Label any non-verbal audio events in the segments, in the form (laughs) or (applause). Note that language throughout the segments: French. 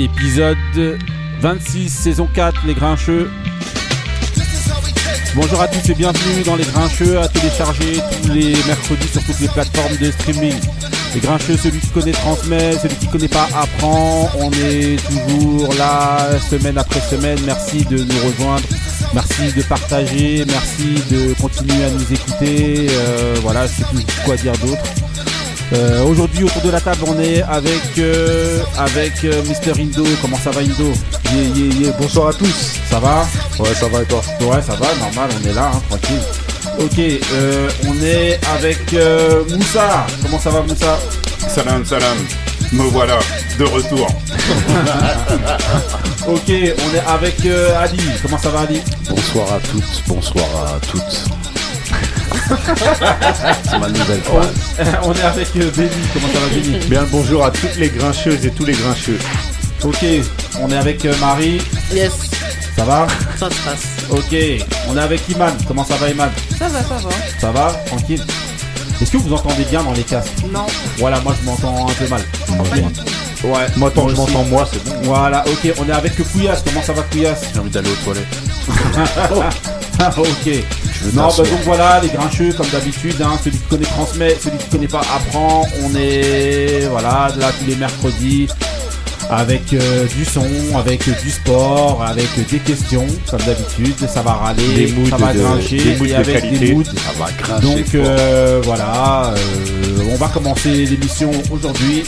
Épisode 26, saison 4, Les Grincheux. Bonjour à tous et bienvenue dans Les Grincheux à télécharger tous les mercredis sur toutes les plateformes de streaming. Les Grincheux, celui qui connaît transmet, celui qui connaît pas apprend. On est toujours là semaine après semaine. Merci de nous rejoindre. Merci de partager, merci de continuer à nous écouter. Euh, voilà, je sais plus quoi dire d'autre. Euh, Aujourd'hui autour de la table on est avec euh, avec euh, Mr Indo. Comment ça va Indo? Yeah, yeah, yeah. Bonsoir à tous. Ça va? Ouais, ça va et toi? Ouais ça va, normal, on est là, hein, tranquille. Ok, euh, on est avec euh, Moussa. Comment ça va Moussa? Salam salam, me voilà de retour. (laughs) Ok, on est avec euh, Ali. Comment ça va Ali Bonsoir à toutes, bonsoir à toutes. C'est ma nouvelle on, phrase. (laughs) on est avec euh, Benny. Comment ça va Benny? Bien le bonjour à toutes les grincheuses et tous les grincheux. Ok, on est avec euh, Marie. Yes, Ça va? Ça se passe. Ok, on est avec Iman. Comment ça va Iman? Ça va, ça va. Ça va? Tranquille Est-ce que vous entendez bien dans les casques? Non. Voilà, moi je m'entends un peu mal. Ouais. Moi, tant que je aussi. m'entends moi, c'est bon. Voilà, ok, on est avec Kouyas. Comment ça va Kouyas J'ai envie d'aller aux toilettes. Ah, (laughs) (laughs) ok. Non, bah donc voilà, les grincheux comme d'habitude, hein, celui qui connaît transmet, celui qui connaît pas apprend. On est voilà là tous les mercredis avec euh, du son, avec euh, du sport, avec euh, des questions comme d'habitude. Ça va râler, Des ça va de- grincher des moods et de avec des moods. Ça va grincher Donc voilà, on va commencer l'émission aujourd'hui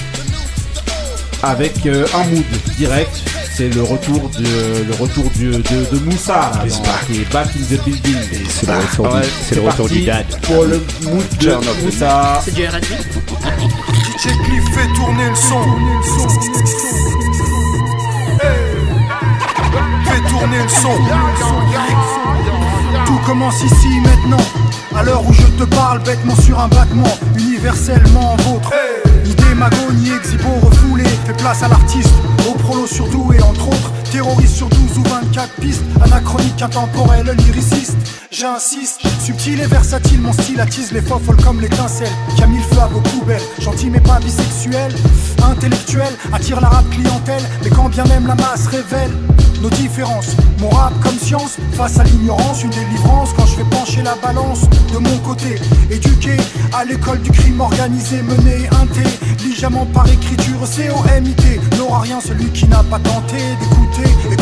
avec un mood direct. C'est le retour de le retour du- de, de Moussa là, He's dans- back. qui est back in the building. c'est le retour du- Ouais, c'est le retour parti du dad. Pour le mood de Turn of the Moussa. C'est du R&B DJ Cliff fait tourner le son. Fais tourner le son. Tout commence ici maintenant. À l'heure où je te parle, bêtement sur un battement, universellement vôtre. Magonie, exhibo refoulé, fait place à l'artiste, au prolo surdoué, entre autres, terroriste sur 12 ou 24 pistes, anachronique, intemporel, lyriciste. J'insiste, subtil et versatile, mon style attise les folles comme l'étincelle qui a mis le feu à vos poubelles. Gentil mais pas bisexuel, intellectuel, attire la rap clientèle, mais quand bien même la masse révèle nos différences. Mon rap comme science, face à l'ignorance, une délivrance quand je fais pencher la balance de mon côté. Éduqué à l'école du crime organisé, mené intelligemment par écriture, C-O-M-I-T. N'aura rien celui qui n'a pas tenté d'écouter.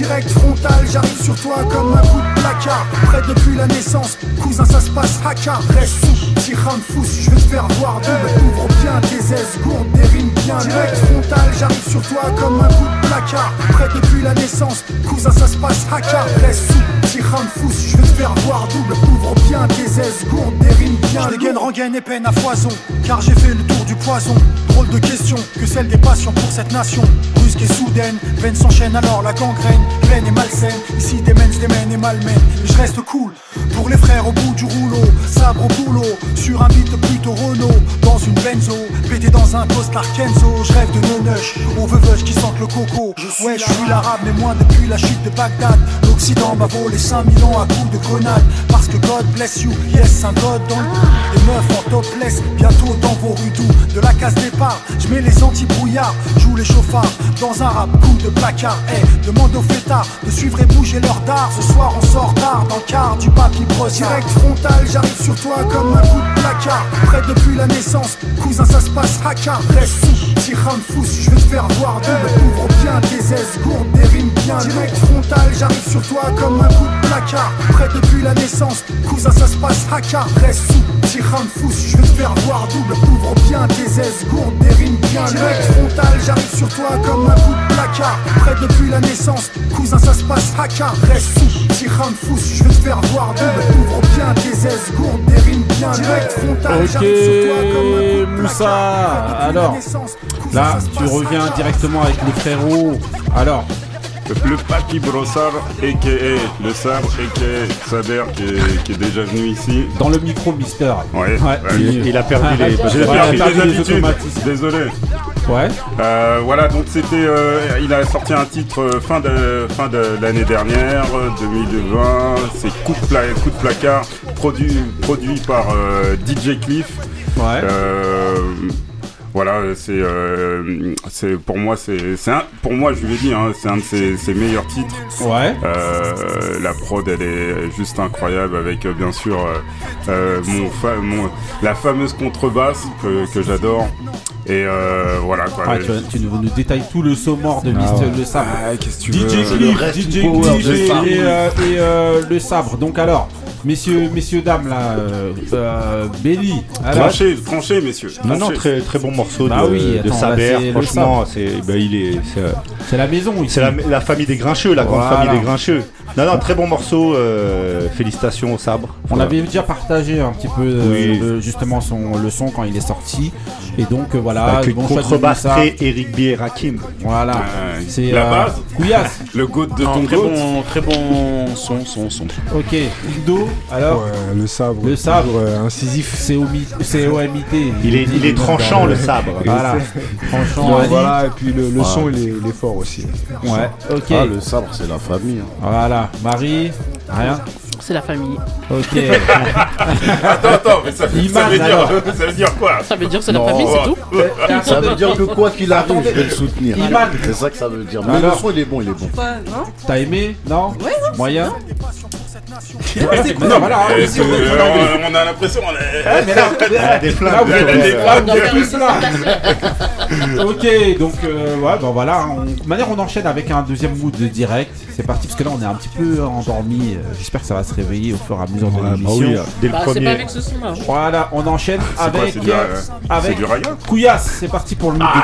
Direct frontal, j'arrive sur toi comme un coup de placard. Prêt depuis la naissance, cousin ça se passe haka Reste sous, tyran fous, je vais te faire voir double. Ouvre bien tes aises, gourde des rimes bien Direct frontal, j'arrive sur toi comme un coup de placard. Prêt depuis la naissance, cousin ça se passe haka Reste sous, tyran fous, je vais te faire voir double. Ouvre bien tes aises, gourde des rimes bien Je dégaine, rengaine et peine à foison Car j'ai fait le tour du poison. Drôle de question que celle des passions pour cette nation. Brusque et soudaine, veine s'enchaîne alors la gangrène. Pleine et malsaine, ici des mens, des mènes et malmènes Et je reste cool pour les frères au bout du rouleau. Sabre au boulot, sur un beat plutôt Renault. Dans une benzo, pété dans un costard Kenzo Je rêve de neunuch, au veuveuge qui sentent le coco. Ouais je suis l'arabe mais moins depuis la chute de Bagdad. L'Occident m'a volé 5000 ans à coups de grenade. Parce que God bless you, yes un God dans le coup Les meufs en topless, bientôt dans vos rudoux De la case départ, je mets les anti-brouillards. Joue les chauffards dans un rap coup de placard. Eh, demande aux fêtards de suivre et bouger leur dard Ce soir on sort tard dans le quart du papy brossard Direct frontal, j'arrive sur toi comme un coup de placard. Prêt depuis la naissance, cousin ça se passe haka Reste sous, tyran fous, je vais te faire voir double Ouvre bien tes aises, gourde des rimes bien Direct. frontal, j'arrive sur toi comme un coup de placard. Prêt depuis la naissance, cousin ça se passe haka Reste sous, tyran fous, je vais te faire voir double. Ouvre bien tes aises, gourde des rimes bien Direct. frontal, j'arrive sur toi comme un coup de placard. Prêt depuis la naissance, cousin ça se passe haka Reste sous, tyran fous, je vais te faire voir double. Ouvre bien tes aises, gourde des rimes bien Direct. frontal, j'arrive sur toi comme un coup de Moussa. placard. La Alors, Là, tu reviens directement avec les frérots. Alors, Le papy brossard, a.k.a. le sabre, a.k.a. Saber qui est, qui est déjà venu ici. dans le micro, Mister. Ouais, Ouais, Il, il a perdu les. Il a perdu les les habitudes, automatismes. désolé. Ouais. Euh, voilà, donc c'était, euh, il a sorti un titre euh, fin de fin de l'année dernière, euh, 2020. C'est coup de, pla- coup de placard, produit produit par euh, DJ Cliff. Ouais. Voilà, c'est, euh, c'est pour moi, c'est, c'est un, pour moi, je lui ai dit, hein, c'est un de ses, ses meilleurs titres. Ouais. Euh, la prod, elle est juste incroyable avec euh, bien sûr euh, mon, fa- mon- la fameuse contrebasse que, que j'adore. Et euh, voilà quoi. Ah, tu, tu nous, nous détailles tout le saut mort de Mist le sabre. Ah, qu'est-ce que tu DJ veux Cliff, reste DJ de et, et, euh, et, euh, le sabre. Donc alors, messieurs, messieurs, dames là, euh, euh, Belly. Alors, Tranchez, tranchez, messieurs. Non, non, très, très bon morceau Bah de, oui, de Saber. là, Franchement, c'est bah, il est, c'est, c'est la maison ici. c'est la, la famille des Grincheux, la grande Voilà. famille des Grincheux. Non, non, très bon morceau. euh, félicitations au Sabre. On Voilà. avait déjà partagé un petit peu euh, Oui. le- justement son le son quand il est sorti et donc euh, voilà Avec une bon contrebasse très Eric B. et Rakim. voilà c'est la euh, base, Couillasse (laughs) le goat de Non, ton très goat. bon, très bon son, son, son. ok Indo alors Ouais, le sabre. Le sabre. euh, incisif. c'est OMI c'est OMIT Il est, il est tranchant le sabre. (laughs) voilà Ali. voilà, et puis le, le Ouais. son, il est, il est fort aussi. ouais ok Ah, le sabre, c'est la famille. hein. voilà Marie rien? C'est la famille. ok (laughs) Attends, attends, mais ça, veut dire, (laughs) ça veut dire quoi? Ça veut dire que c'est la famille, c'est tout Ça veut dire que quoi qu'il arrive, je vais le soutenir. Iman. C'est ça que ça veut dire. Mais Alors. le son, il est bon, il est bon. t'as aimé? Non? Moyen Non, mais, hein, c'est- euh, on, on a l'impression, on est... mais là, (laughs) Elle a des faire (laughs) ok, donc euh, ouais, ben voilà. On... De manière, on enchaîne avec un deuxième mood de direct. C'est parti parce que là, on est un petit peu endormi. Euh, J'espère que ça va se réveiller au fur et à mesure de bah l'émission. oui, dès le Bah, premier. avec ce son-là. Voilà, on enchaîne avec c'est euh, c'est avec. C'est parti pour le mood de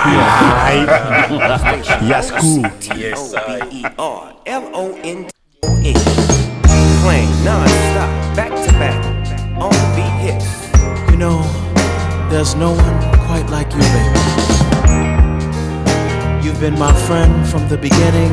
Couillasse. (laughs) Yaskou. L-O-N-O-N. Playing non-stop, back to back, on the beat hits. You know, there's no one quite like you, baby. You've been my friend from the beginning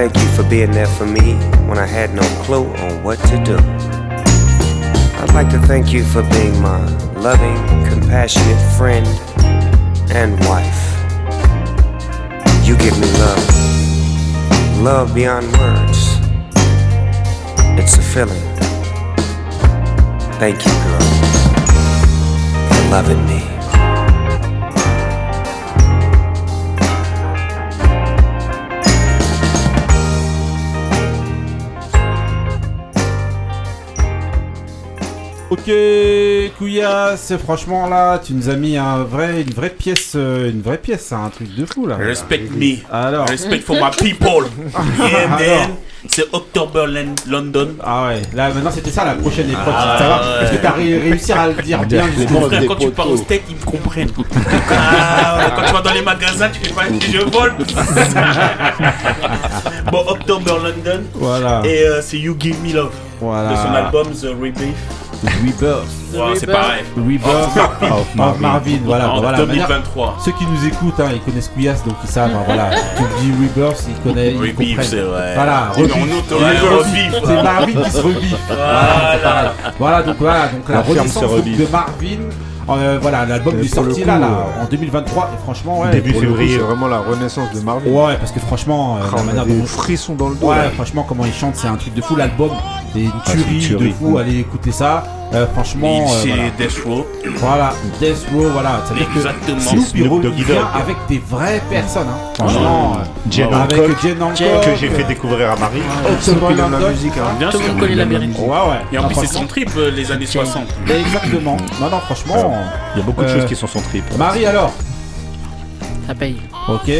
thank you for being there for me when I had no clue on what to do. I'd like to thank you for being my loving, compassionate friend and wife. You give me love. Love beyond words. It's a feeling. Thank you, girl, for loving me. Ok, Couillasse, franchement là, tu nous as mis un vrai, une vraie pièce, euh, une vraie pièce, c'est un truc de fou là. Respect me. Alors, Respect for my people. (laughs) Yeah, man. C'est October London. ah ouais, là maintenant c'était ça la prochaine épreuve, Ah, ça va ouais. Parce que t'as ré- réussi à le dire bien. Bout. Frère, quand tu pars au steak, ils me comprennent. Ah, ouais, quand tu vas dans les magasins, tu fais pas je vole. (laughs) bon, October London. Voilà, Et euh, c'est You Give Me Love. voilà. De son album The Rebirth. Rebirth, Ouais, c'est pareil. Rebirth of Marvin. voilà, en voilà. de manière- 2023. Ceux qui nous écoutent, hein, ils connaissent Couillasse, donc ils savent, hein, voilà. Tu dis Rebirth, ils connaissent, ils Rebirth, comprennent. c'est vrai. Voilà, rebiffe. C'est Marvin qui se rebiffe. Voilà. Voilà, donc voilà, donc la, La renaissance de Marvin. Euh, voilà, l'album est sorti coup, là, là, euh, en 2023 et franchement ouais. Début février, C'est vraiment la renaissance de Marvin. Ouais, parce que franchement, euh, Ah, la manière dont frissons dans le dos. Ouais, là. franchement, comment il chante, c'est un truc de fou. L'album une c'est une tuerie, de fou. Allez écouter ça. Euh, franchement, euh, C'est voilà. Death Row. voilà, Death Row, voilà. C'est-à-dire que Exactement. Snoop il revient avec des vraies personnes. Hein. Franchement, euh, Jen avec Hancock, Jen Hancock, que j'ai fait découvrir à Marie. October Il aime la musique. hein. Bien le sûr. connaît l'Amérique. Ouais, ouais. Et en plus, c'est son trip euh, les années 60. Exactement. Non, non, franchement. Il y a beaucoup de Euh, choses qui sont son trip. Marie, alors? Ça paye. Ok.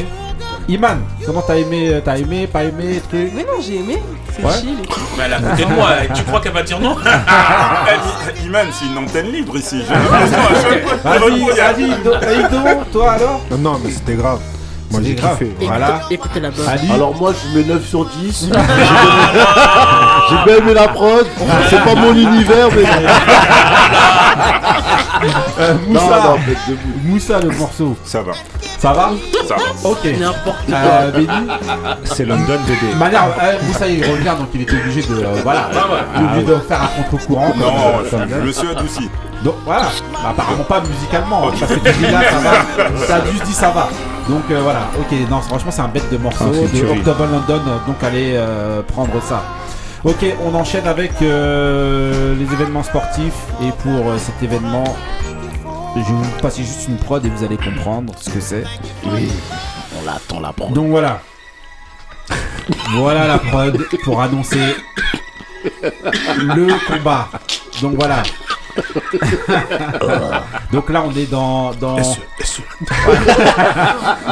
Iman, comment t'as aimé euh, T'as aimé, pas aimé, truc Mais non, j'ai aimé. C'est Ouais. chill. Mais elle est à côté de moi. Tu crois qu'elle va dire non (laughs) Iman, c'est une antenne libre ici. Tu Vas-y, réponds, il y a- vas-y, Do- Aïdo, toi alors Non, non, mais c'était grave. Moi, j'ai kiffé. Voilà. Écoutez, l'album. Ali, Alors moi je mets 9 sur 10. J'ai donné- J'ai bien aimé la prod. C'est pas mon univers mais. (laughs) euh, Moussa. Moussa le morceau. Ça va, Ça va ça va. Ok. N'importe quoi. Euh, Benny C'est London bébé. Manière, euh, Moussa il revient donc il était obligé de. euh, voilà. Il est obligé de faire un contre-courant. comme, Non, euh, je, comme- je me suis adouci. Donc voilà, Bah, apparemment pas musicalement, hein, parce que tu dis là ça va, ça a juste dit ça va. Donc euh, voilà, ok, non franchement c'est un bête de morceau Ah, c'est une de tuerie. October London, euh, donc allez euh, prendre ça. Ok, on enchaîne avec euh, les événements sportifs et pour euh, cet événement, je vais vous passer juste une prod et vous allez comprendre ce que c'est. Oui, on l'attend la prod. Donc voilà. voilà la prod pour annoncer le combat. Donc voilà. (laughs) Donc là on est dans, dans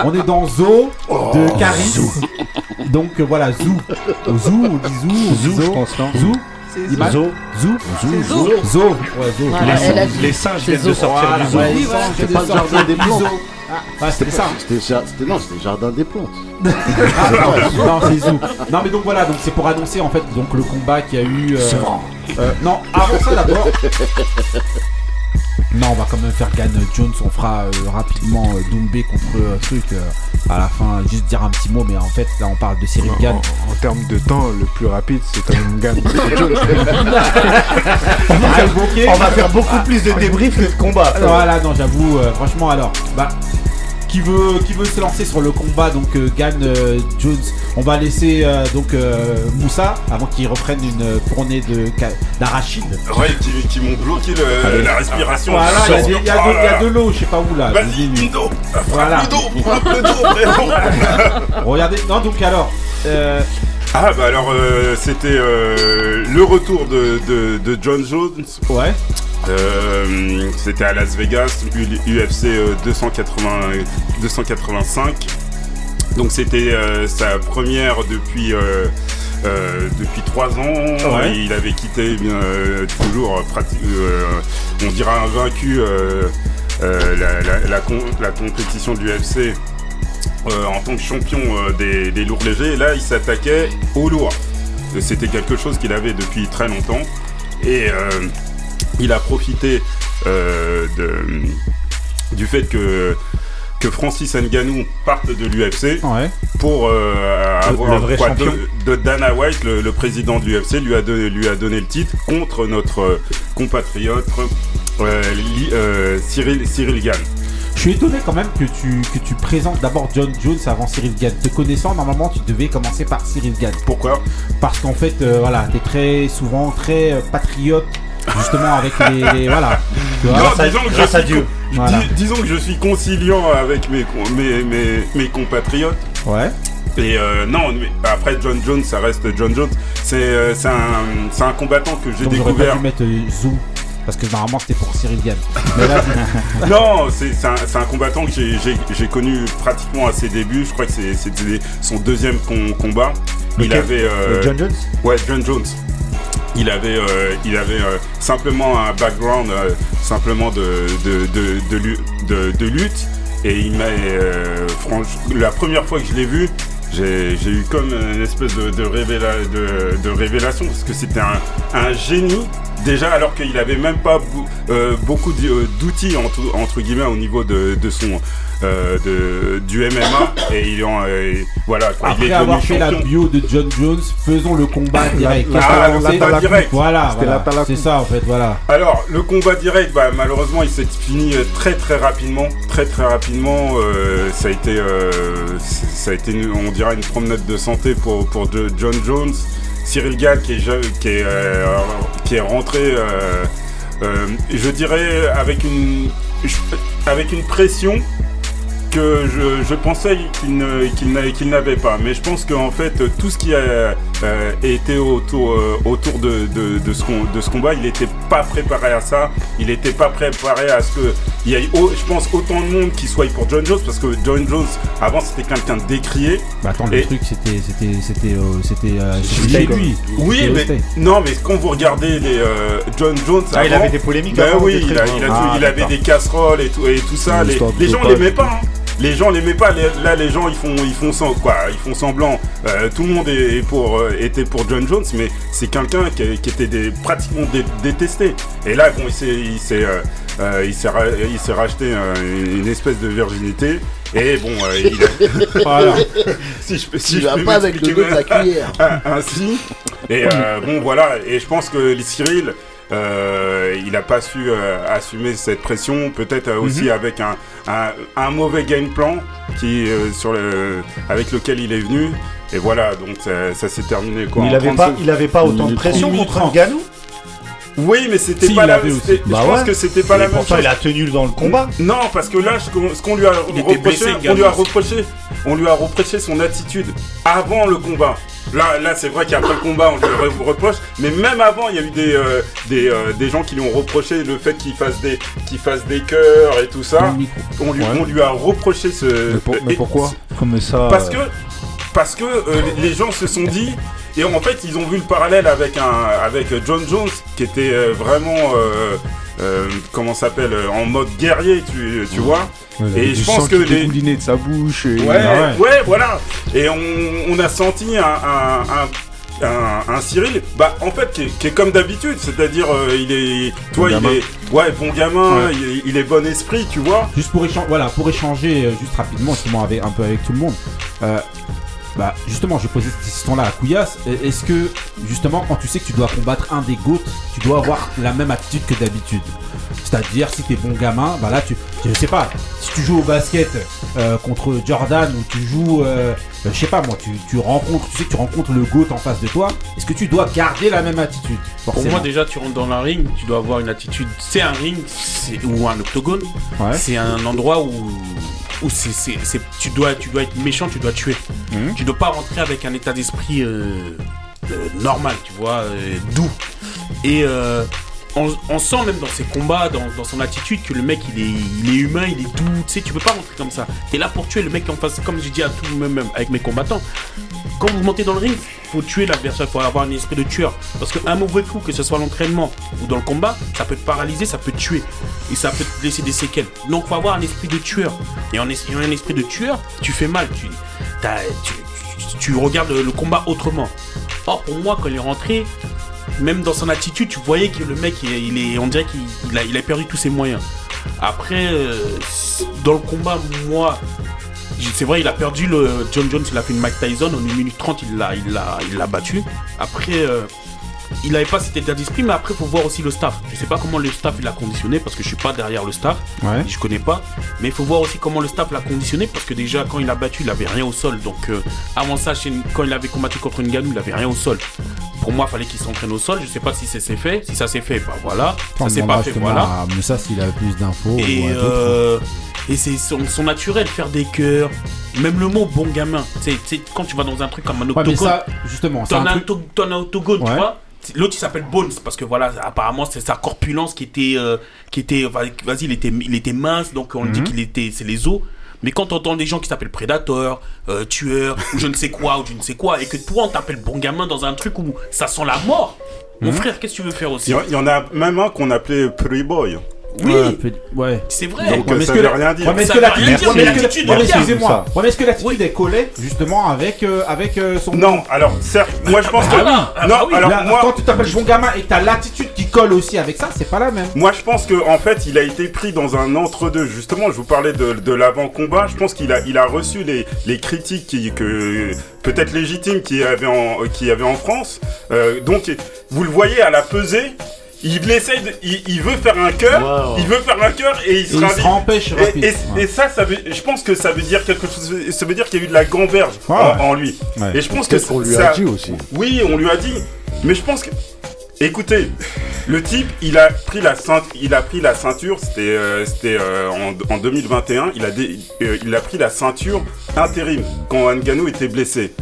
on est dans Zo de Caris. Donc euh, voilà Zou. Zou on dit Zou. Zou, je pense, non Zou. C'est Iman Zo. Zou. C'est Zo. Zo. Ouais Zo. Voilà, Les, elle a singes- dit. les singes C'est viennent de Zo. sortir Voilà, du zoo. ouais, Oui, voilà. sont- C'était (laughs) pas le jardin des du plantes. zoo. Ah, ouais, c'était ça. C'était ja- c'était- non, c'était jardin des plantes. Ah, non, non, c'est Zou. Non, mais donc voilà, donc c'est pour annoncer en fait donc le combat qu'il y a eu. euh, euh, non, avant ça d'abord. Non, on va quand même faire Gann Jones. On fera euh, rapidement euh, Doumbé contre euh, truc euh, à la fin. Juste dire un petit mot, mais en fait là on parle de Cyril Gann. en- en termes de temps, le plus rapide, c'est Tom Gann. (laughs) On va évoquer. On va faire beaucoup plus de débriefs que de combats. Voilà, non, j'avoue, euh, franchement, alors, bah, qui veut, qui veut se lancer sur le combat, donc euh, Gann euh, Jones, on va laisser euh, donc euh, Moussa avant qu'il reprenne une fournée de d'arachide. Ouais, qui, qui m'ont bloqué le- la respiration. Voilà, il y a, des- il y a de- Oh l'eau, je sais pas où là. Vas-y, Voilà. frappe le dos, frappe le dos, frérot. (laughs) Regardez, non, donc alors, euh, Ah bah alors euh, c'était euh, le retour de, de, de John Jones. ouais, Euh, c'était à Las Vegas, UFC euh, 280, 285. Donc c'était sa première depuis depuis trois ans. Ouais. Il avait quitté eh bien toujours on dira invaincu la, la, la compétition de l'UFC euh, en tant que champion euh, des, des lourds légers. Et là, il s'attaquait aux lourds. C'était quelque chose qu'il avait depuis très longtemps. Et euh, il a profité de, du fait que, que Francis Ngannou parte de l'UFC ouais, pour euh, Le- avoir le quoi, champion. de, de Dana White, le, le président de l'UFC, lui a, donné, lui a donné le titre contre notre compatriote euh, Li- euh, Cyril, Cyril Gann. Je suis étonné quand même que tu, que tu présentes d'abord John Jones avant Cyril Gann. Te connaissant, normalement, tu devais commencer par Cyril Gann. Pourquoi Parce qu'en fait, euh, voilà, t'es très souvent très euh, patriote, justement, avec les. les- voilà. Tu vois Non, à- disons que je grâce à suis Dieu. con- Voilà. dis- disons que je suis conciliant avec mes, mes, mes, mes compatriotes. Ouais. Et euh, non, mais après John Jones, ça reste John Jones. C'est euh, un, un combattant que j'ai découvert. mettre euh, Zou. Parce que normalement c'était pour Cyril Gann. (laughs) Non, c'est un, combattant que j'ai- connu pratiquement à ses débuts. Je crois que c'était son deuxième com- combat. Il avait. euh, John Jones Ouais, John Jones. Il avait, euh, il avait euh, simplement un background euh, simplement de, de, de, de, lu- de- de lutte. Et il m'a. la première fois que je l'ai vu, j'ai j'ai eu comme une espèce de, de, révéla- de, de révélation parce que c'était un, un génie. Déjà, alors qu'il avait même pas bou- euh, beaucoup euh, d'outils entre, entre guillemets au niveau de, de son euh, de, du MMA (coughs) et il en euh, voilà quoi. il après est avoir fait la bio de John Jones, faisons le combat direct. (coughs) la- direct. Voilà, c'est ça en fait, voilà. Alors, le combat direct, bah, malheureusement, il s'est fini très très rapidement. Très très rapidement. euh, ça a été, euh, ça a été, une- on dirait, une promenade de santé pour, pour Jo- John Jones. Cyril Gall qui est, qui est, euh, qui est rentré, euh, euh, je dirais, avec une, avec une pression que je, je pensais qu'il ne- qu'il n'a- qu'il n'avait pas. Mais je pense qu'en fait, tout ce qui a euh, été autour, euh, autour de, de, de ce com- de ce combat, il n'était pas préparé à ça. Il n'était pas préparé à ce que il y ait, au- je pense, autant de monde qui soit pour John Jones, parce que John Jones, avant, c'était quelqu'un de décrié. Bah attends, le Et- truc c'était c'était c'était euh, c'était euh, lui. Oui, mais non, mais quand vous regardez les euh, John Jones, Ah, il avait des polémiques Ben avant, oui, des il, trucs. a- il a Ah, tout- il avait des casseroles et tout et tout ça. Les, gens l'aimaient pas. hein. Les gens l'aimaient pas. Les- là, les gens ils font ils font quoi Ils font semblant. Euh, tout le monde est, est pour euh, était pour John Jones, mais c'est quelqu'un qui, qui était des, pratiquement dé- détesté. Et là, bon, il s'est il s'est euh, il s'est ra- il s'est racheté une, une espèce de virginité. Et bon, euh, il a- (laughs) Voilà. si je peux, si Tu je vas peux pas avec le dos de la cuillère. (laughs) ainsi. Et euh, bon, voilà. Et je pense que les Cyril, euh, il a pas su euh, assumer cette pression. Peut-être euh, aussi avec un, un, un mauvais game plan qui, euh, sur le, avec lequel il est venu. Et voilà, donc ça, ça s'est terminé quoi. Il en avait 30 pas, il avait pas autant de pression contre Ngannou? Oui, mais c'était Si, pas la Bah je pense que c'était pas la même chose. il a tenu dans le combat. Non, parce que là, ce qu'on lui a reproché, blessé, on lui a reproché, on lui a reproché son attitude avant le combat. Là, là, c'est vrai qu'après le combat, on lui re- reproche, mais même avant, il y a eu des euh, des, euh, des gens qui lui ont reproché le fait qu'il fasse des qu'il fasse des cœurs et tout ça. On lui Ouais. on lui a reproché ce. Mais, pour- mais pourquoi? Comme ça. Parce que parce que euh, les gens se sont dit et en fait ils ont vu le parallèle avec un avec John Jones qui était euh, vraiment euh, euh, comment s'appelle euh, en mode guerrier tu, tu vois Et je pense que les- de sa bouche. Et... Ouais, Ah ouais. ouais, voilà. Et on, on a senti un, un, un, un- un Cyril, bah en fait, qui est, qui est comme d'habitude, c'est-à-dire euh, il est, toi, Bon il est, ouais, bon gamin, Ouais. il, est, il est bon esprit, tu vois. Juste pour échanger, voilà, pour échanger euh, juste rapidement, justement, avec, un peu avec tout le monde. Euh, bah, justement, je posais cette question-là à. Euh, Est-ce que, justement, quand tu sais que tu dois combattre un des GOAT, tu dois avoir la même attitude que d'habitude? C'est-à-dire, si t'es bon gamin, bah là, tu, je sais pas, si tu joues au basket euh, contre Jordan ou tu joues, euh, je sais pas moi, tu, tu rencontres, tu sais que tu rencontres le GOAT en face de toi, est-ce que tu dois garder la même attitude Pour moi, déjà, tu rentres dans la ring, tu dois avoir une attitude. C'est un ring ou un octogone. Ouais. C'est un endroit où, où c'est- tu, dois, tu dois être méchant, tu dois tuer. Mhm. Tu dois pas rentrer avec un état d'esprit euh, euh, normal, tu vois, euh, doux. Et euh, on, sent même dans ses combats, dans, son attitude, que le mec il est, humain, il est doux. Tu sais, tu peux pas rentrer comme ça. T'es là pour tuer le mec en face, comme je dis à tout, avec mes combattants. Quand vous montez dans le ring, faut tuer l'adversaire, faut avoir un esprit de tueur. Parce qu'un mauvais coup, que ce soit l'entraînement ou dans le combat, ça peut te paralyser, ça peut te tuer. Et ça peut te laisser des séquelles. Donc faut avoir un esprit de tueur. Et en ayant un esprit de tueur, tu fais mal. Tu- tu regardes le combat autrement. Or, pour moi, quand il est rentré, même dans son attitude, tu voyais que le mec, il, est- on dirait qu'il il a, il a perdu tous ses moyens. Après, euh, dans le combat, moi, c'est vrai, il a perdu le John Jones, il a fait une Mike Tyson, en 1 minute 30, il l'a, il l'a, il l'a battu. Après, euh, il n'avait pas cet état d'esprit, mais après, faut voir aussi le staff. Je sais pas comment le staff il l'a conditionné, parce que je suis pas derrière le staff, Ouais. je connais pas. Mais il faut voir aussi comment le staff l'a conditionné, parce que déjà, quand il a battu, il avait rien au sol. Donc, euh, avant ça, quand il avait combattu contre Ngannou, il avait rien au sol. Pour moi, il fallait qu'il s'entraîne au sol. Je sais pas si c'est c'est fait. Si ça s'est fait, bah voilà. Ça s'est pas fait, voilà. à Moussa s'il a plus d'infos. Et, ou d'autres. euh, et c'est son, son naturel, faire des cœurs. Même le mot bon gamin. Sais, quand tu vas dans un truc comme un Ouais, mais octogone, ça, justement, c'est t'en un as un truc. un octogone, tu Ouais. vois. L'autre il s'appelle Bones parce que voilà apparemment c'est sa corpulence qui était euh, qui était vas-y il était il était mince donc on dit Mhm. qu'il était c'est les os mais quand t'entends des gens qui s'appellent prédateur, euh, tueur ou je ne sais quoi ou je ne sais quoi et que toi on t'appelle bon gamin dans un truc où ça sent la mort mon Mhm. frère qu'est-ce que tu veux faire aussi? Il y en- il y en a même un qu'on appelait Playboy. Oui. Ouais, c'est vrai Donc, mais ça est-ce que veut rien dire. Ouais, mais est-ce que l'attitude- que- excusez-moi. Est-ce que l'attitude est collée justement avec, euh, avec euh, son. Non, alors certes, moi je pense que Ah oui, ah non, bah oui. alors moi Quand tu t'appelles bon gamin et que t'as l'attitude qui colle aussi avec ça, c'est pas la même. Moi, je pense que en fait, il a été pris dans un entre-deux. Justement, je vous parlais de, de l'avant-combat. Je pense qu'il a, il a reçu les, les critiques qui, que peut-être légitimes qu'il y avait en, qu'il y avait en France. Euh, donc, vous le voyez à la pesée. Il essaye, de- il, il veut faire un cœur, il veut faire un cœur et il Et se il ravit. se empêche Et, et- Ouais. et ça, ça veut, je pense que ça veut dire quelque chose. Ça veut dire qu'il y a eu de la gamberge Ouais, en, lui. Ouais. Et je pense que Qu'est-ce qu'on lui ça- a dit aussi oui, on lui a dit. Mais je pense que. Écoutez, le type, il a pris la ceinture. Il a pris la ceinture. C'était, euh, c'était euh, en, en 2021. Il a, dé- euh, il a pris la ceinture intérim quand Ngannou était blessé.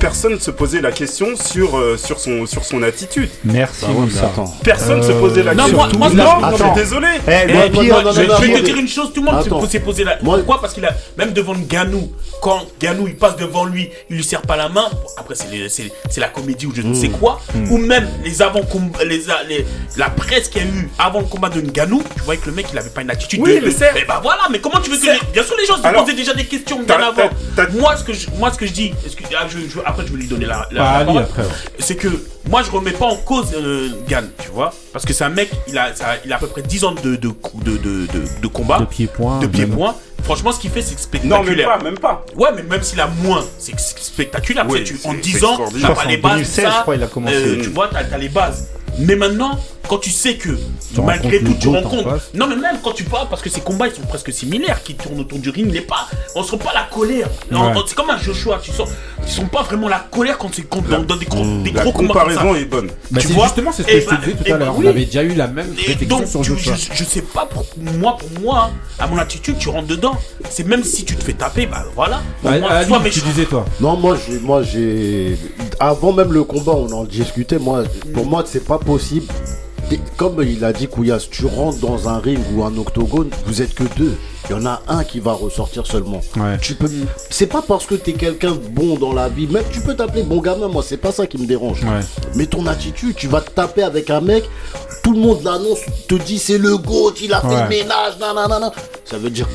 Personne ne se posait la question sur, euh, sur, son, sur son attitude. Merci, Ah ouais, attends. Personne ne se posait la non, question. moi- moi, non, désolé. Moi, pire, moi, non, je, non, je vais te dire une chose, tout le monde Attends. s'est- s'est posé la. Moi- Pourquoi? Parce qu'il a même devant Ganou, quand Ganou il passe devant lui, il lui serre pas la main. Bon, après c'est les- c'est c'est la comédie ou je ne sais quoi. Ou même les avant les, les la presse qu'il y a eu avant le combat de Ganou, tu voyais que le mec il avait pas une attitude. Oui, de, mais c'est- bah voilà, mais comment tu veux que les- bien sûr les gens se posaient déjà des questions bien avant. Moi ce que je moi ce que je dis, ah, je- je- après je vais lui donner la, la- Bah, la Ali, parole. après, ouais. c'est que moi je remets pas en cause euh, Gann, tu vois, parce que c'est un mec, il a, ça- il a à peu près 10 ans de, de, de, de, de, de combat, De pied-point. de même. pied-point. Franchement, ce qu'il fait, c'est Non, même spectaculaire. pas, même pas. Ouais, mais même s'il a moins, c'est spectaculaire. Oui, Tu en c'est 10 ans, t'as pas les en bases, 2016, ça, je crois, il a commencé. euh, tu vois, t'as as les bases. Mais maintenant, quand tu sais que Tu malgré tout, tu en rencontres. Non, mais même quand tu parles, parce que ces combats ils sont presque similaires, qui tournent autour du ring, il est pas. On sent pas la colère. Ouais. C'est comme un Joshua, tu sens. Ils sont pas vraiment la colère quand c'est dans, dans des, gros- des La gros combats comme ça. comparaison est bonne. Bah, Tu vois justement c'est ce Eh que je te bah, disais tout eh à bah l'heure. oui. On avait déjà eu la même réflexion sur Joshua. je, je sais pas pour moi, pour moi, à mon attitude, tu rentres dedans. C'est même si tu te fais taper, bah voilà. Au moins, tu disais toi. Non, moi, j'ai, moi, j'ai. Avant même le combat, on en discutait. Moi, pour moi, c'est pas possible. Et Comme il a dit Kouyas, tu rentres dans un ring ou un octogone, vous êtes que deux. Il y en a un qui va ressortir seulement. Ouais. Tu peux. C'est pas parce que t'es quelqu'un de bon dans la vie, même tu peux t'appeler bon gamin. Moi, c'est pas ça qui me dérange. Ouais. Mais ton attitude, tu vas te taper avec un mec, tout le monde l'annonce, te dit c'est le GOAT, il a fait le ménage, nanana. Ça veut dire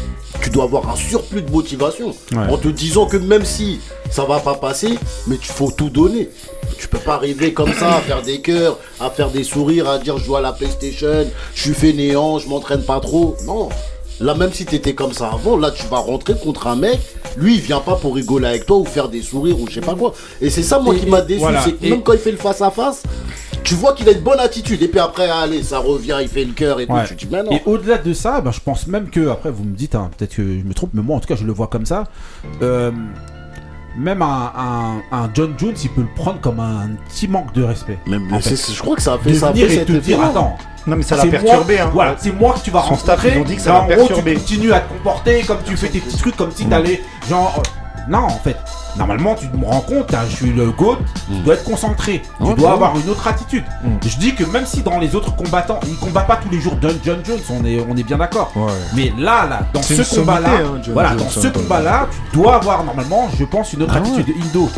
tu dois avoir un surplus de motivation. En te disant que même si ça va pas passer, mais tu faut tout donner. Tu peux pas arriver comme ça à faire des cœurs, à faire des sourires, à dire je joue à la PlayStation, je suis fainéant, je m'entraîne pas trop. Non. Là, même si t'étais comme ça avant, là, tu vas rentrer contre un mec. Lui, il vient pas pour rigoler avec toi ou faire des sourires ou je sais pas quoi. Et c'est ça, moi, Et- qui m'a déçu. voilà. C'est que Et- même quand il fait le face à face, tu vois qu'il a une bonne attitude. Et puis après, allez, ça revient, il fait le cœur et Ouais. tout. Tu te dis, mais non. Et au-delà de ça, ben, je pense même que, après vous me dites, hein, peut-être que je me trompe, mais moi en tout cas je le vois comme ça. Euh, même un, un- un John Jones, il peut le prendre comme un petit manque de respect. Même, en fait. c'est- je crois que ça a fait De ça. a venir fait et te dire, attends, Non, mais ça l'a perturbé. moi, hein. Voilà, c'est moi que tu vas Son staff, rencontrer. ils ont dit que ça l'a en gros, perturbé. tu continues à te comporter comme tu fais tes petits trucs, comme si t'allais genre. euh, non, en fait, normalement, tu me rends compte, hein, je suis le GOAT, tu dois être concentré, tu Ouais, dois ouais. avoir une autre attitude. Mm. Je dis que même si dans les autres combattants, ils combattent pas tous les jours John, John Jones, on est, on est bien d'accord. Ouais. Mais là, là, dans ce combat-là, hein, voilà, Jones, dans hein, ce combat-là, tu dois avoir normalement, je pense, une autre Ah attitude Indo.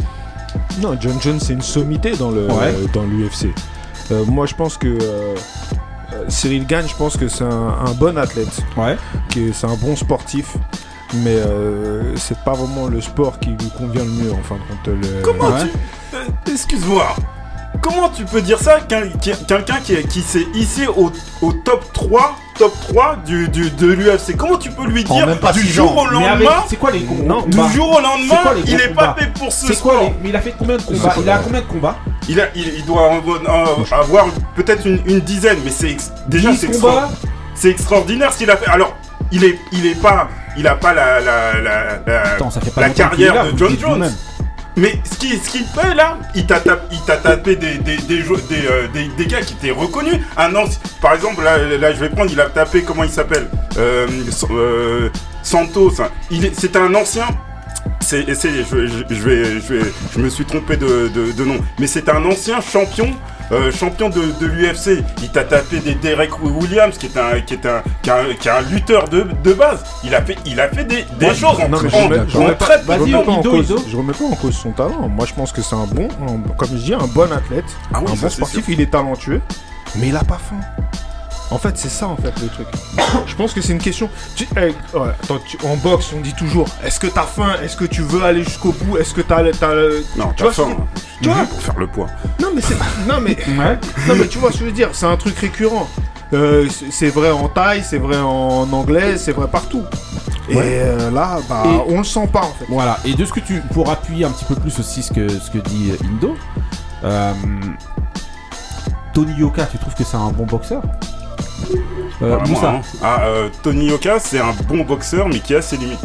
Non, John Jones, c'est une sommité dans le Ouais. dans l'UFC. Euh, moi, je pense que euh, euh, Cyril Gagne, je pense que c'est un, un bon athlète, Ouais. c'est un bon sportif, mais euh, c'est pas vraiment le sport qui lui convient le mieux en fin de compte. Le- Comment Ouais. tu. euh, Excuse-moi. Comment tu peux dire ça qu'un- qu'un- Quelqu'un qui, qui s'est hissé au, au top 3, top 3 du, du- de l'UFC. Comment tu peux lui dire même pas du jour au lendemain c'est quoi les Non, combats? Du jour au lendemain, quoi il gros est pas fait pour ce quoi sport. les... Mais il a fait combien de combats? Il a combien de combats? Il, a, il, il doit en- en- avoir peut-être une, une dizaine, mais c'est déjà 10 c'est c'est extraordinaire ce qu'il a fait. Alors, il est, il est pas, il a pas la, la, la, la- Attends, ça fait pas la longtemps qu'il est carrière là, de John Jones. Mais ce qu'il ce fait là, il t'a tapé, des, des, des, euh, des- des gars qui étaient reconnus. Un par exemple, là, là, je vais prendre, il a tapé, comment il s'appelle euh, euh, Santos. hein. Est- C'est un ancien. Je, je- je vais, je, vais, je me suis trompé de, de- de nom. Mais c'est un ancien champion euh, champion de, de l'UFC. Il t'a tapé des Derek Williams, qui est un, qui est un, qui est un, qui est un lutteur de, de base. Il a fait, il a fait des, des Moi, choses en, mais je en- en très pas- je remets pas en cause- Ido. Je remets pas en cause son talent. Moi, je pense que c'est un bon, un- comme je dis, un bon athlète, Ah oui, un bon sportif. sûr. Il est talentueux, mais il a pas faim. En fait, c'est ça, en fait, le truc. (coughs) je pense que c'est une question. Tu- eh, ouais, attends, tu- en boxe, on dit toujours est-ce que t'as faim? Est-ce que tu veux aller jusqu'au bout? Est-ce que t'as. Non, tu t'as vois faim. hein. Tu vois? Pour faire le poids. Non, mais c'est. Non, mais. (laughs) Non, mais tu vois ce que je veux dire C'est un truc récurrent. Euh, c'est- vrai en taille, c'est vrai en anglais, c'est vrai partout. Et Ouais. euh, là, bah, Et- on le sent pas, en fait. Voilà, et de ce que tu. Pour appuyer un petit peu plus aussi ce que, ce que dit euh, Indo, euh, Tony Yoka, tu trouves que c'est un bon boxeur? Euh, Moussa. moi, hein. Ah, euh, Tony Yoka, c'est un bon boxeur, mais qui a ses limites.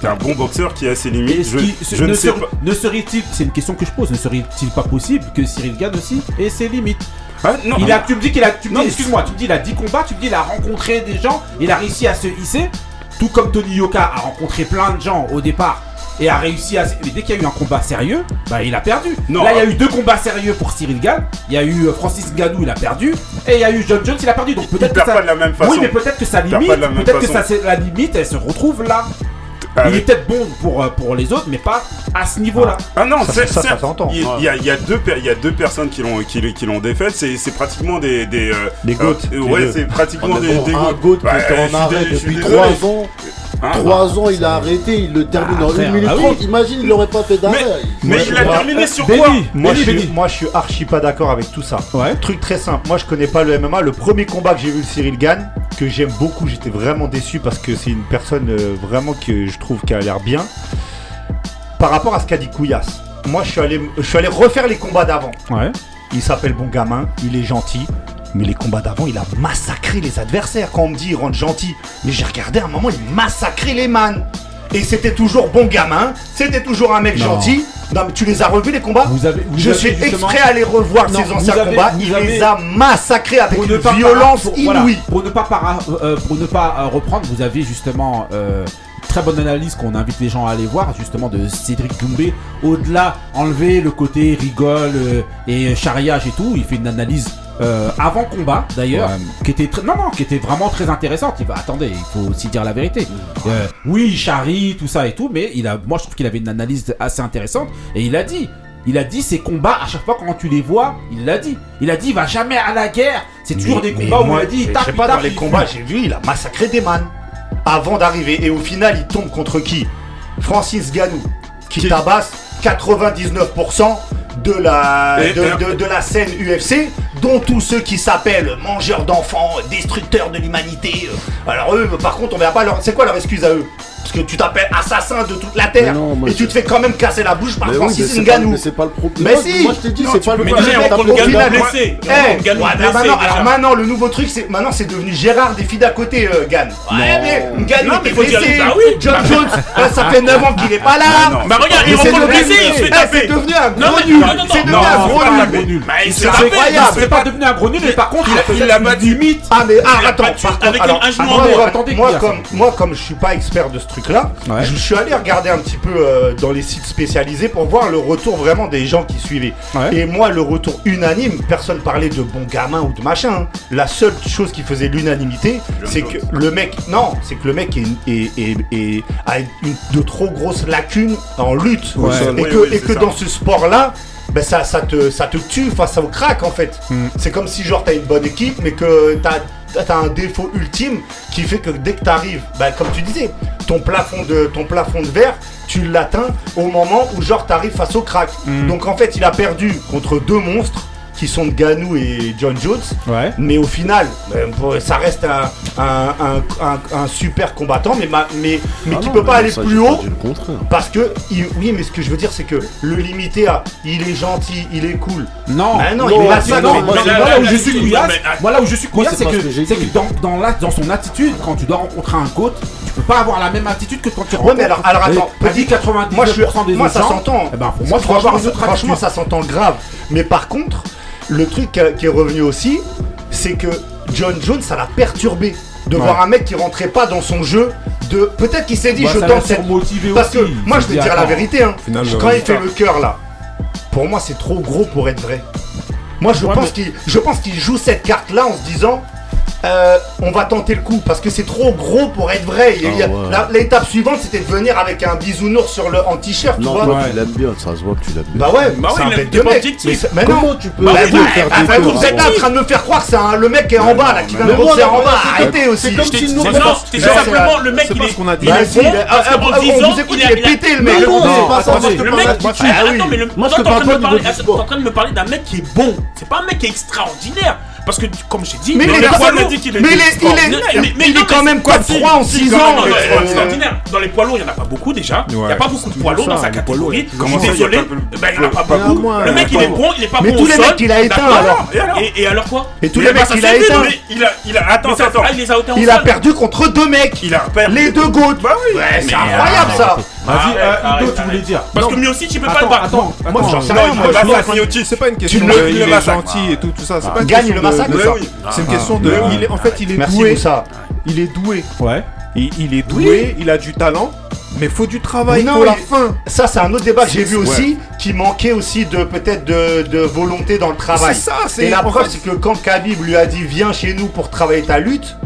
C'est un bon boxeur qui a ses limites. Je, ne, ne sais serait- pas. ne serait-il, c'est une question que je pose, ne serait-il pas possible que Cyril Gann aussi ait ses limites? Ah, non, il a, Tu me dis qu'il a, tu me Non, dis, mais- excuse-moi, tu me dis il a 10 combats, tu me dis il a rencontré des gens, il a réussi à se hisser, tout comme Tony Yoka a rencontré plein de gens au départ et a réussi à. Mais dès qu'il y a eu un combat sérieux, bah il a perdu. Non, Là il y a eu deux combats sérieux pour Cyril Gann, il y a eu euh, Francis Ngannou, il a perdu, et il y a eu John Jones, il a perdu. Donc peut-être que perd ça. pas de la même façon. Oui, mais peut-être que pas limite, peut-être que ça, c'est la limite, elle se retrouve là. Il est peut-être bon pour, euh, pour les autres, mais pas à ce niveau-là. Ah non, Ça, c'est- ça, ça s'entend. Il il y, a, il deux, per- il y a deux personnes qui l'ont qui, qui l'ont défaite. C'est c'est pratiquement des des euh, Des goats, euh, ouais, c'est pratiquement Ah, des, des un goats. goat qui était en arrêt depuis désolé. 3 ans. Hein 3 ans, il a arrêté, il le termine Ah, en frère, 1 minute bah oui. 30. Imagine, il aurait pas fait d'arrêt. Mais il je a vois- terminé sur Benny, quoi Moi, Benny, je suis, moi, je suis archi pas d'accord avec tout ça. Ouais. Truc très simple. Moi, je connais pas le MMA. Le premier combat que j'ai vu de Cyril Gann, que j'aime beaucoup, j'étais vraiment déçu parce que c'est une personne euh, vraiment que je trouve qui a l'air bien. Par rapport à ce qu'a dit Couillasse, moi, je suis allé, je suis allé refaire les combats d'avant. Ouais. Il s'appelle Bon Gamin, il est gentil. Mais les combats d'avant, il a massacré les adversaires. Quand on me dit il rentre gentil, mais j'ai regardé à un moment, il massacrait les man. Et c'était toujours bon gamin, c'était toujours un mec Non. gentil. Non, mais tu les as revus les combats Vous avez, vous Je avez suis exprès allé revoir Non, vous anciens avez- combats. Il avez- les a massacrés avec une violence pour- voilà, inouïe. pour ne pas para- euh, pour ne pas euh, reprendre, vous avez justement euh, très bonne analyse qu'on invite les gens à aller voir justement de Cédric Doumbé. Au-delà, enlever le côté rigole euh, et charriage et tout, il fait une analyse. Euh, avant combat d'ailleurs, qui était très- non non, qui était vraiment très intéressante. Il va attendez, il faut aussi dire la vérité. Euh, oui, il charrie tout ça et tout, mais il a, moi je trouve qu'il avait une analyse assez intéressante et il a dit, il a dit ces combats à chaque fois quand tu les vois, il l'a dit. Il a dit il va jamais à la guerre. C'est toujours des combats où moi, il a dit il je sais il pas, tape, dans les combats, j'ai vu, il a massacré des man avant d'arriver. Et au final, il tombe contre qui? Francis Ganou, qui Qui- tabasse 99% de la, de la scène UFC, dont tous ceux qui s'appellent mangeurs d'enfants, destructeurs de l'humanité. euh. Alors eux, par contre, on verra pas leur... C'est quoi leur excuse à eux? Parce que tu t'appelles assassin de toute la terre, Mais non, moi, et tu te fais quand même casser la bouche par Mais oui, mais Francis pas, Ngannou. mais c'est pas le problème. Mais si. moi, je t'ai dit, c'est pas le mais problème. déjà, T'as on pas. Eh, Non, Ngannou ouais, blessé, maintenant, déjà. alors maintenant, le nouveau truc, c'est maintenant c'est devenu Gérard des filles d'à côté, euh, Gann. Ouais, mais Ngannou mais était blessé. bah oui. John Jones, euh, ça fait 9 ans qu'il est pas là. Bah regarde, il Mais c'est rencontre devenu- blessé, il se fait taper. C'est devenu un gros mais- nul. C'est devenu un gros pas nul. Bah, C'est incroyable. C'est pas devenu un gros nul, mais par contre, il a une battu. limite. Ah mais ah, attends, par contre, moi comme je suis pas expert de ce truc-là, Ouais. je suis allé regarder un petit peu euh, dans les sites spécialisés pour voir le retour vraiment des gens qui suivaient. Ouais. Et moi, le retour unanime, personne parlait de bon gamin ou de machin. hein. La seule chose qui faisait l'unanimité, c'est que le mec, non, c'est que le mec est, est- est- est- a une, de trop grosses lacunes en lutte. Ouais. Et que, oui, et c'est que ça. dans ce sport-là, ben ça, ça, te, ça te tue face au crack en fait. Mm. C'est comme si genre t'as une bonne équipe mais que t'as as un défaut ultime qui fait que dès que t'arrives, bah, comme tu disais, ton plafond de ton plafond de verre, tu l'atteins au moment où genre t'arrives face au crack. Mm. Donc en fait il a perdu contre deux monstres qui sont Ganou et John Jones. Ouais. Mais au final, euh, ça reste un, un, un- un- un super combattant, mais, ma- mais, mais Ah qui non, peut pas aller ça, plus haut parce que, il- oui, mais ce que je veux dire, c'est que le limiter à il est gentil, il est cool. Non, Ah non, non, il est là, massacre, non, moi, où je suis couillasse, mais, moi là où je suis moi, couillasse, c'est que, dans, dans, la- dans son attitude, quand tu dois rencontrer un coach, tu peux pas avoir la même attitude que quand tu Ouais, rencontres. mais alors- alors, attends, dit 99% Moi, je des moi ça s'entend. Eh ben, moi, franchement, avoir ça s'entend grave. Mais par contre, le truc qui est revenu aussi, c'est que John Jones, ça l'a perturbé de voir un mec qui rentrait pas dans son jeu. De peut-être qu'il s'est dit, je tente cette. Parce que moi, je vais dire la vérité. Hein. Final, Quand il fait le cœur là, pour moi, c'est trop gros pour être vrai. Moi, je pense qu'il joue cette carte là en se disant, euh, on va tenter le coup parce que c'est trop gros pour être vrai. Ah ouais. L'étape suivante, c'était de venir avec un bisounours sur le en t-shirt, tu vois. Toi, ouais. tu l'aimes bien, ça se voit que tu l'aimes bien. Bah ouais, bah ouais, il l'aime bien. Mais, comment tu peux bah, bah, faire bah, bah, Vous êtes là en train de me faire croire que c'est le mec qui est en bas là, qui vient de boxer en bas. Arrêtez aussi. C'est simplement le mec qui est qu'on a dit. Bah, ah, ah, on vous écoute, il est pété le mec. Le mec, mais en train de me parler d'un mec qui est bon. C'est pas un mec qui est extraordinaire. Parce que, comme j'ai dit, mais, mais, il est quand même quoi 3 en 6 ans euh, Dans les poids lourds, il n'y en a pas beaucoup déjà. Il n'y a pas beaucoup de poids lourds dans sa catégorie. Comment désolé, ben, il n'y en a pas beaucoup. Le mec, il est bon, il n'est pas bon. Mais tous les mecs, il a éteint alors. Et alors quoi Et tous les mecs, il a éteint. Attends, attends. Il ah, a perdu contre deux mecs. Les deux gouttes. Bah c'est incroyable ah, ça. Ah, Vas-y, euh, tu voulais dire. Parce que Miotic, il peut pas le battre. Attends, moi, j'en sais rien. C'est pas une question de il est gentil et tout, tout ça. Ah. Gagne le massacre. Ah. C'est une question de. En fait, il est doué. Il est doué. Ouais. Il est doué, il a du talent. Mais faut du travail non, pour la fin. Ça, c'est un autre débat que j'ai vu aussi, qui manquait aussi de peut-être de, de, volonté dans le travail. C'est ça. Et la preuve, c'est que quand Khabib lui a dit viens chez nous pour travailler ta lutte,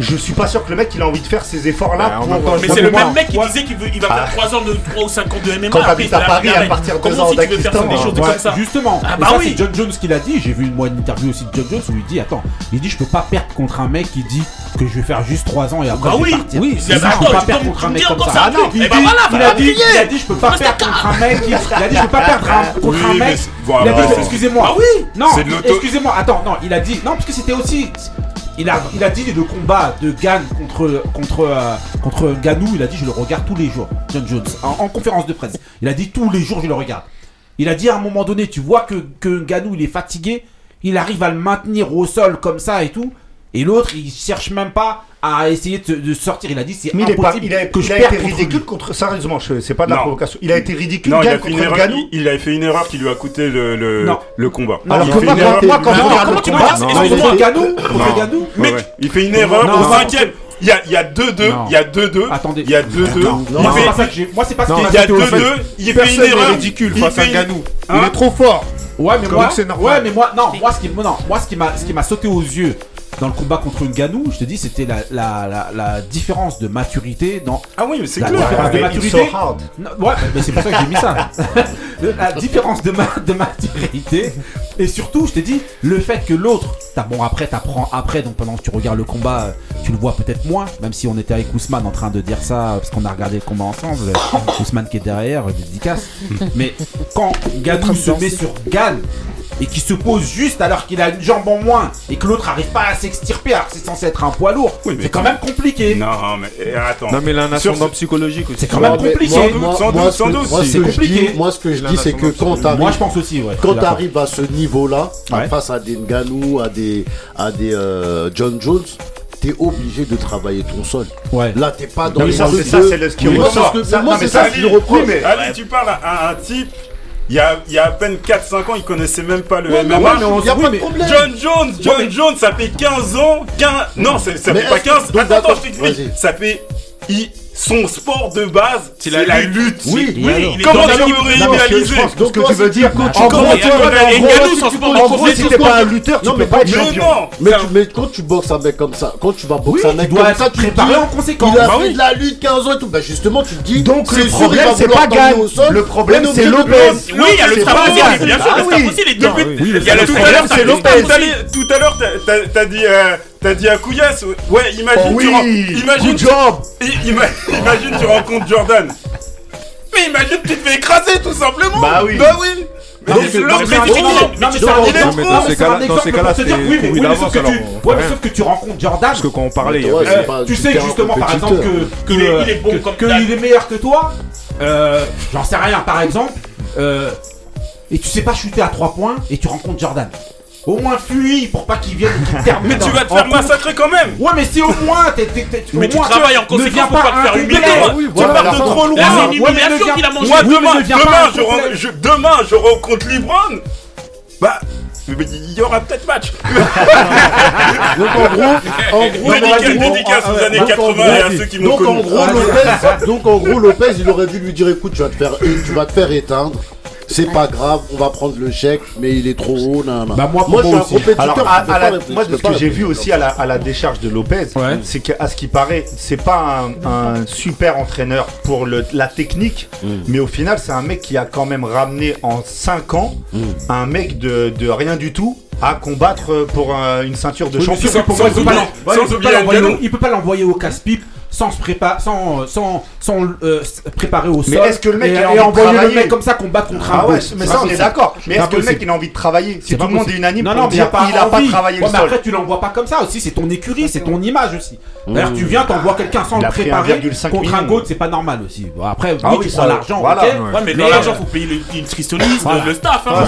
je suis pas sûr que le mec il a envie de faire ces efforts là bah, euh, mais c'est le même mec qui disait qu'il va faire ah. 3 ans de 3 ou 5 ans de MMA quand t'habites à Paris à partir de ans si justement ah bah oui. c'est John Jones qui l'a dit. J'ai vu une interview aussi de John Jones où il dit attends il dit je peux pas perdre contre un mec qui dit que je vais faire juste 3 ans et après bah oui. je vais oui. c'est je peux pas perdre contre un mec comme ça. il a dit je peux pas perdre contre un mec il a dit je peux pas ah, perdre ah, contre un mec. il a dit excusez-moi. Oui. Non excusez-moi. Attends non il a dit non parce que c'était aussi il a, il a dit le combat de Gann contre, contre, euh, contre Ganou, il a dit je le regarde tous les jours, John Jones, en, en, conférence de presse. Il a dit tous les jours je le regarde. Il a dit à un moment donné, tu vois que, que Ganou il est fatigué, il arrive à le maintenir au sol comme ça et tout. Et l'autre, il cherche même pas à essayer de, sortir. Il a dit c'est impossible pas, il a, il a été ridicule contre. contre sérieusement, c'est pas de la provocation. Il a été ridicule. Il, a contre erreur, il, il, a fait une erreur qui lui a coûté le, combat. Alors, il fait une erreur. Moi, quand comment tu me dis Ganou Contre Ganou Mec, il fait une erreur au cinquième. Il y a, il y a 2-2, il a Attendez. Il y a 2-2. Moi, c'est pas ça que Il y a 2-2, il fait une erreur. ridicule face à Ganou. Hein il est trop fort. Ouais, mais moi, ouais, mais moi, m'a, ce qui m'a sauté aux yeux, dans le combat contre Nganou, je te dis, c'était la, différence de maturité dans. Ah oui, mais c'est La différence de maturité. Ouais, mais c'est pour ça que j'ai mis ça. (laughs) la différence de, ma, de maturité. Et surtout, je t'ai dit, le fait que l'autre. Bon, après, t'apprends après, donc pendant que tu regardes le combat, tu le vois peut-être moins, même si on était avec Ousmane en train de dire ça, parce qu'on a regardé le combat ensemble. (coughs) Ousmane qui est derrière, dédicace. mais quand Ganou se met sur Gann et qui se pose juste alors qu'il a une jambe en moins et que l'autre arrive pas à s'extirper alors c'est censé être un poids lourd. C'est quand même compliqué. Non, mais eh, attends. Non, mais là, un ascendant psychologique. C'est quand même compliqué. Sans doute, sans doute, sans doute. C'est compliqué. Moi, ce que je dis, c'est que quand t'arrives. Moi, je pense aussi. Quand t'arrives à ce niveau-là, face à des Nganou, à des, à des euh, John Jones, t'es obligé de travailler ton sol. Ouais. Là, t'es pas dans ça, ça, c'est le ce. Moi, c'est ça, qui reprend. Mais, allez, tu parles à un type il y, a, à peine 4-5 ans, ils connaissaient même pas le MMA. Mais on y a pas. John Jones, John Jones, ça fait 15 ans. 15... Non, ça, fait pas 15. Attends, attends, je t'explique. Ça fait son sport de base, c'est la, la, lutte. Oui, oui. oui. Comment tu veux réaliser Donc, ce que tu veux dire, quand tu commences à en gros, si t'es pas un lutteur, tu peux pas être champion. Mais quand tu boxes un mec comme ça, quand tu vas boxer un mec comme ça, tu préparer en conséquence. Il a bah fait de la lutte 15 ans et tout. Bah, justement, tu te dis. Donc, le problème, c'est pas Gagne. Le problème, c'est Lopez. Oui, il y a le travail. Bien sûr, ah le travail, c'est les deux. Il y a le problème, c'est Lopez. Tout à l'heure, t'as dit. Euh, T'as dit à Couillasse Ouais, imagine, oh tu, imagine, tu, imagine tu rencontres Jordan. Mais imagine tu te fais écraser tout simplement. Bah oui. Bah oui. Mais c'est l'autre Non, mais c'est un exemple. Dans ces cas-là, c'est oui, mais sauf que tu, sauf que tu rencontres Jordan. Parce que quand on parlait, tu sais justement, par exemple, que il est qu'il est meilleur que toi. Euh, j'en sais rien, par exemple. Euh, et tu sais pas shooter à 3 points et tu rencontres Jordan. Au moins fuis pour pas qu'il vienne et qu'il te termine. Mais tu vas te faire massacrer quand même Ouais, mais c'est au moins. t'es- Mais au tu moins, travailles en ne conséquence viens pour pas te faire humilier. Oui, Tu pars de trop loin c'est une humiliation qu'il a mangé. Moi demain, demain, demain, je rencontre LeBron. Bah, il y aura peut-être match. (laughs) Donc en gros, en gros, Dédicace, dédicace ah, aux ouais, années donc, en 80 et à ceux qui m'ont Donc en gros, Lopez, donc en gros, Lopez, il aurait dû lui dire, écoute, tu vas te faire, tu vas te faire éteindre. C'est pas grave, on va prendre le chèque, mais il est trop haut. nan, nan. Bah, moi, pour moi, je suis moi un aussi. compétiteur. Alors, à- la- moi, ce que j'ai vu aussi à la, à la décharge de Lopez, Ouais. c'est qu'à ce qui paraît, c'est pas un, un super entraîneur pour le- la technique, Mm. mais au final, c'est un mec qui a quand même ramené en 5 ans Mm. un mec de, de rien du tout à combattre pour un- une ceinture de champion. il peut pas l'envoyer au casse-pipe sans se préparer, sans, sans, sans euh, préparer au sol. Mais est-ce que le mec, et, il a et envie de envoyer le travailler mec comme ça combattre contre un Ah ouais, boss? mais ça on est d'accord. Mais est-ce que le mec il a envie de travailler Si tout le monde est unanime non, non, il dire a pas, il a pas envie. travaillé Ouais, le mais sol? après, tu l'envoies pas comme ça aussi. C'est ton écurie, c'est ton image aussi. D'ailleurs, tu viens, t'envoies quelqu'un sans Il le préparer 1,5 contre un. GOAT, c'est pas normal aussi. Après, Ah oui, tu prends l'argent. Ouais, mais dans l'argent, euh, faut payer le, le nutritionniste, le, le staff. Hein. Ah,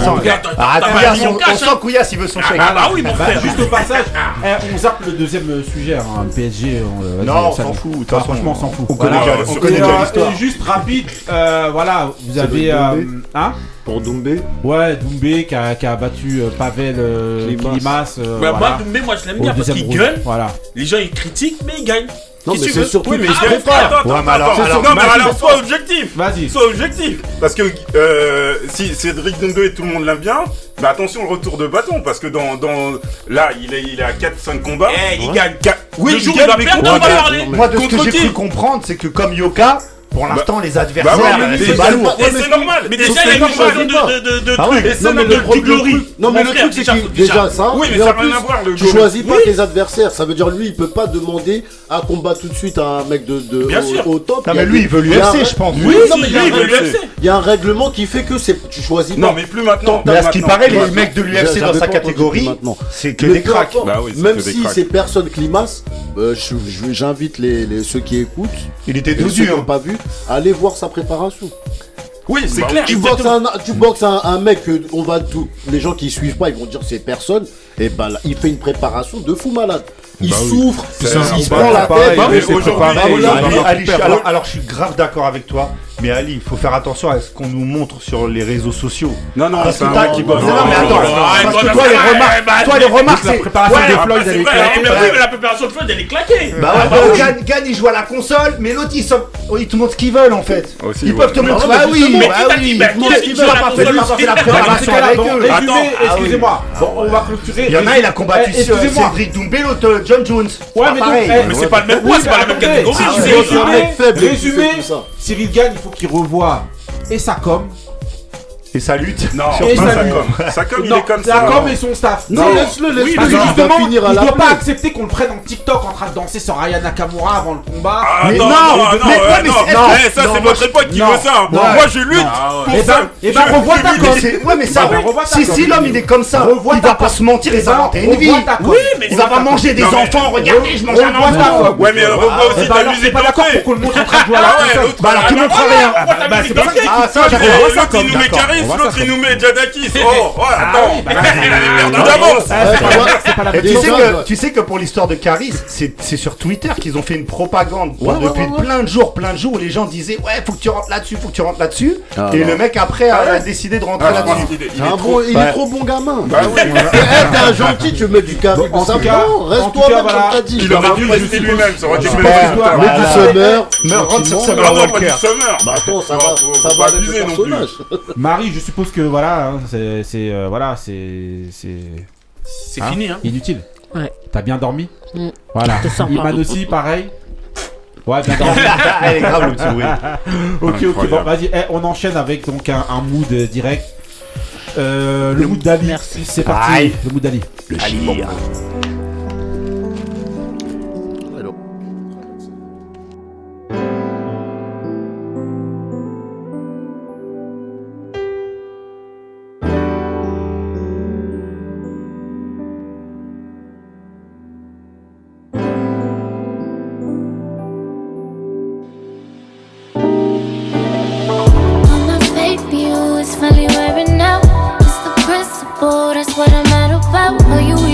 Ah, un on, hein. sent Couillasse, il veut son chèque. Ah, oui, mon Bah, frère. juste au passage, (laughs) eh, on zappe le deuxième euh, sujet, hein, PSG. euh, Non, on ça- s'en fout. Ah, franchement, on s'en fout. On connaît Voilà. on connaît déjà l'histoire. juste rapide, euh, voilà, vous Ça avez. euh, Doumbé. hein Pour Doumbé, Ouais, Doumbé qui a, qui a battu euh, Pavel euh, Klimas. Klimas. euh, Bah, voilà, moi, mais moi, je l'aime bien parce deuxième qu'il gueule. Voilà. Les gens, ils critiquent, mais ils gagnent. Non, mais c'est surtout Oui, mais se je prépare. Attends, attends, Ouais, mais alors- attends. alors- non, mais Vas-y, alors, sois objectif. Vas-y. Sois objectif. Parce que euh, si Cédric Doumbé, tout le monde l'aime bien, mais attention le retour de bâton. Parce que dans, dans là, il est, il est à 4-5 combats. Eh, il gagne. Qua- Oui, Le il jour il va mais perdre, on va parler. Moi, de ce que j'ai cru comprendre, c'est que comme Yoka, pour l'instant, les adversaires, Bah ouais, mais c'est normal. Mais déjà, que il y a une dis de, de, de, de Ah ouais. trucs. Non, mais le glory. Non, mais le truc, c'est faut- déjà ça. Oui, mais ça en n'a rien plus, à le Tu goal. choisis pas tes adversaires. Ça veut dire, lui, il peut pas demander à combattre tout de suite un mec de, de Bien au, sûr. au top. Non, mais lui, il veut l'UFC, je pense. Oui, non, mais lui, il veut l'UFC. Il y a un règlement qui fait que c'est, tu choisis pas. Non, mais plus maintenant. Mais à ce qui paraît, les mecs de l'UFC dans sa catégorie, maintenant. c'est que des cracks. Bah Même que si ces personnes climax, euh, j'invite ceux qui écoutent, Il était n'ont hein. pas vu, à aller voir sa préparation. Oui, c'est clair. Tu boxes, un, tu boxes un, un mec que on va tout, les gens qui suivent pas, ils vont dire c'est personne. Et ben là, il fait une préparation de fou malade. Il souffre, il, se prend la tête. aujourd'hui, Ah alors, alors, je suis grave d'accord avec toi, mais Ali, il faut faire attention à ce qu'on nous montre sur les réseaux sociaux. Non, non, Parce que t'as- qui non, bosse. non, mais attends, non, parce non, que non, toi, les non, remarques, bah, toi, les remarques, La c'est. préparation Ouais, des Après, Floyd, elle est éclatée. mais oui, mais la préparation de Floyd, elle est claquée. Bah ouais, bah, Gann, il joue à la console, mais l'autre il, s'en- oh, ils te montrent ce qu'ils veulent en fait. Aussi, ils peuvent te montrer. mais Bah oui, bah oui, bah, T'as la pas fait- la préparation avec eux. Attends, excusez-moi. Bon, on va clôturer. Il y en a, il a combattu Eh. Cédric Doumbé, l'autre euh, John Jones. Ouais, mais eh, Mais c'est pas le même Oui, poids, c'est pas la même catégorie. Ah, Résumé, Cyril Gann, il faut qu'il revoie et sa com. Et ça lutte. Non, Et pas ça sa com. Sa com, il Non, est comme sa ça. com et son staff. Non, laisse-le, laisse-le. Parce que il va justement, il la doit pas accepter qu'on le prenne en TikTok en train de danser sur Raya Nakamura avant le combat. Ah, Mais non, non, non, euh, mais non, eh, ça c'est moi, votre époque qui veut ça. Moi je lutte Ah pour Eh ça. ben, eh ben, revois ta com. Ouais, mais ça, Ah, si, si l'homme il est comme ça, il va pas se mentir et Eh ben, s'inventer une vie. Oui, mais Il va pas manger des enfants, regardez, je mange un enfant. Ouais, mais revois Eh aussi ben ta alors, musique pas d'accord pour qu'on le montre en train de jouer à la Bah alors tu montres bah, rien. Bah, c'est pas d'entrée Ah ça, Et j'avais revois ça comme, il. Caris, l'autre ça il nous met Jadakis. (laughs) Oh, ouais, Ah attends. bah, (laughs) Perdant d'avance. Ah, c'est pas la- c'est pas la Et tu sais, que, tu sais que pour l'histoire de Caris, c'est c'est sur Twitter qu'ils ont fait une propagande depuis plein de jours, plein de jours où les gens disaient ouais faut que tu rentres là-dessus, faut que tu rentres là-dessus. Ah, et le mec après a, a décidé de rentrer Ah, là-dessus. il est un trop- bon- il Ouais. est trop bon gamin. Bah oui. (laughs) Eh, T'es un gentil, tu veux mettre du charisme. En Ça tout me cas- va, en Reste tout toi-même cas, comme t'as dit. Il aurait dû rester lui-même, ça aurait été même. Mets du summer. Me rentre sur. Summer Ah non, pas du Walker. Summer. Bah attends, ça va, abuser non plus. Marie, je suppose que voilà, hein, c'est c'est, euh, voilà, c'est c'est C'est hein, fini, hein. inutile. Ouais. T'as bien dormi Mm. Voilà. Iman aussi, pareil. Ouais, bien dormi. (laughs) Elle est grave le petit (laughs) ok, ok, bon, Incroyable. vas-y. Eh, on enchaîne avec donc un, un mood euh, direct. Euh, le mood d'Ali. Merci. C'est parti. Aïe. Le mood d'Ali. Le chien. That's what I'm at about. Are you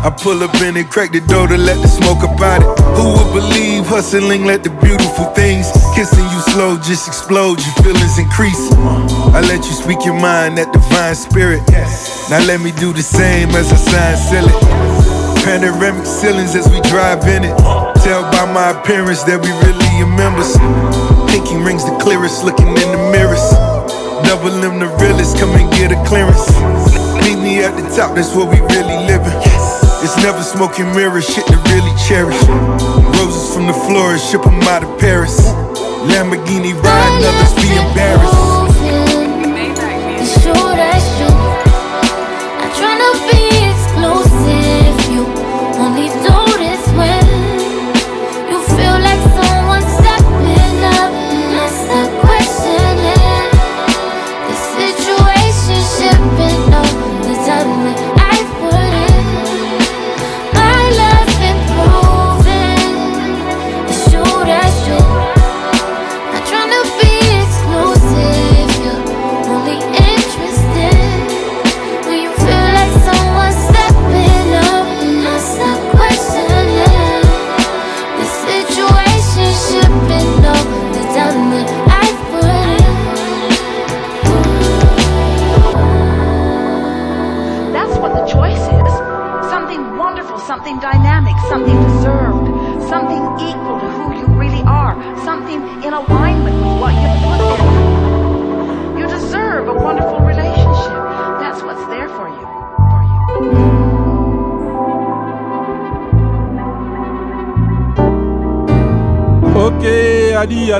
I pull up in it, crack the door to let the smoke about it. Who would believe hustling let the beautiful things kissing you slow just explode, your feelings increase. I let you speak your mind, that divine spirit. Now let me do the same as I sign seal it. Panoramic ceilings as we drive in it. Tell by my appearance that we really are members. Pinky rings the clearest, looking in the mirrors. Double them the realest, come and get a clearance. Meet me at the top, that's where we really living. It's never smoking mirrors, shit to really cherish. Roses from the florist, ship 'em out of Paris. Lamborghini riding, others be embarrassed. It's true, that's true.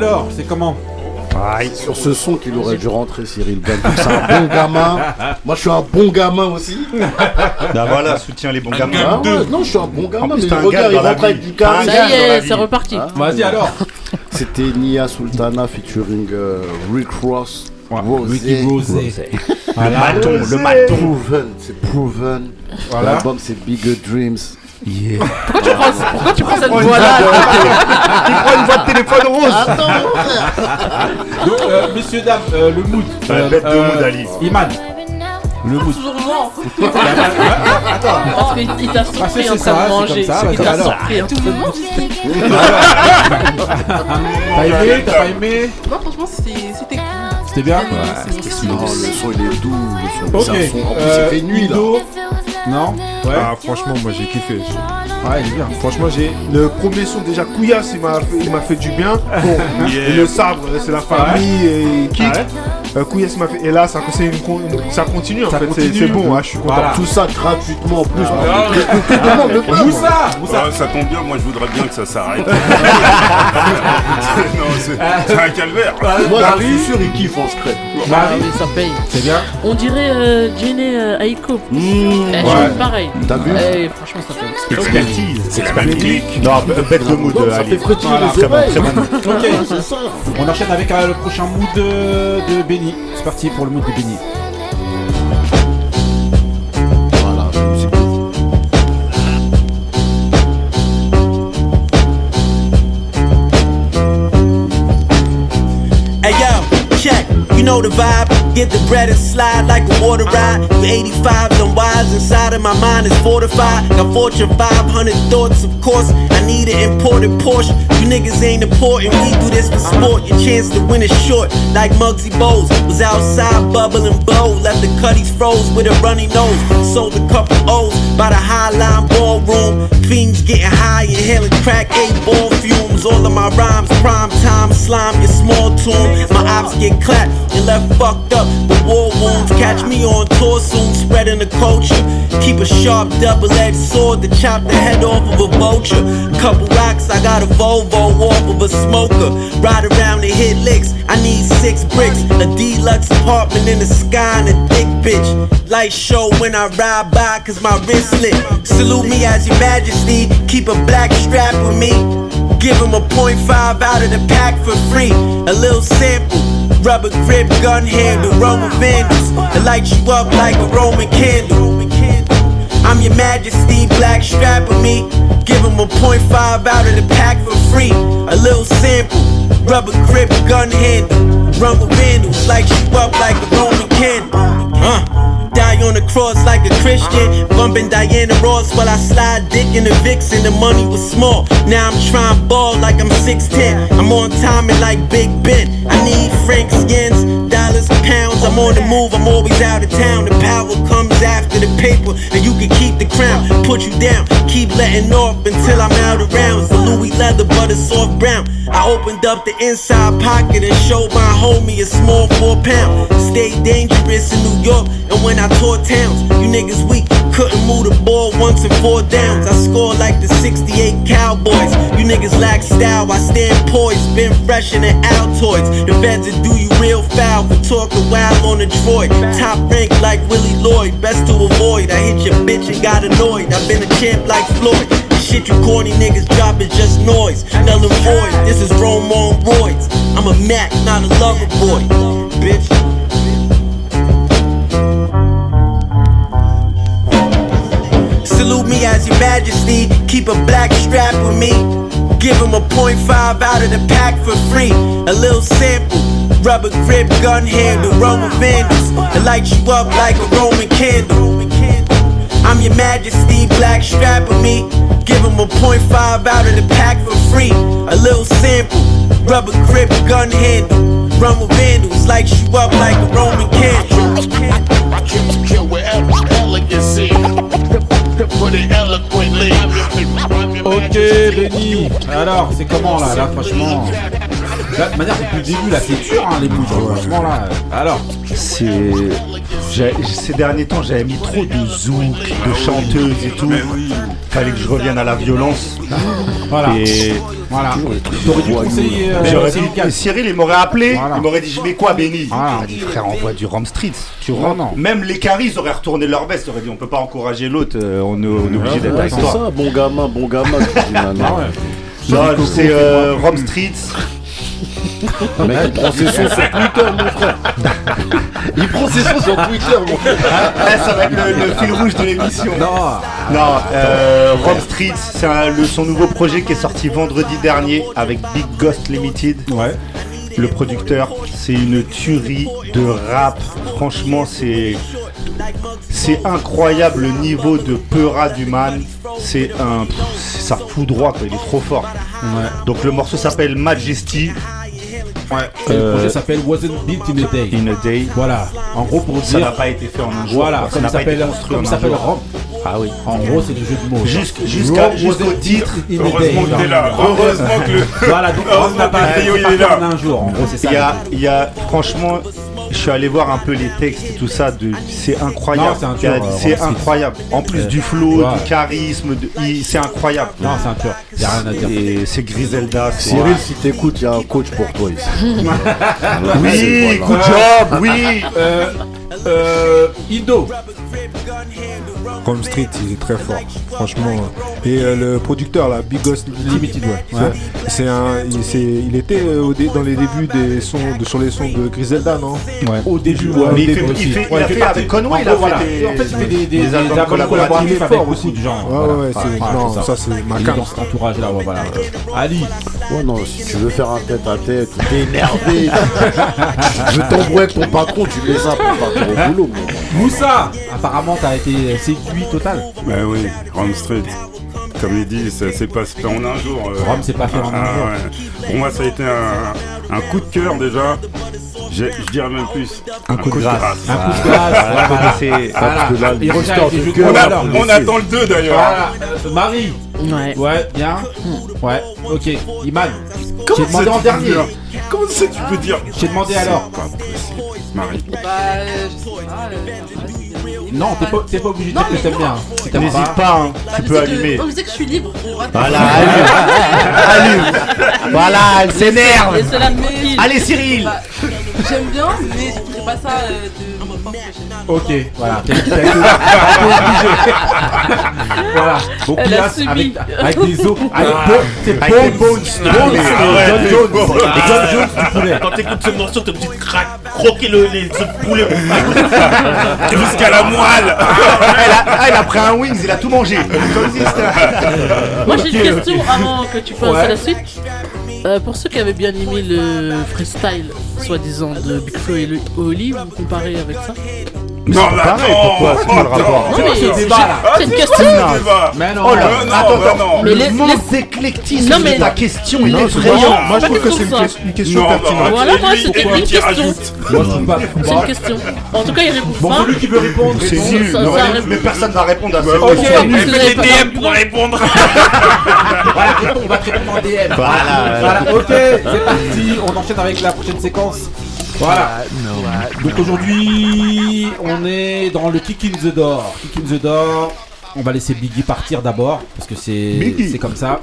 Alors, c'est comment Sur ce son qu'il aurait dû rentrer, Cyril Gann. C'est un bon gamin. Moi, je suis un bon gamin aussi. (laughs) Bah voilà, soutient les bons gamins. Ah ouais, non, je suis un bon gamin, mais gars il rentre avec du Ça y est, la c'est reparti. Vas-y, alors. C'était Nia Sultana featuring euh, Rick Ross. Rosé. Ricky Rosé. Le maton, le maton. Proven, c'est Proven. Voilà. L'album, c'est Bigger Dreams. Yeah. Pourquoi tu prends- pourquoi tu prends cette Prends voix-là voix de- Il (laughs) prend une voix de téléphone rose. Donc, euh, messieurs, dames, euh, le mood. Ouais, Euh, bête de euh, mood, Ali. Iman. Le mood. Toujours moi. Attends. Parce qu'il il t'a surpris en ça, train de manger. comme ça, Il t'a surpris en train de manger. T'as aimé T'as pas aimé Non, franchement, c'était c'était cool. C'était bien c'était Non, le son, il est doux. Le son, Ok. c'est un son. En plus, Euh, il fait nuit, là. Non Ouais. Ah, franchement, moi j'ai kiffé. Ouais, il est bien. Franchement, j'ai le premier son déjà Couillasse, il m'a fait, il m'a fait du bien. Bon, (laughs) Yeah. et le sabre, c'est la famille et kick. Ah ouais Euh, Couillasse m'a fait. Et là, ça, c'est une con- une- ça continue en Ça fait. C'est- continue. C'est bon, hein, je suis content. Voilà. Tout ça gratuitement en plus. Ah, Que- que- que demande le peuple Moussa Ah, ça tombe bien, moi je voudrais bien que ça s'arrête. (laughs) Non, c'est c'est un calvaire. Moi, je suis sûr, il kiffe en secret. Ah oui, ça paye. C'est bien On dirait euh, Jenny euh, Aiko. Eh, je ouais. suis pareil. T'as vu Eh, Franchement, ça paye. Expertise. C'est la même clique. Non, b- bête de mood, Ça Ali. fait frétiller Voilà, les très bon, oreilles. très bon. (laughs) Ok. C'est ça. On enchaîne avec euh, le prochain mood de, de Benny. C'est parti pour le mood de Benny. Hey yo, check, you know the vibe. Get the bread and slide like a water ride. You 85, them wise inside of my mind is fortified. Got Fortune 500 thoughts, of course. I need an imported Porsche. You niggas ain't important, we do this for sport. Your chance to win is short, like Muggsy Bowles. Was outside bubbling bold, left the cutties froze with a runny nose. Sold a couple O's by the Highline Ballroom. Fiends getting high, inhaling crack, eight ball fumes. All of my rhymes, prime time, slime your small tune. My ops get clapped and left fucked up with war wounds. Catch me on tour soon, spreading the culture. Keep a sharp double-edged sword to chop the head off of a vulture. Couple rocks, I got a Volvo off of a smoker. Ride around and hit licks. I need six bricks, a deluxe apartment in the sky and a thick bitch. Light show when I ride by, cause my wrist lit. Salute me as your majesty. Keep a black strap with me. Give him a point .5 out of the pack for free. A little sample. Rubber grip, gun handle, Roman vandals. It lights you up like a Roman candle. I'm your majesty, black strap with me. Give him a point five out of the pack for free. A little sample, rubber grip, gun handle. Run vandals, light you up like a Roman candle. Uh. Die on the cross like a Christian. Bumping Diana Ross while I slide dick in the vixen. The money was small. Now I'm trying ball like I'm 6'10. I'm on timing like Big Ben. I need franc skins, dollars, pounds. I'm on the move, I'm always out of town. The power comes after the paper, and you can keep the crown. Put you down, keep letting off until I'm out of rounds. The Louis leather, but it's soft brown. I opened up the inside pocket and showed my homie a small four pound. Stay dangerous in New York, and when I tour towns, you niggas weak, couldn't move the ball once in four downs. I score like the 68 Cowboys. You niggas lack style, I stand poised, been fresh in the Altoids. The feds will do you real foul for talking wild on Detroit. Top rank like Willie Lloyd, best to avoid. I hit your bitch and got annoyed. I've been a champ like Floyd. Shit you corny niggas drop is just noise. Null and void, this is Rome on roids. I'm a Mac, not a lover boy. Bitch. Salute me as your majesty. Keep a black strap with me. Give him a point five out of the pack for free. A little sample. Rubber grip, gun handle, Roman vandals. It lights you up like a Roman candle. I'm your majesty, black strap with me. Give him a point five out of the pack for free. A little sample. Rubber grip, gun handle. Run with vandals, lights you up like a Roman candle. Kill with ele- elegancy. Put it eloquently. Ok, Benny. Alors, c'est comment là Là, franchement. Là, de manière depuis le début, là, c'est dur, hein, les bouches. Franchement, là. Alors C'est. Ces derniers temps, j'avais mis trop de zouk, de chanteuses et tout. Fallait que je revienne à la violence. Voilà. Et Voilà. T'aurais dû conseiller. euh, J'aurais dit- Cyril il m'aurait appelé, Voilà. il m'aurait dit Je mets quoi, Benny? Voilà. Il m'a dit Frère, envoie du Rom Street. Tu Non, vois non. Même les caries auraient retourné leur veste. Ils auraient dit On peut pas encourager l'autre, euh, on est, on est obligé d'être Ouais, avec c'est ça, bon gamin, bon gamin. maintenant. (laughs) Non, c'est euh, Rom Street. Le mec, il prend ses sons sur Twitter, mon frère. Il prend ses sons sur Twitter, mon frère. Ah, ça va être le, le fil rouge de l'émission. Non. Non, euh, Rom Street, c'est un- le- son nouveau projet qui est sorti vendredi dernier avec Big Ghost Limited. Ouais. Le producteur, c'est une tuerie de rap. Franchement, c'est c'est incroyable le niveau de peura du man. C'est un, pff, ça fout droit, quoi. il est trop fort. Donc le morceau s'appelle Majesty. Ouais. Et le Euh, projet s'appelle Wasn't Built in a Day. In a Day. Voilà. En gros, pour Ça dire. n'a pas été fait en un jour. Voilà, quoi. Ça comme été s'appelle. Rome. Ah oui. En gros, c'est du jeu de mots. Jusqu'- jusqu'au titre. in a day. Heureusement que t'es là. Heureusement que le. Voilà, donc Rome n'a pas est fait là. en un jour. En gros, c'est ça. Il y a, franchement, je suis allé voir un peu les textes et tout ça. De, c'est incroyable. Non, c'est un tueur, euh, c'est incroyable. En plus Euh, du flow, ouais. du charisme, de- il- c'est incroyable. Non, c'est un tueur. Y a rien à dire. Et c'est Griselda. c'est- Cyril, si t'écoutes, il y a un coach pour toi ici. (laughs) Oui, good job, oui. Euh, (laughs) euh, Ido. Home Street, il est très fort, franchement. Et euh, le producteur, là, Big Ghost Limited, ouais. Ouais. C'est- un, il, c'est- il était euh, au dé- dans les débuts des sons, de, sur les sons de Griselda, non? Ouais. Au début, Ouais, Mais il fait- il aussi. fait- il a fait partie. avec Conway, fait voilà. des- En fait, il fait des, des, des des albums albums collaboratifs collaboratifs avec aussi. de gens. Ouais, voilà. ouais, c'est- non, c'est ça, c'est ma cam. dans cet entourage-là, ouais, voilà. Ali. Ouais, non, si tu veux faire un tête à tête, t'es énervé, (laughs) je t'embrouiller avec ton patron, tu mets ça pour partir au boulot. mon gars. Moussa Apparemment, t'as été séduit total. Bah oui, Rome Street. Comme il dit, ça s'est pas fait en un jour. euh. Rome s'est pas fait en un Ah, jour. ouais. Pour moi, ça a été un, un coup de cœur déjà. Je, je dirais même plus. Un coup de grâce. Un coup de grâce. Voilà. c'est- Voilà. Il cœur, On, a- alors. on attend le 2 d'ailleurs. Voilà. Euh, Marie. Ouais. Ouais, bien. Ouais, ok. Iman. J'ai Comment demandé ça, en dernier. Comment ça tu peux dire J'ai demandé alors. Pas possible. Marie. Bah, euh, je sais pas. euh, Non, t'es pas, t'es pas obligé de dire que t'aimes bien. Si t'aimes N'hésite pas, hein, bah, tu je peux sais que- allumer. non, je sais que je suis libre. Voilà, allume. (laughs) allume. Voilà, elle s'énerve. Allez, Cyril. Bah, J'aime bien, mais je ferai pas ça euh, de mon propre chaîne. Ok, voilà. Obligé. (laughs) voilà. Donc Elle a Pias subi. avec, avec des os. (laughs) Avec Ah. Avec Bones. des bones. John Jones. John Jones du poulet. Quand t'écoutes ce morceau, t'es obligé de croquer le, les œufs de poulet. (laughs) Jusqu'à la moelle. Elle a, ah, il a pris un wings, il a tout mangé. Moi j'ai une question avant que tu passes Ouais. à la suite. Euh, pour ceux qui avaient bien aimé le freestyle, soi-disant de Big Flo et le- Oli, vous comparez avec ça? Non, mais Pareil, pourquoi C'est quoi le rapport Non C'est mais quoi ce c'est débat, là c'est une question. Mais non. Attends, attends. non. Mais Le d'éclectisme Non, de mais- ta question, est effrayant. moi, je trouve que question c'est une, question pertinente. Voilà, moi, c'était une question. Moi, je trouve pas. C'est une question. En tout cas, il répond Bon, celui qui veut répondre, C'est mais- personne va répondre à fait pas des DM pour répondre. Voilà, on va te répondre en DM. Voilà. Voilà, ok, c'est parti. On enchaîne avec la prochaine séquence. Voilà. Donc aujourd'hui, on est dans le Kick in the Door. Kick in the Door. On va laisser Biggie partir d'abord parce que c'est c'est comme ça.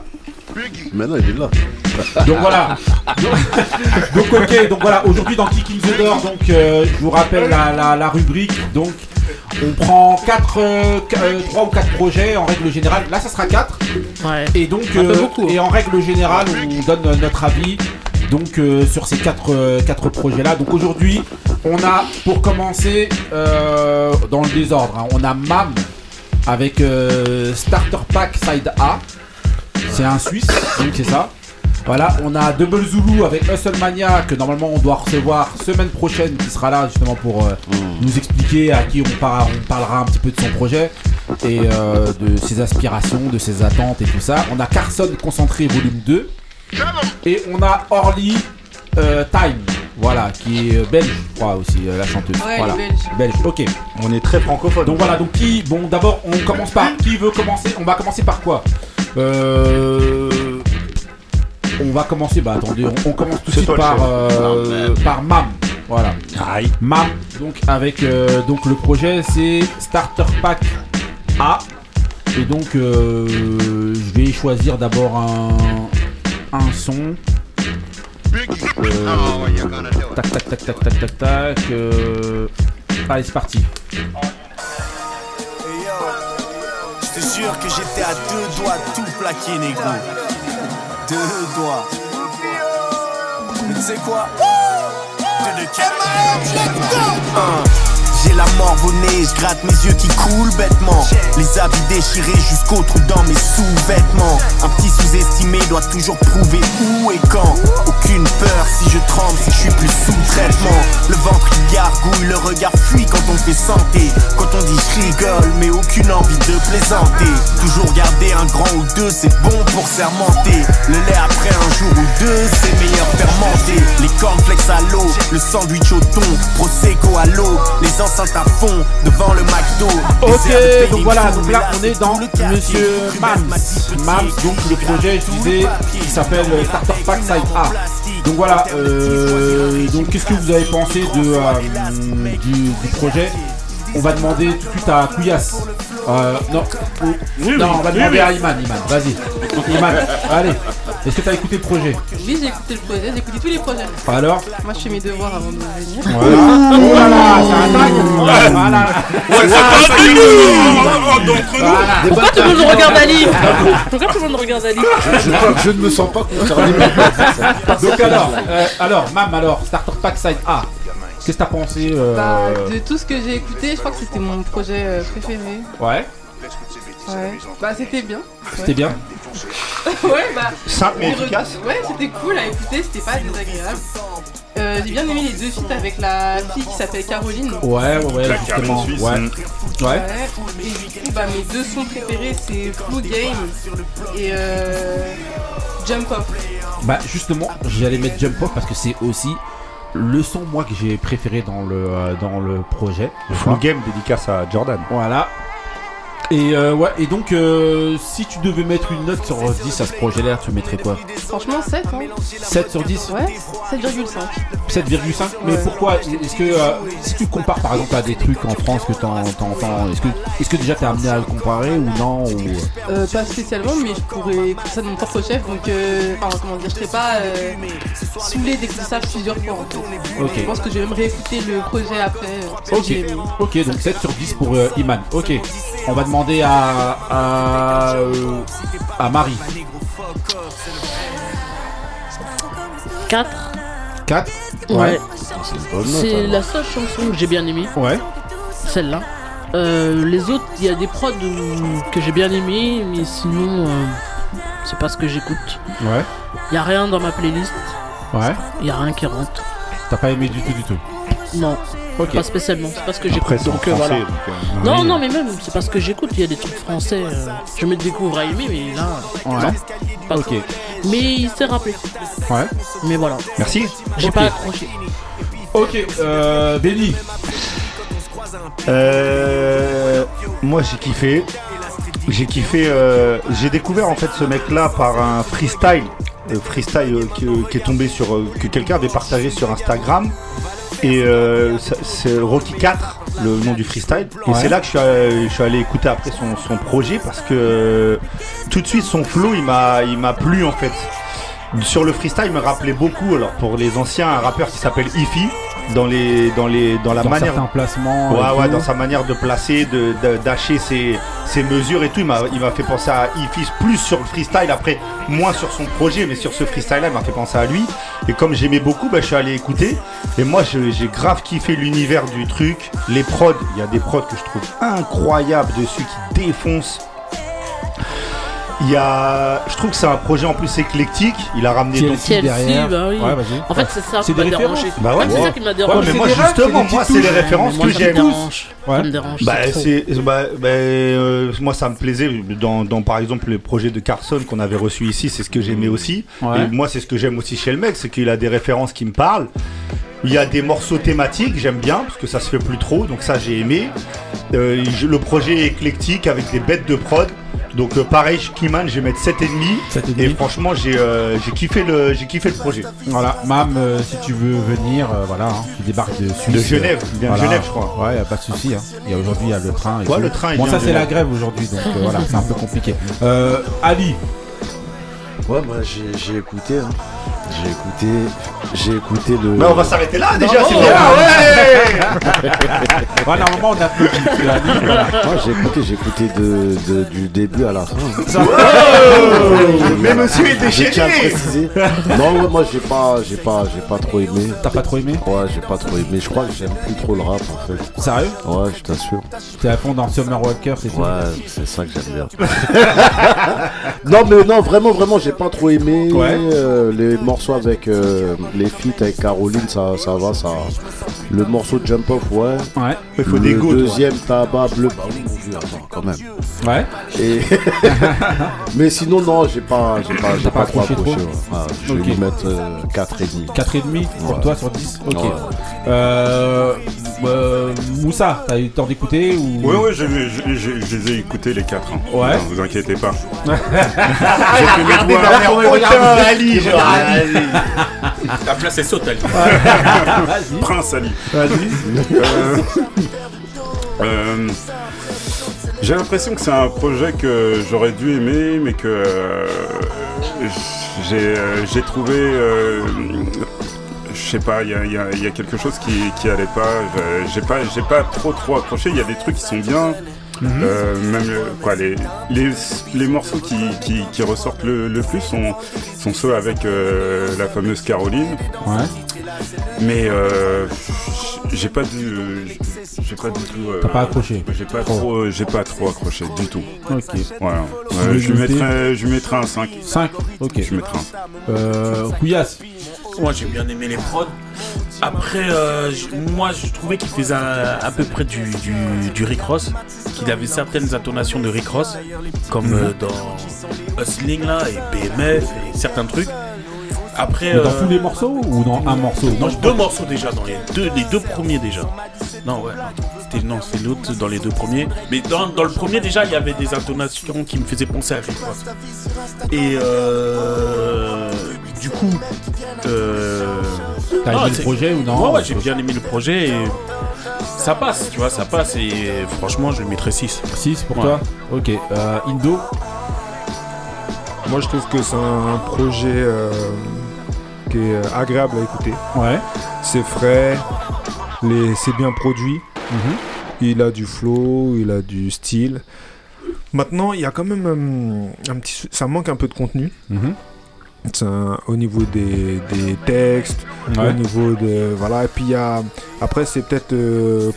Maintenant, il est là. (laughs) Donc voilà. (laughs) donc ok, donc voilà, aujourd'hui dans Kick in the Door, donc euh, je vous rappelle la, la, la rubrique. Donc on prend 4 3 ou 4 projets en règle générale. Là ça sera 4. Ouais. Et donc euh, beaucoup. et en règle générale, on donne euh, notre avis donc euh, sur ces 4 quatre projets là. Donc aujourd'hui, on a pour commencer euh, dans le désordre, hein, on a MAM avec euh, Starter Pack Side A. C'est un Suisse, donc c'est ça. Voilà, on a Double Zulu avec Hustlemania que normalement on doit recevoir semaine prochaine qui sera là justement pour euh, nous expliquer à qui on, par- on parlera un petit peu de son projet et euh, de ses aspirations, de ses attentes et tout ça. On a Carson Concentré volume 2 et on a Orly euh, Time, voilà, qui est euh, belge, je crois aussi, euh, la chanteuse. Ouais, voilà. belge. belge, ok. On est très francophone. Donc voilà, donc qui Bon, d'abord, on commence par. Qui veut commencer? On va commencer par quoi? Euh. On va commencer, bah attendez, on, on commence tout de suite par, euh, MAM. Voilà. Aïe. MAM, donc avec euh, donc le projet c'est Starter Pack A. Et donc euh, je vais choisir d'abord un, un son. Euh, tac tac tac tac tac tac tac. euh, Allez c'est parti. Je te jure que j'étais à deux doigts tout plaquer, négro. Deux doigts. Mais tu sais quoi? Deux de Un. J'ai la mort au nez, je gratte mes yeux qui coulent bêtement. Les habits déchirés jusqu'au trou dans mes sous-vêtements. Un petit sous-estimé doit toujours prouver où et quand. Aucune peur si je tremble, si je suis plus sous traitement. Le ventre qui gargouille, le regard fuit quand on fait santé. Quand on dit je rigole, mais aucune envie de plaisanter. Toujours garder un grand ou deux, c'est bon pour sermenter. Le lait après un jour ou deux, c'est meilleur fermenté. Les cornflakes à l'eau, le sandwich au thon, prosecco à l'eau, les enceintes à fond devant le McDo. Ok, donc voilà, donc là on est dans Monsieur Mams. Mams, donc le projet, je disais, qui s'appelle euh, Starter Pack Side A. Donc voilà, euh, donc qu'est-ce que vous avez pensé de, euh, du, du projet? On va demander tout de suite à Kouyas. Euh, non, non, on va demander oui. à Iman, Iman, vas-y. Iman, allez, est-ce que t'as écouté le projet Oui, j'ai écouté le projet, j'ai écouté tous les projets. Alors Moi, je fais mes devoirs avant de venir. Voilà. Oh là là, ça attaque Voilà Voilà. Pourquoi tout le monde regarde Ali? Pourquoi tout le monde regarde Ali? Je ne me sens pas concerné. (laughs) Donc alors, euh, alors, Mam, alors, Starter Pack Side A. Qu'est-ce que t'as pensé euh, Bah, de tout ce que j'ai écouté, je crois que c'était mon projet euh, préféré. Ouais, Ouais. Bah, c'était bien. c'était bien. (laughs) ouais, bah. Simple mais efficace. Ouais, c'était cool à écouter, c'était pas désagréable. Euh, j'ai bien aimé les deux feats avec la fille qui s'appelle Caroline. Ouais, ouais, ouais, La justement. Suisse. Ouais. Ouais. Et du coup, bah, mes deux sons préférés, c'est Flu Game et euh, Jump Off. Bah, justement, j'allais mettre Jump Off parce que c'est aussi le son moi que j'ai préféré dans le euh, dans le projet. Full Game dédicace à Jordan. Voilà. Et euh, ouais, et donc euh, si tu devais mettre une note sur 10 à ce projet-là, tu mettrais quoi? Franchement, 7. Hein. 7 sur 10 Ouais, 7,5. 7,5 Mais Ouais. pourquoi? Est-ce que euh, si tu compares par exemple à des trucs en France que t'en- t'entends, est-ce que est-ce que déjà t'es amené à le comparer ou non ou... Euh, pas spécialement, mais je pourrais écouter ça de mon propre chef, donc euh, enfin, comment dire, je serais pas euh, saoulé d'écouter ça plusieurs fois. En fait. Ok. Je pense que je vais me réécouter le projet après. que Ok, ok, donc 7 sur 10 pour Iman. Ok, on va demander à à, à Marie. 4. 4 Ouais. C'est la seule chanson que j'ai bien aimée. Ouais. Celle-là. Euh, les autres, il y a des prods que j'ai bien aimé, mais sinon, euh, c'est pas ce que j'écoute. Ouais. Il a rien dans ma playlist. Ouais. Il y a rien qui rentre. T'as pas aimé du tout, du tout. Non. Pas spécialement. C'est pas ce que j'écoute. Donc, euh, français, voilà. donc, euh, non, oui. non, mais même, c'est pas ce que j'écoute. Il y a des trucs français. euh, je me découvre à aimer, mais là. Ouais. non, pas Ok. trop. Mais il s'est rappelé. Ouais. Mais voilà. Merci. J'ai pas accroché. Ok, euh, Benny. Euh, moi j'ai kiffé. J'ai kiffé. euh, j'ai découvert en fait ce mec-là par un freestyle, euh, freestyle euh, qui, qui est tombé sur euh, que quelqu'un avait partagé sur Instagram. Et euh, c'est Rocky 4, le nom du freestyle. Et Ouais. c'est là que je suis, allé, je suis allé écouter après son, son projet parce que euh, tout de suite son flow il m'a il m'a plu en fait. Sur le freestyle, il me rappelait beaucoup, alors pour les anciens, un rappeur qui s'appelle Ify, dans, les, dans, les, dans la Dans manière. certains placements. Ouais, ouais, dans sa manière de placer, de, d'acheter ses, ses mesures et tout. Il m'a, il m'a fait penser à Ify plus sur le freestyle, après moins sur son projet, mais sur ce freestyle-là, il m'a fait penser à lui. Et comme j'aimais beaucoup, bah, je suis allé écouter. Et moi, j'ai grave kiffé l'univers du truc. Les prods, il y a des prods que je trouve incroyables dessus qui défoncent. Il y a, je trouve que c'est un projet en plus éclectique. Il a ramené donc derrière. bah oui. Ouais. En fait, c'est ça C'est qui m'a des dérangé. références. Bah ouais, c'est ça qui m'a Ouais, dérangé. mais moi justement, c'est des moi c'est les touches. références Moi, que ça me j'aime. dérange. Ça me dérange. Bah, c'est bah, bah, euh, moi ça me plaisait dans, dans, par exemple le projet de Carson qu'on avait reçu ici, c'est ce que j'aimais aussi. Ouais. Et moi c'est ce que j'aime aussi chez le mec, c'est qu'il a des références qui me parlent. Il y a des morceaux thématiques, j'aime bien parce que ça se fait plus trop, donc ça j'ai aimé. Euh, le projet est éclectique avec des bêtes de prod. Donc euh, pareil, Kiman, je vais mettre 7,5 7,5. et franchement j'ai euh, j'ai kiffé le j'ai kiffé le projet. Voilà, Mam, euh, si tu veux venir, euh, voilà, hein, tu débarques de Suisse. De Genève, il vient de Genève, je crois. Ouais, y a pas de souci. Hein. Il y a aujourd'hui, il y a le train. Et Ouais, tout. le train, Bon, ça c'est la grève aujourd'hui, donc euh, voilà, c'est un peu compliqué. Euh, Ali. Ouais, moi j'ai j'ai écouté. hein. J'ai écouté. J'ai écouté le. Mais on va s'arrêter là déjà, Non, c'est bien, ouais Ouais, normalement on. Ali, voilà. Moi j'ai écouté, j'ai écouté de, de- du début à la fin. Mais monsieur est J'ai déchaîné préciser. Non, ouais, moi j'ai pas, j'ai pas, j'ai pas trop aimé. T'as pas trop aimé? Ouais, j'ai pas trop aimé. Je crois que j'aime plus trop le rap en fait. Sérieux? Ouais, je t'assure. T'es à fond dans Summer Walker, c'est tout Ouais, c'est ça que j'aime bien. (laughs) non, mais non, vraiment, vraiment, j'ai pas trop aimé. Ouais. Euh, les morceaux avec euh, les feats avec Caroline, ça, ça va, ça. Le morceau de Jump Off, ouais. Ouais. Il faut le des go, toi. deuxième tabac bleu, bah oui, mon vieux, attends, quand même. Ouais. Et (laughs) mais sinon, non, j'ai pas, j'ai pas, j'ai pas, trop accroché ouais. Ah, je vais lui mettre euh, 4,5. 4,5 pour Ouais. toi sur 10 Ok. Ouais. Euh, euh, Moussa, t'as eu le temps d'écouter ou... Oui, oui, je, je- je- je les ai écoutés les quatre. hein. Ouais. Non, vous inquiétez pas. Aucun, Ali, genre, Ali. Ta place est saute, Ali. Prince Ali. Vas-y. Euh, euh, J'ai l'impression que c'est un projet que j'aurais dû aimer, mais que euh, j'ai euh, j'ai trouvé. euh, je sais pas, il y a, il y a- il y a quelque chose qui, qui allait pas. Je- J'ai pas, j'ai pas trop trop accroché. Il y a des trucs qui sont bien. Euh, même euh, quoi, les, les, les morceaux qui, qui, qui ressortent le, le plus sont, sont ceux avec euh, la fameuse Caroline. Ouais. Mais euh, j'ai pas du, j'ai pas du tout. euh, T'as pas accroché J'ai pas trop, j'ai pas trop accroché du tout. Ok. Voilà. Euh, je lui mettrais, je lui mettrais un 5. 5 Ok. Je lui mettrais un. Euh, Couillasse. Moi j'ai bien aimé les prods. Après, euh, moi je trouvais qu'il faisait à, à peu près du, du, du Rick Ross, qu'il avait certaines intonations de Rick Ross, comme euh, dans Hustling là, et BMF et certains trucs. Après. Dans euh, tous les morceaux ou dans un morceau? Non, deux morceaux déjà, dans les deux, les deux premiers déjà. Non, ouais, c'était non, c'est l'autre dans les deux premiers. Mais dans, dans le premier déjà, il y avait des intonations qui me faisaient penser à Rick Ross. Et euh, du coup, euh, T'as aimé le projet ou non Ouais, ouais, j'ai bien aimé le projet. Et ça passe, tu vois, ça passe. Et franchement, je le mettrais 6. 6 pour toi Ok. Euh, Indo Moi, je trouve que c'est un projet euh, qui est agréable à écouter. Ouais. C'est frais, les... c'est bien produit. Mhm. Il a du flow, il a du style. Maintenant, il y a quand même un petit, ça manque un peu de contenu. Mhm. Un- au niveau des, des textes, Ouais. au niveau de voilà. Et puis il y a, après c'est peut-être euh,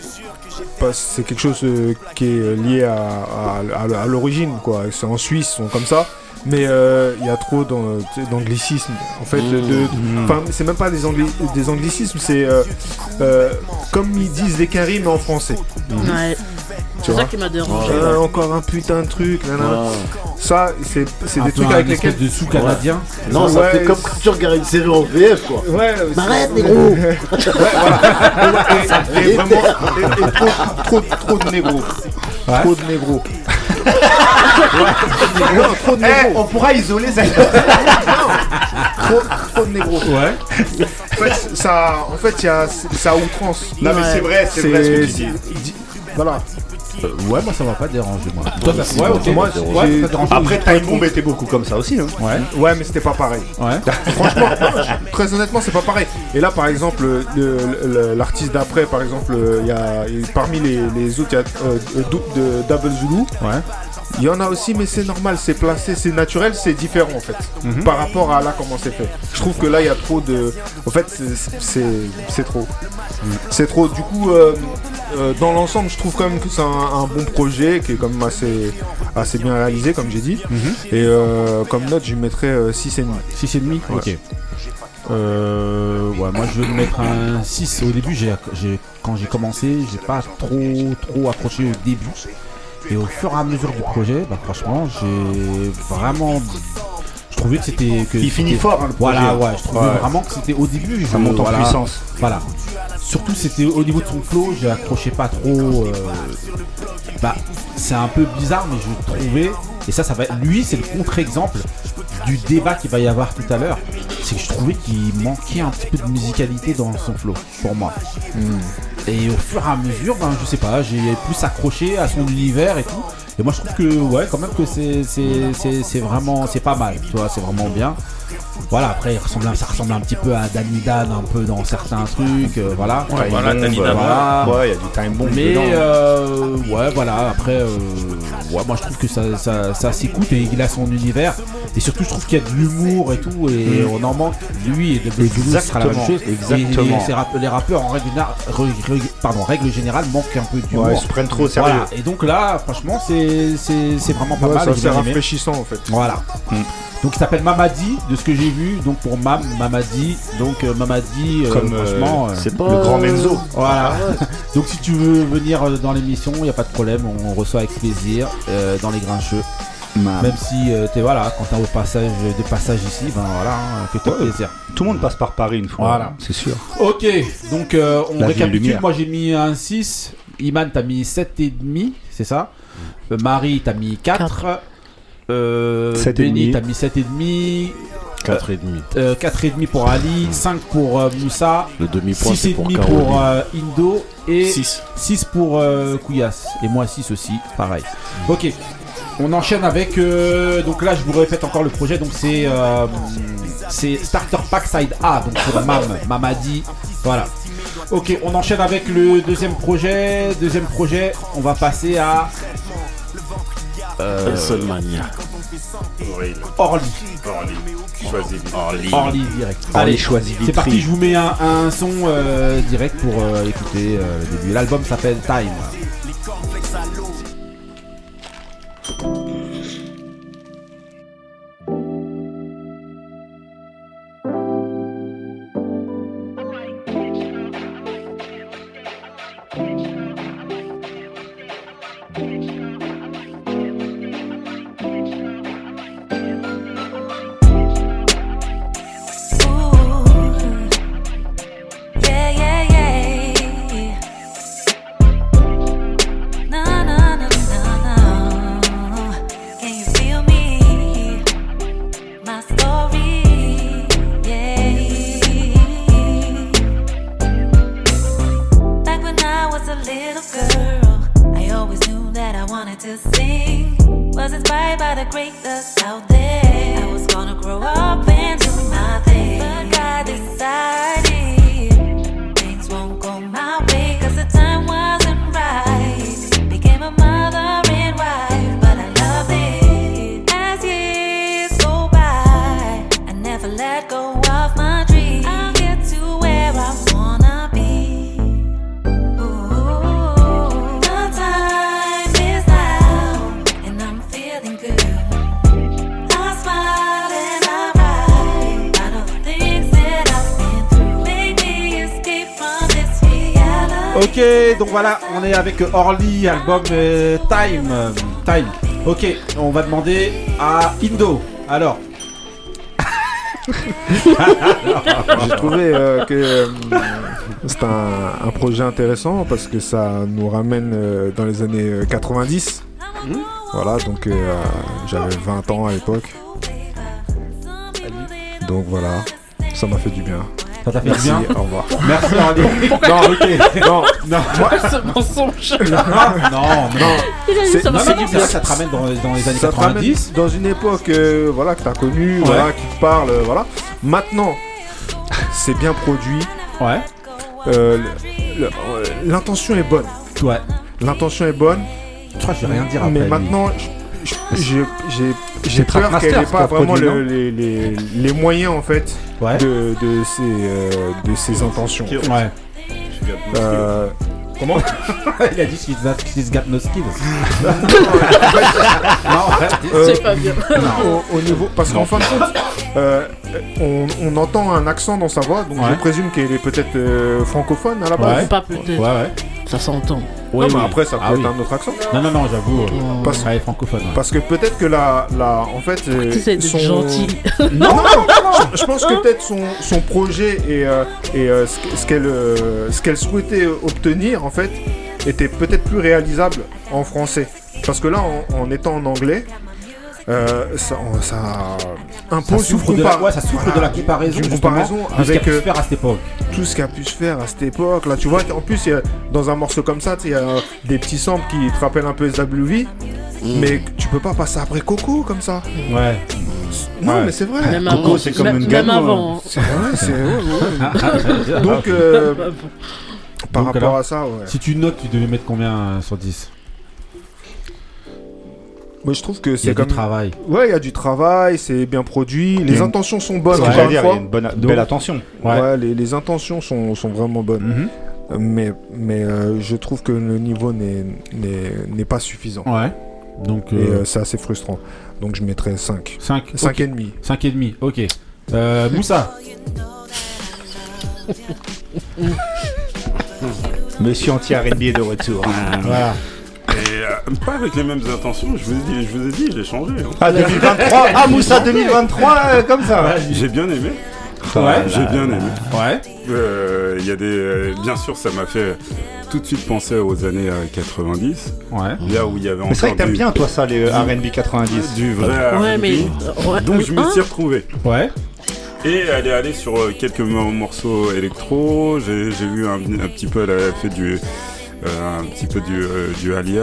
c'est quelque chose euh, qui est lié à, à- à- à l'origine quoi. C'est en Suisse, ils sont comme ça. Mais euh, il y a trop sais, d'anglicisme. En fait, enfin, c'est même pas des, angli- des anglicismes, c'est euh, euh, comme ils disent des caries mais en français. Ouais. Tu C'est ça qui m'a dérangé. Ah, encore un putain de truc. nanana. Ouais. Ça, c'est des trucs avec lesquels. de sous-canadien. Non, ça Ouais, fait comme quand tu regardes une série en VF, quoi. Ouais, Mais arrête, c'est- négro Ouais, (laughs) voilà. Et, et- et vraiment, et, et trop, trop, trop de négro. Trop de négro. Trop de négro. Eh, on pourra isoler ça. (laughs) trop, trop de négro. Ouais. En fait, ça, en fait, y a, ça outrance. Non, mais c'est vrai, c'est vrai ce que tu dis. Voilà. Euh, ouais, moi ça m'a pas dérangé moi. Toi, ça- ouais, ok. Moi, j'ai-. Après, Time Bomb était beaucoup comme ça aussi. Hein. Ouais. Ouais, mais c'était pas pareil. Ouais. (laughs) Franchement, non, je- très honnêtement, c'est pas pareil. Et là, par exemple, le- le- le- l'artiste d'après, par exemple, il y a parmi les, les autres, il y a euh, euh, Dou- de Double Zulu. Ouais. Il y en a aussi, mais c'est normal, c'est placé, c'est naturel, c'est différent en fait. Mhm. Par rapport à là comment c'est fait. Je trouve que là, il y a trop de. En fait, c'est- trop. C'est trop. Du coup, euh, euh, dans l'ensemble, je trouve quand même que c'est un, un bon projet qui est quand même assez, assez bien réalisé, comme j'ai dit. Mhm. Et euh, comme note, je mettrais euh, 6,5. 6,5 Ok. Euh, ouais, moi je vais mettre un 6. Au début, j'ai- quand j'ai commencé, j'ai pas trop trop accroché au début. Et au fur et à mesure du projet, bah, franchement, j'ai vraiment. Je trouvais que c'était. Que Il finit fort, hein, le projet. Voilà, ouais, je trouvais Ouais. vraiment que c'était au début. Ça monte en voilà, puissance. Voilà. Surtout, c'était au niveau de son flow, j'ai accroché pas trop. euh, bah, c'est un peu bizarre, mais je trouvais, et ça, ça va, lui, c'est le contre-exemple du débat qu'il va y avoir tout à l'heure. C'est que je trouvais qu'il manquait un petit peu de musicalité dans son flow, pour moi. Et au fur et à mesure, ben, je sais pas, j'ai plus accroché à son univers et tout. Et moi, je trouve que, ouais, quand même que c'est, c'est, c'est, c'est vraiment, c'est pas mal, tu vois, c'est vraiment bien. Voilà, après, il ressemble, à- ça ressemble un petit peu à Danny Dan, un peu dans certains trucs, euh, voilà. Ouais, voilà, Bomb, Danny Dan. Voilà. Ouais, il y a du Time Bomb Mais dedans. euh, ouais voilà après euh, ouais moi je trouve que ça, ça, ça s'écoute et il a son univers et surtout je trouve qu'il y a de l'humour et tout et on en manque lui et de Zulu ce sera la même Exactement, chose exactement. et, et ces rap- les rappeurs en règle, générale- re- re- pardon, règle générale manquent un peu d'humour Ouais, ils se prennent trop au sérieux. Voilà. et donc là franchement c'est c'est c'est vraiment pas Ouais, mal c'est rafraîchissant en fait. Voilà. Donc il s'appelle Mamadi, de ce que j'ai vu, donc pour Mam, Mamadi, donc euh, Mamadi, euh, Comme, euh, franchement, euh, C'est pas. Le grand Menzo. voilà. (laughs) donc si tu veux venir dans l'émission, il n'y a pas de problème, on reçoit avec plaisir euh, dans les grincheux. Même si euh, t'es voilà, quand t'es au passage de passage ici, ben voilà, hein, fais-toi Ouais. plaisir. Tout le monde passe par Paris une fois. Voilà. C'est sûr. Ok, donc euh, on La ville récapitule. lumière. Moi j'ai mis un 6, Iman t'as mis 7,5, c'est ça? Euh, Marie t'as mis 4. Euh, Sept et Benny demi. t'as mis 7,5. 4 et demi. Euh, 4,5 pour Ali, 5 pour euh, Moussa, Le demi-point, c'est pour 6,5 Caroline. pour euh, Indo et 6. 6 pour euh, Kouyas. Et moi 6 aussi, pareil. Ok, on enchaîne avec. euh, donc là, je vous répète encore le projet. Donc c'est euh, c'est Starter Pack Side A, donc pour (laughs) Mam, Mamadi. Voilà. Ok, on enchaîne avec le deuxième projet. Deuxième projet, on va passer à. Euh. Orly. Orly. Choisis. Orly. Orly direct. Orly Allez, choisit c'est parti, je vous mets un, un son euh, direct pour euh, écouter euh, le début. L'album s'appelle Time. Avec Orly, album euh, Time. Time. Ok, on va demander à Indo. Alors. (laughs) J'ai trouvé euh, que euh, c'est un, un projet intéressant parce que ça nous ramène dans les années euh, 90. Voilà, donc j'avais 20 ans à l'époque. Donc voilà, ça m'a fait du bien. Ça t'a fait Merci, bien Au revoir. Merci Orly. non, ok. Non, non. Moi- Ce mensonge. non, non. Il a dit C'est- ça m'a Non, fait non, du non, bien. ça te ramène dans, dans les années Ça te ramène 90. dans une époque euh, voilà, que tu as connue, Ouais. voilà, qui te parle. euh, voilà. Maintenant, c'est bien produit. Ouais. Euh, L'intention est bonne. Ouais. L'intention est bonne. Je crois que je vais rien dire Mais après, maintenant, je- je- j'ai j'ai- j'ai C'est peur qu'elle n'ait pas vraiment le- non les, les- les moyens en fait Ouais. de, de, ses, euh, de ses intentions. Ouais. Euh, comment (laughs) Il a dit she's got, she's got no skills. Euh, C'est pas bien. au, au niveau, parce qu'en fin de compte, euh, on, on entend un accent dans sa voix, donc Ouais. je présume qu'elle est peut-être euh, francophone à la base. Ouais. Pas peut-être. Ouais, ouais. Ça s'entend. Non, mais après, ça peut Ah être oui. un autre accent. Non, non, non, j'avoue. euh, Parce- Elle est francophone. ouais. Parce que peut-être que la, la, en fait, euh, d'être son- gentil. (laughs) Non, non, non, Je, je pense que peut-être son, son projet et, euh, et euh, ce que- ce qu'elle euh, ce qu'elle souhaitait obtenir en fait était peut-être plus réalisable en français. Parce que là, en, en étant en anglais, euh, ça, ça Ça impose souffre, une de la, compar- ouais, ça souffre de la comparaison, comparaison de ce qu'il y a avec pu se euh, faire à cette époque. tout ce qu'il a pu se faire à cette époque. Là, tu vois, en plus, il y a- dans un morceau comme ça, il y a euh, des petits samples qui te rappellent un peu SWV, mais tu peux pas passer après Coco comme ça. Ouais. Non, Ouais. mais c'est vrai. Même Coco, c'est comme Même- une Même gano, avant. hein. C'est vrai, c'est ouais, ouais. Donc, (laughs) Donc, euh, (laughs) par Donc, rapport alors, à ça, ouais. Si tu notes, tu devais mettre combien sur 10 Moi, je trouve que Il y c'est a comme. du travail. Ouais, il y a du travail, c'est bien produit, les une- intentions sont bonnes. Une dire, il y fois. a une bonne, Donc- belle attention. Ouais. Ouais, les, les intentions sont, sont vraiment bonnes. Mhm. Euh, Mais, mais euh, je trouve que le niveau n'est- n'est n'est pas suffisant. Ouais. Donc, Et euh, euh, c'est assez frustrant. Donc je mettrais 5. 5 5 et demi. 5 et demi, ok. Euh, Moussa (laughs) Monsieur anti-RB est de retour. Voilà. Et euh, pas avec les mêmes intentions, je vous ai dit, je vous ai dit j'ai changé. hein. Ah, 2023 Ah, Moussa 2023, euh, comme ça. J'ai bien aimé. Ouais. J'ai bien aimé. Ouais. Euh, Il y a des, euh, bien sûr, ça m'a fait tout de suite penser aux années euh, 90. Ouais. Là où il y avait Mais c'est vrai encore que t'aimes du- bien, toi, ça, les euh, RB 90. du vrai Ouais, R&B. mais. euh, ouais, Donc je me hein suis retrouvé. Ouais. Et elle est allée sur euh, quelques mo- morceaux électro. J'ai j'ai vu un, un petit peu, elle a fait du, euh, un petit peu du, euh, du Alia.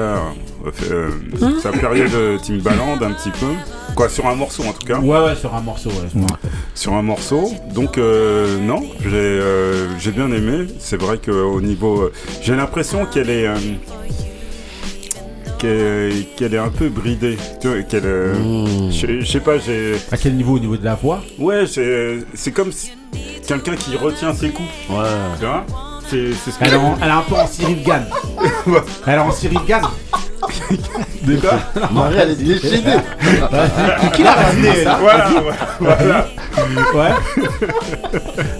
euh, fait, euh, Hein sa période euh, Timbaland un petit peu. Quoi, sur un morceau en tout cas. Ouais, ouais, sur un morceau, ouais. Sur un morceau. Donc euh, non, j'ai euh, j'ai bien aimé. C'est vrai qu'au niveau, euh, j'ai l'impression qu'elle est. euh, qu'elle est un peu bridée. Tu vois, qu'elle, euh, je je sais pas, j'ai. À quel niveau Au niveau de la voix? Ouais, c'est c'est comme si- quelqu'un qui retient ses coups. Ouais. Tu vois? C'est c'est ce que elle, est en- elle est un peu en Cyril Gann. (laughs) elle est en Cyril Gann. Quoi Marie, elle est déchaînée. Qui l'a ramené là Voilà, voilà. Ouais.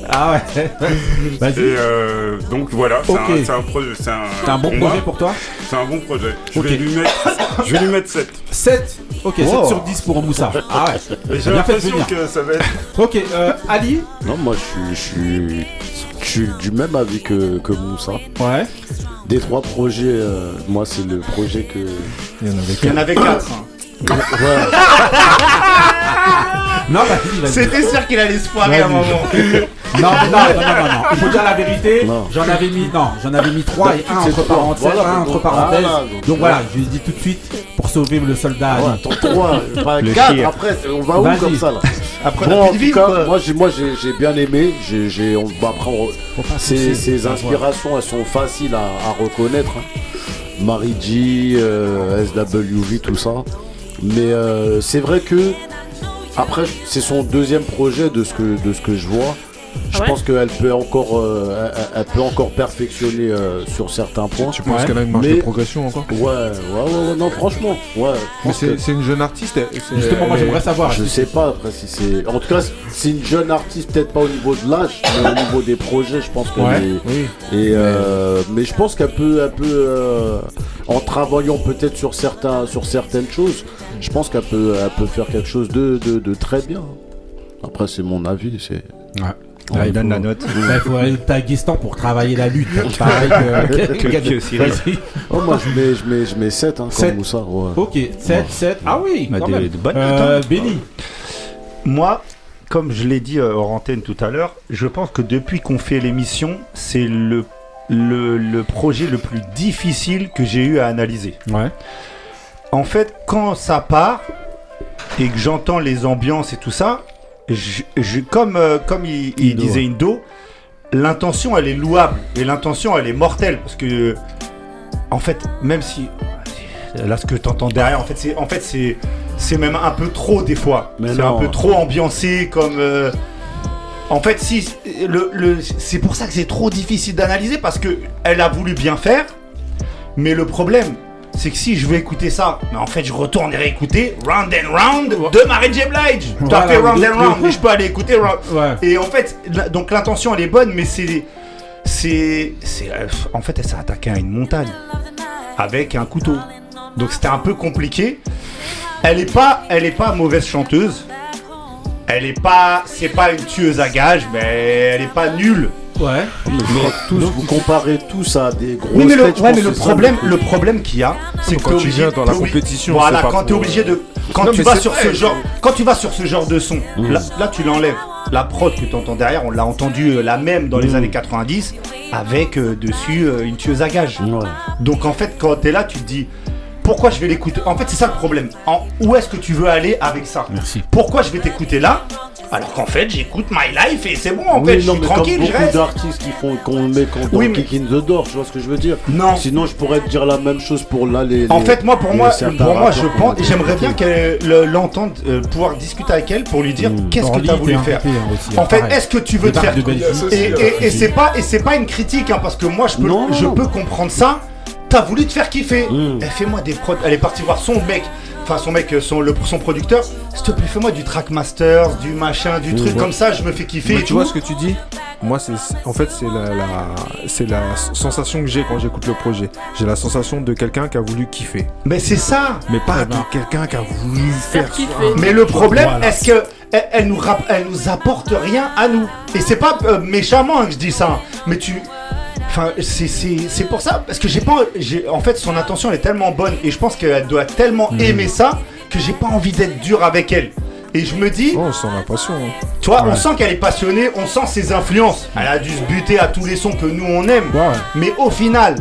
ah ouais. Et Vas-y. euh, donc voilà, c'est un, c'est un projet. C'est un, bon moi, projet pour toi C'est un bon projet. Je, vais lui mettre, je vais lui mettre 7. 7 Ok, 7 Wow. sur 10 pour Moussa. Ah ouais. J'ai l'impression que ça va être. Ok, euh, Ali Non, moi je suis, je suis, je suis du même avis que, que Moussa. Ouais. Des trois projets, euh, moi c'est le projet que. Il y en avait Il y en avait 4. Ouais. Non. C'était sûr qu'il allait se foirer à un moment. Non, non, non, non. Il faut dire la vérité. J'en avais mis, non, j'en avais mis 3 et 1 C'est entre parenthèses. Voilà, un donc, entre parenthèses. voilà, donc, Donc voilà, voilà. je lui dis tout de suite pour sauver le soldat. Attends, trois, (laughs) pas Le quatre, chien. après, on va où comme ça là Après, Bon, en tout cas, moi j'ai moi j'ai j'ai bien aimé. J'ai j'ai on bah, après on- ces, inspirations elles sont faciles à, à reconnaître. hein. Marie G, euh, SWV, tout ça. Mais euh, c'est vrai que après c'est son deuxième projet de ce que de ce que je vois. Je Ah ouais pense qu'elle peut encore euh, elle, elle peut encore perfectionner euh, sur certains points. Tu penses qu'elle a une marge de Mais- progression encore? Ouais, ouais, ouais, ouais, non, franchement, ouais. Mais que- c'est une jeune artiste. Justement, moi elle est- j'aimerais savoir. Je sais pas après si c'est. En tout cas, c'est une jeune artiste, peut-être pas au niveau de l'âge, mais au niveau des projets, je pense qu'elle Ouais, est. oui. Et euh, mais je pense qu'elle peut, elle peut euh, en travaillant peut-être sur certains, sur certaines choses, je pense qu'elle peut, elle peut faire quelque chose de, de, de très bien. Après, c'est mon avis, c'est. Ouais. Là, il donne faut- la note. Il faut aller au Taguistan pour travailler la lutte. (laughs) Pareil que, Que- que Cyril. Vas-y. Oh, moi, je mets, je mets, je mets 7 hein, Sept. comme Moussa. Ouais. Ok, 7, 7. Ah oui, Bah, quand des- même. de bonnes Euh, hein. Benny. Moi, comme je l'ai dit euh, hors antenne tout à l'heure, je pense que depuis qu'on fait l'émission, c'est le, le, le projet le plus difficile que j'ai eu à analyser. Ouais. En fait, quand ça part et que j'entends les ambiances et tout ça, je, je- comme, euh, comme il, il Indo, disait. Indo, l'intention elle est louable et l'intention elle est mortelle parce que en fait, même si là ce que tu entends derrière, en fait c'est en fait c'est c'est même un peu trop des fois. C'est un peu trop ambiancé comme euh, en fait, si le, le- c'est pour ça que c'est trop difficile d'analyser parce que elle a voulu bien faire, mais le problème, c'est que si je veux écouter ça, mais en fait, je retourne et réécouter Round and Round de Mary J. Blige. Tu as Voilà, fait Round and. Round, mais je peux aller écouter Round. Ouais. Et en fait, donc l'intention elle est bonne, mais c'est c'est c'est euh, en fait, elle s'est attaquée à une montagne avec un couteau. Donc c'était un peu compliqué. Elle est pas, elle est pas mauvaise chanteuse. Elle est pas, c'est pas une tueuse à gages, mais elle est pas nulle. Ouais. Mais tous, vous comparez tous à des gros Oui, mais le, ouais, mais le problème, le problème qu'il y a, c'est que quand t'es tu obligé- viens dans la compétition, Voilà, quand t'es pour- obligé de, quand Non, tu vas sur ce genre, quand tu vas sur ce genre de son, là, là, tu l'enlèves. La prod que tu entends derrière, on l'a entendu euh, la même dans les années 90, avec euh, dessus euh, une tueuse à gages. Donc en fait, quand t'es là, tu te dis. Pourquoi je vais l'écouter En fait, c'est ça le problème. En, où est-ce que tu veux aller avec ça Merci. Pourquoi je vais t'écouter là Alors qu'en fait, j'écoute My Life et c'est bon, en Oui, fait, je non, suis mais tranquille, comme je beaucoup reste. d'artistes qui font qu'on met quand Oui, mais- Kick in the Door, tu vois ce que je veux dire Non. Sinon, je pourrais te dire la même chose pour là les. En les- fait, moi, pour moi, pour moi, je pense, j'aimerais bien qu'elle le- l'entende, euh, pouvoir discuter avec elle pour lui dire qu'est-ce que tu as voulu était faire. hein, aussi, En hein, fait, pareil. est-ce que tu veux te faire et, et- et c'est pas et c'est pas une critique hein, parce que moi je peux Non, je non. peux comprendre ça. T'as voulu te faire kiffer. Eh, fais-moi des prods. Elle est partie voir son mec, enfin son mec, euh, son le son producteur. S'il te plaît, fais-moi du Trackmasters, du machin, du truc ouais. comme ça. Je me fais kiffer. Mais et tu tout. vois ce que tu dis? Moi, c'est en fait c'est la, la- c'est la sensation que j'ai quand j'écoute le projet. J'ai la sensation de quelqu'un qui a voulu kiffer, Mais c'est ça. mais pas de quelqu'un qui a voulu faire. kiffer. Mais le problème, Voilà. est-ce que elle, elle nous rap- elle nous apporte rien à nous? Et c'est pas euh, méchamment hein, que je dis ça, hein, mais tu. Enfin, c'est- c'est c'est pour ça, parce que j'ai pas. j'ai- En fait, son intention elle est tellement bonne et je pense qu'elle doit tellement Mhm. aimer ça que j'ai pas envie d'être dur avec elle. Et je me dis, Oh, on sent la passion. hein. tu vois, on sent qu'elle est passionnée, on sent ses influences. Elle a dû se buter à tous les sons que nous on aime. Ouais. Mais au final,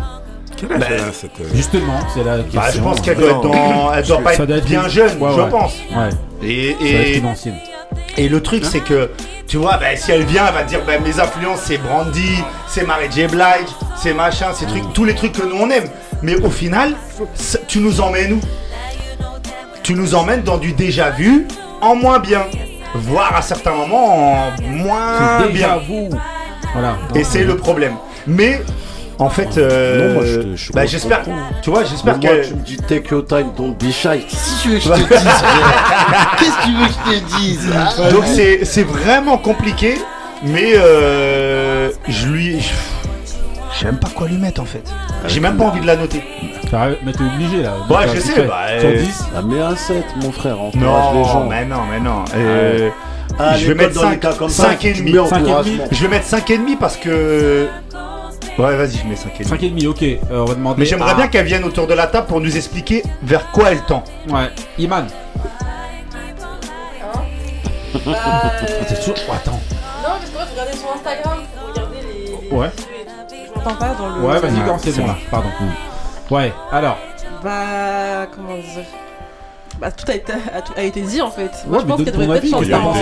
Quel âge Bah, elle a, cette. euh, Justement, c'est la question. bah, je pense qu'elle doit être dans. Elle doit pas Ça être doit être bien une- jeune, Ouais, je ouais. pense. Ouais, Et, ça doit être et, le truc, c'est que, tu vois, bah, si elle vient, elle va dire, bah, mes influences, c'est Brandy, c'est Mary J. Blige, c'est machin, ces trucs, tous les trucs que nous on aime. Mais au final, ça- tu nous emmènes où? Tu nous emmènes dans du déjà vu, en moins bien. Voire à certains moments, en moins déjà bien. vous. Voilà. Et c'est le problème. Mais, en fait, euh, Non, moi, je te- je bah, j'espère, tu vois, j'espère moi, qu'elle... tu me dis take your time, don't be shy. Si tu veux que je te dise, (laughs) frère. qu'est-ce que tu veux que je te dise Ah, Donc c'est c'est vraiment compliqué, mais euh, je lui... je- J'aime pas quoi lui mettre en fait. J'ai même pas envie de la noter. Ça- Mais t'es obligé là. Ouais, je sais, bah, Sur euh, 10 Ah, mais un 7, mon frère, encourage Non, les gens. mais non, mais non. Euh, Ah, je vais l'école, mettre dans les 5, cas comme ça, 5 et tu demi. mets Cinq encouragement. Je vais mettre 5 et demi parce que... Ouais, vas-y, je mets 5 et demi. 5,5, ok. Euh, on va demander. Mais j'aimerais à- bien qu'elle vienne autour de la table pour nous expliquer vers quoi elle tend. Ouais, Iman. (laughs) Bah, euh, C'est toujours. Oh, attends. Non, parce que moi, je regardais sur Instagram pour regarder les. les Ouais. vues et tout. Je m'entends pas dans le. Ouais, vas-y, quand c'est bon. là. Pardon. Ouais, alors. Bah, comment dire? Bah, tout a été, a, tout a été dit en fait. Ouais, Moi, je pense qu'elle devrait peut-être chanter en.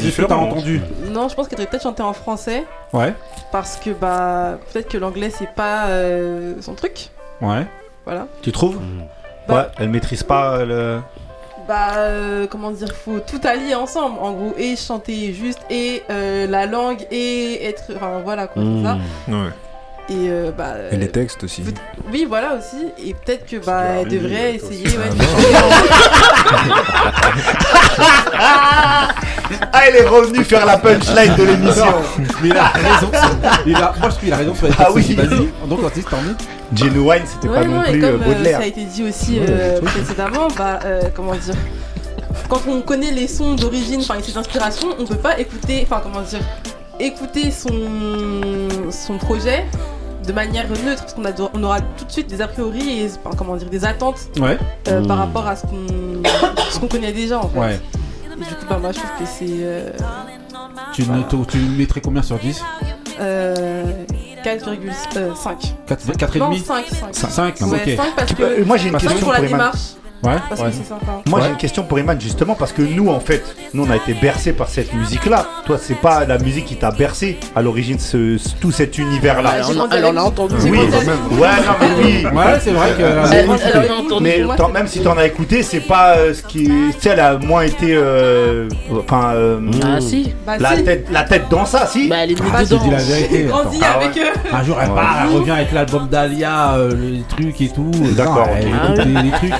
différents. entendu Non, je pense qu'elle devrait peut-être chanter en français. Ouais, Parce que, bah, peut-être que l'anglais, c'est pas euh, son truc. ouais. Voilà. Tu trouves Bah- Ouais, elle maîtrise pas le. Bah, euh, comment dire, faut tout allier ensemble, en gros, et chanter juste, et euh, la langue, et être. Enfin, voilà quoi, c'est ça. Ouais. Et euh, bah. Et les euh, textes aussi. Oui, voilà aussi, et peut-être que bah, elle devrait euh, essayer, ouais. (laughs) Ah, il est revenu faire la punchline de l'émission. Mais il a raison. Il a... Moi, je trouve qu'il a raison sur les Ah textes oui. aussi. Vas-y. Donc, artiste, t'en es Genuine, c'était pas Ouais, non non, et plus comme euh, euh, Baudelaire. ça a été dit aussi euh, précédemment, bah, euh, comment dire, quand on connaît les sons d'origine, enfin, et ses inspirations, on peut pas écouter, enfin, comment dire, écouter son, son projet de manière neutre, parce qu'on a, on aura tout de suite des a priori et, enfin, comment dire, des attentes Ouais. euh, par rapport à ce qu'on (coughs) ce qu'on connaît déjà, en fait. Ouais. Et du coup, bah, moi, je trouve que c'est euh, Tu, ne- tu mettrais combien sur 10 euh, 4,5. 4, 4 et Non, demi 5, 5. 5, Ouais, ok. 5 parce que moi, j'ai une question pour la démarche. Ouais, Parce ouais. que c'est sympa. Moi Ouais. j'ai une question pour Eman justement parce que nous en fait, nous on a été bercés par cette musique là. Toi c'est pas la musique qui t'a bercé à l'origine ce, ce- tout cet univers là. Elle en a- elle en a entendu. Oui, ouais non mais oui. Ouais, c'est vrai que. Elle- elle en a entendu. Mais moi, même si t'en as écouté, c'est pas euh, ce qui, tu sais, elle a moins été, euh, enfin, euh, Ah si. Bah, la tête, la tête dans ça, si. Bah elle est Ah, dedans. dit la vérité. grandi avec eux. Un jour, elle, part, elle revient avec l'album d'Alia, les trucs et tout. D'accord, Ah les trucs.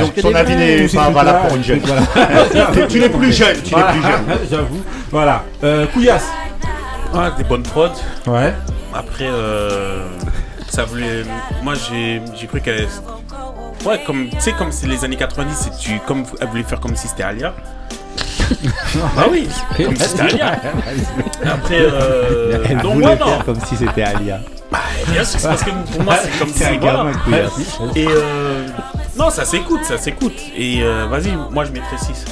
Donc, des ton avis n'est pas valable pour une jeune. Voilà. Tu- (laughs) tu n'es plus jeune, tu n'es plus jeune. (laughs) J'avoue. Voilà. Euh, Couillasse. Ouais, des bonnes prods. Ouais. Après, euh, ça voulait. Moi, j'ai j'ai cru qu'elle. Ouais, comme tu sais, comme c'est les années 90, c'est tu comme elle voulait faire comme si c'était Alia. Bah oui, comme si c'était Alia. Après, euh, Elle donc voulait ouais, non. faire comme si c'était Alia. Bien sûr, c'est parce que pour moi, c'est comme (laughs) si un voilà. Et euh, non, ça s'écoute, ça s'écoute. Et euh, vas-y, moi je mettrais 6.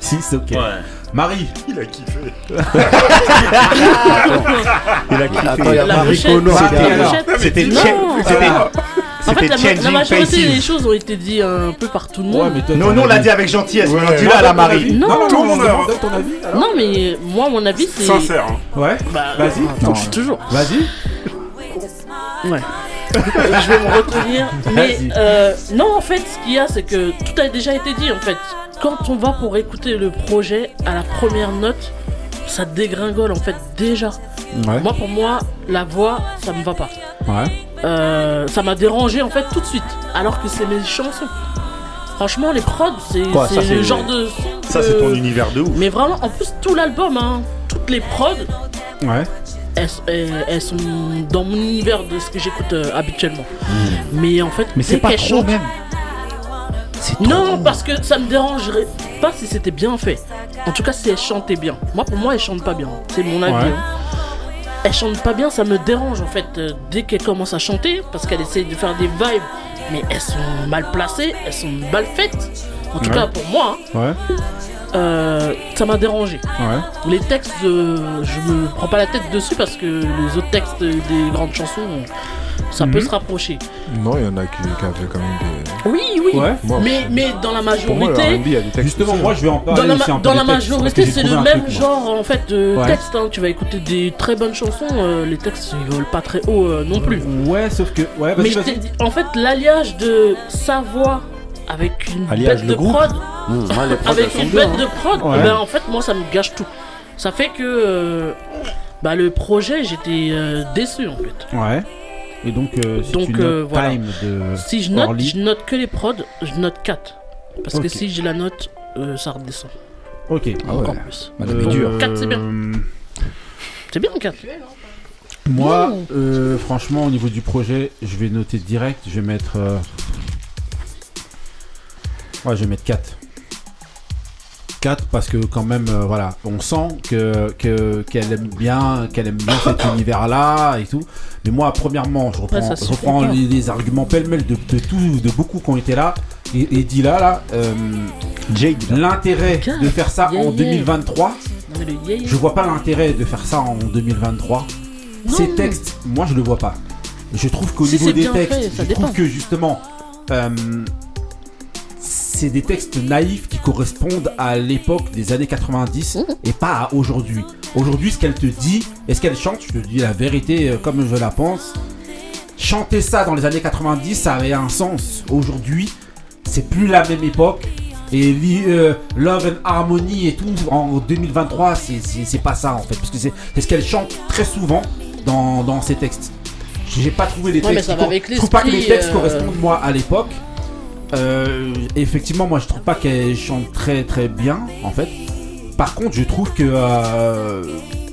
6, ok. Ouais. Marie. Il a kiffé. (laughs) Il a kiffé. Attends, il y a Marie c'était En fait, la, ma- la Changing majorité des choses ont été dites un peu par tout le monde. Ouais, mais toi, Non, non, on l'a dit avec gentillesse. Ouais. Dis-le à la Marie. Non, Non, Tout le non, monde non, a- donne ton avis. alors. Non, mais moi, mon avis, c'est. Sincère. Hein. Ouais. Bah, Vas-y. Non, toujours. Vas-y. Ouais. je vais me retenir. Mais euh, non, en fait, ce qu'il y a, c'est que tout a déjà été dit. En fait, quand on va pour écouter le projet à la première note, ça dégringole en fait déjà. Ouais. Moi, pour moi, la voix, ça me va pas. Ouais. Euh, ça m'a dérangé en fait tout de suite. Alors que c'est mes chansons. Franchement, les prods, c'est le genre de. Ça, c'est ton univers de ouf. Mais vraiment, en plus, tout l'album, hein, toutes les prods, Ouais. elles, sont dans mon univers de ce que j'écoute euh, habituellement. Mais en fait, Mais c'est pas trop chantent- même. Non, parce que ça me dérangerait pas si c'était bien fait. En tout cas, si elles chantaient bien. Moi, pour moi, elles chantent pas bien. C'est mon avis. Ouais. hein. Elles chantent pas bien, ça me dérange en fait. euh, dès qu'elles commencent à chanter, parce qu'elles essayent de faire des vibes, mais elles sont mal placées, elles sont mal faites. En tout Ouais. cas, pour moi, hein, Ouais. euh, ça m'a dérangé. Les textes, euh, je me prends pas la tête dessus parce que les autres textes des grandes chansons, ça peut Mhm. se rapprocher. Non, il y en a qui, qui avaient quand même des. Oui, oui. Ouais. Moi, Mais, mais dans la Pour moi, le majorité, R&B, il y a des textes. Justement, moi hein. je vais en parler dans la, aussi un dans majorité, c'est le même truc, genre en fait de Ouais. texte. hein. Tu vas écouter des très bonnes chansons, euh, les textes ils volent pas très haut euh, non plus. Ouais, sauf que. Ouais, Mais je dit, en fait, l'alliage de sa voix avec une Alliage, bête de groupe. prod, Mmh, moi, les prods, avec une bête hein. de prod, Ouais. ben en fait, moi ça me gâche tout. Ça fait que euh, bah, le projet, j'étais euh, déçu en fait. Ouais. Et donc, euh, si Donc, tu notes euh, voilà. Time de. Si je note, Orly. je note que les prods, je note 4. Parce que si je la note, euh, ça redescend. Ok. Ah ouais. Encore plus. Madame est Euh, dure. 4, c'est bien. C'est bien 4. Moi, euh, franchement, au niveau du projet, je vais noter direct. Je vais mettre. euh, Ouais, je vais mettre 4. 4 parce que quand même, euh, voilà, on sent que que- qu'elle aime bien, qu'elle aime bien cet univers-là et tout. Mais moi, premièrement, je reprends, je reprends les, les arguments pêle-mêle de, de tout, de beaucoup qui ont été là et, et dit là, là. euh, L'intérêt de faire ça Yeah, en yeah. 2023, Non, mais le yeah, yeah. je vois pas l'intérêt de faire ça en 2023. Non, Ces textes, moi je le vois pas. Je trouve qu'au Si niveau des fait, textes, je dépend. trouve que justement, euh, c'est des textes naïfs qui correspondent à l'époque des années 90 Mmh. et pas à aujourd'hui. Aujourd'hui, ce qu'elle te dit et ce qu'elle chante, je te dis la vérité euh, comme je la pense. Chanter ça dans les années 90, ça avait un sens. Aujourd'hui, c'est plus la même époque. Et euh, Love and Harmony et tout en 2023, c'est- pas ça en fait. Parce que c'est ce qu'elle chante très souvent dans, dans ses textes. J'ai pas trouvé les Ouais, mais textes. ça qui va cor- avec je trouve pas que les textes euh, correspondent moi à l'époque. Euh, effectivement, moi je trouve pas qu'elle chante très très bien en fait. Par contre, je trouve que euh,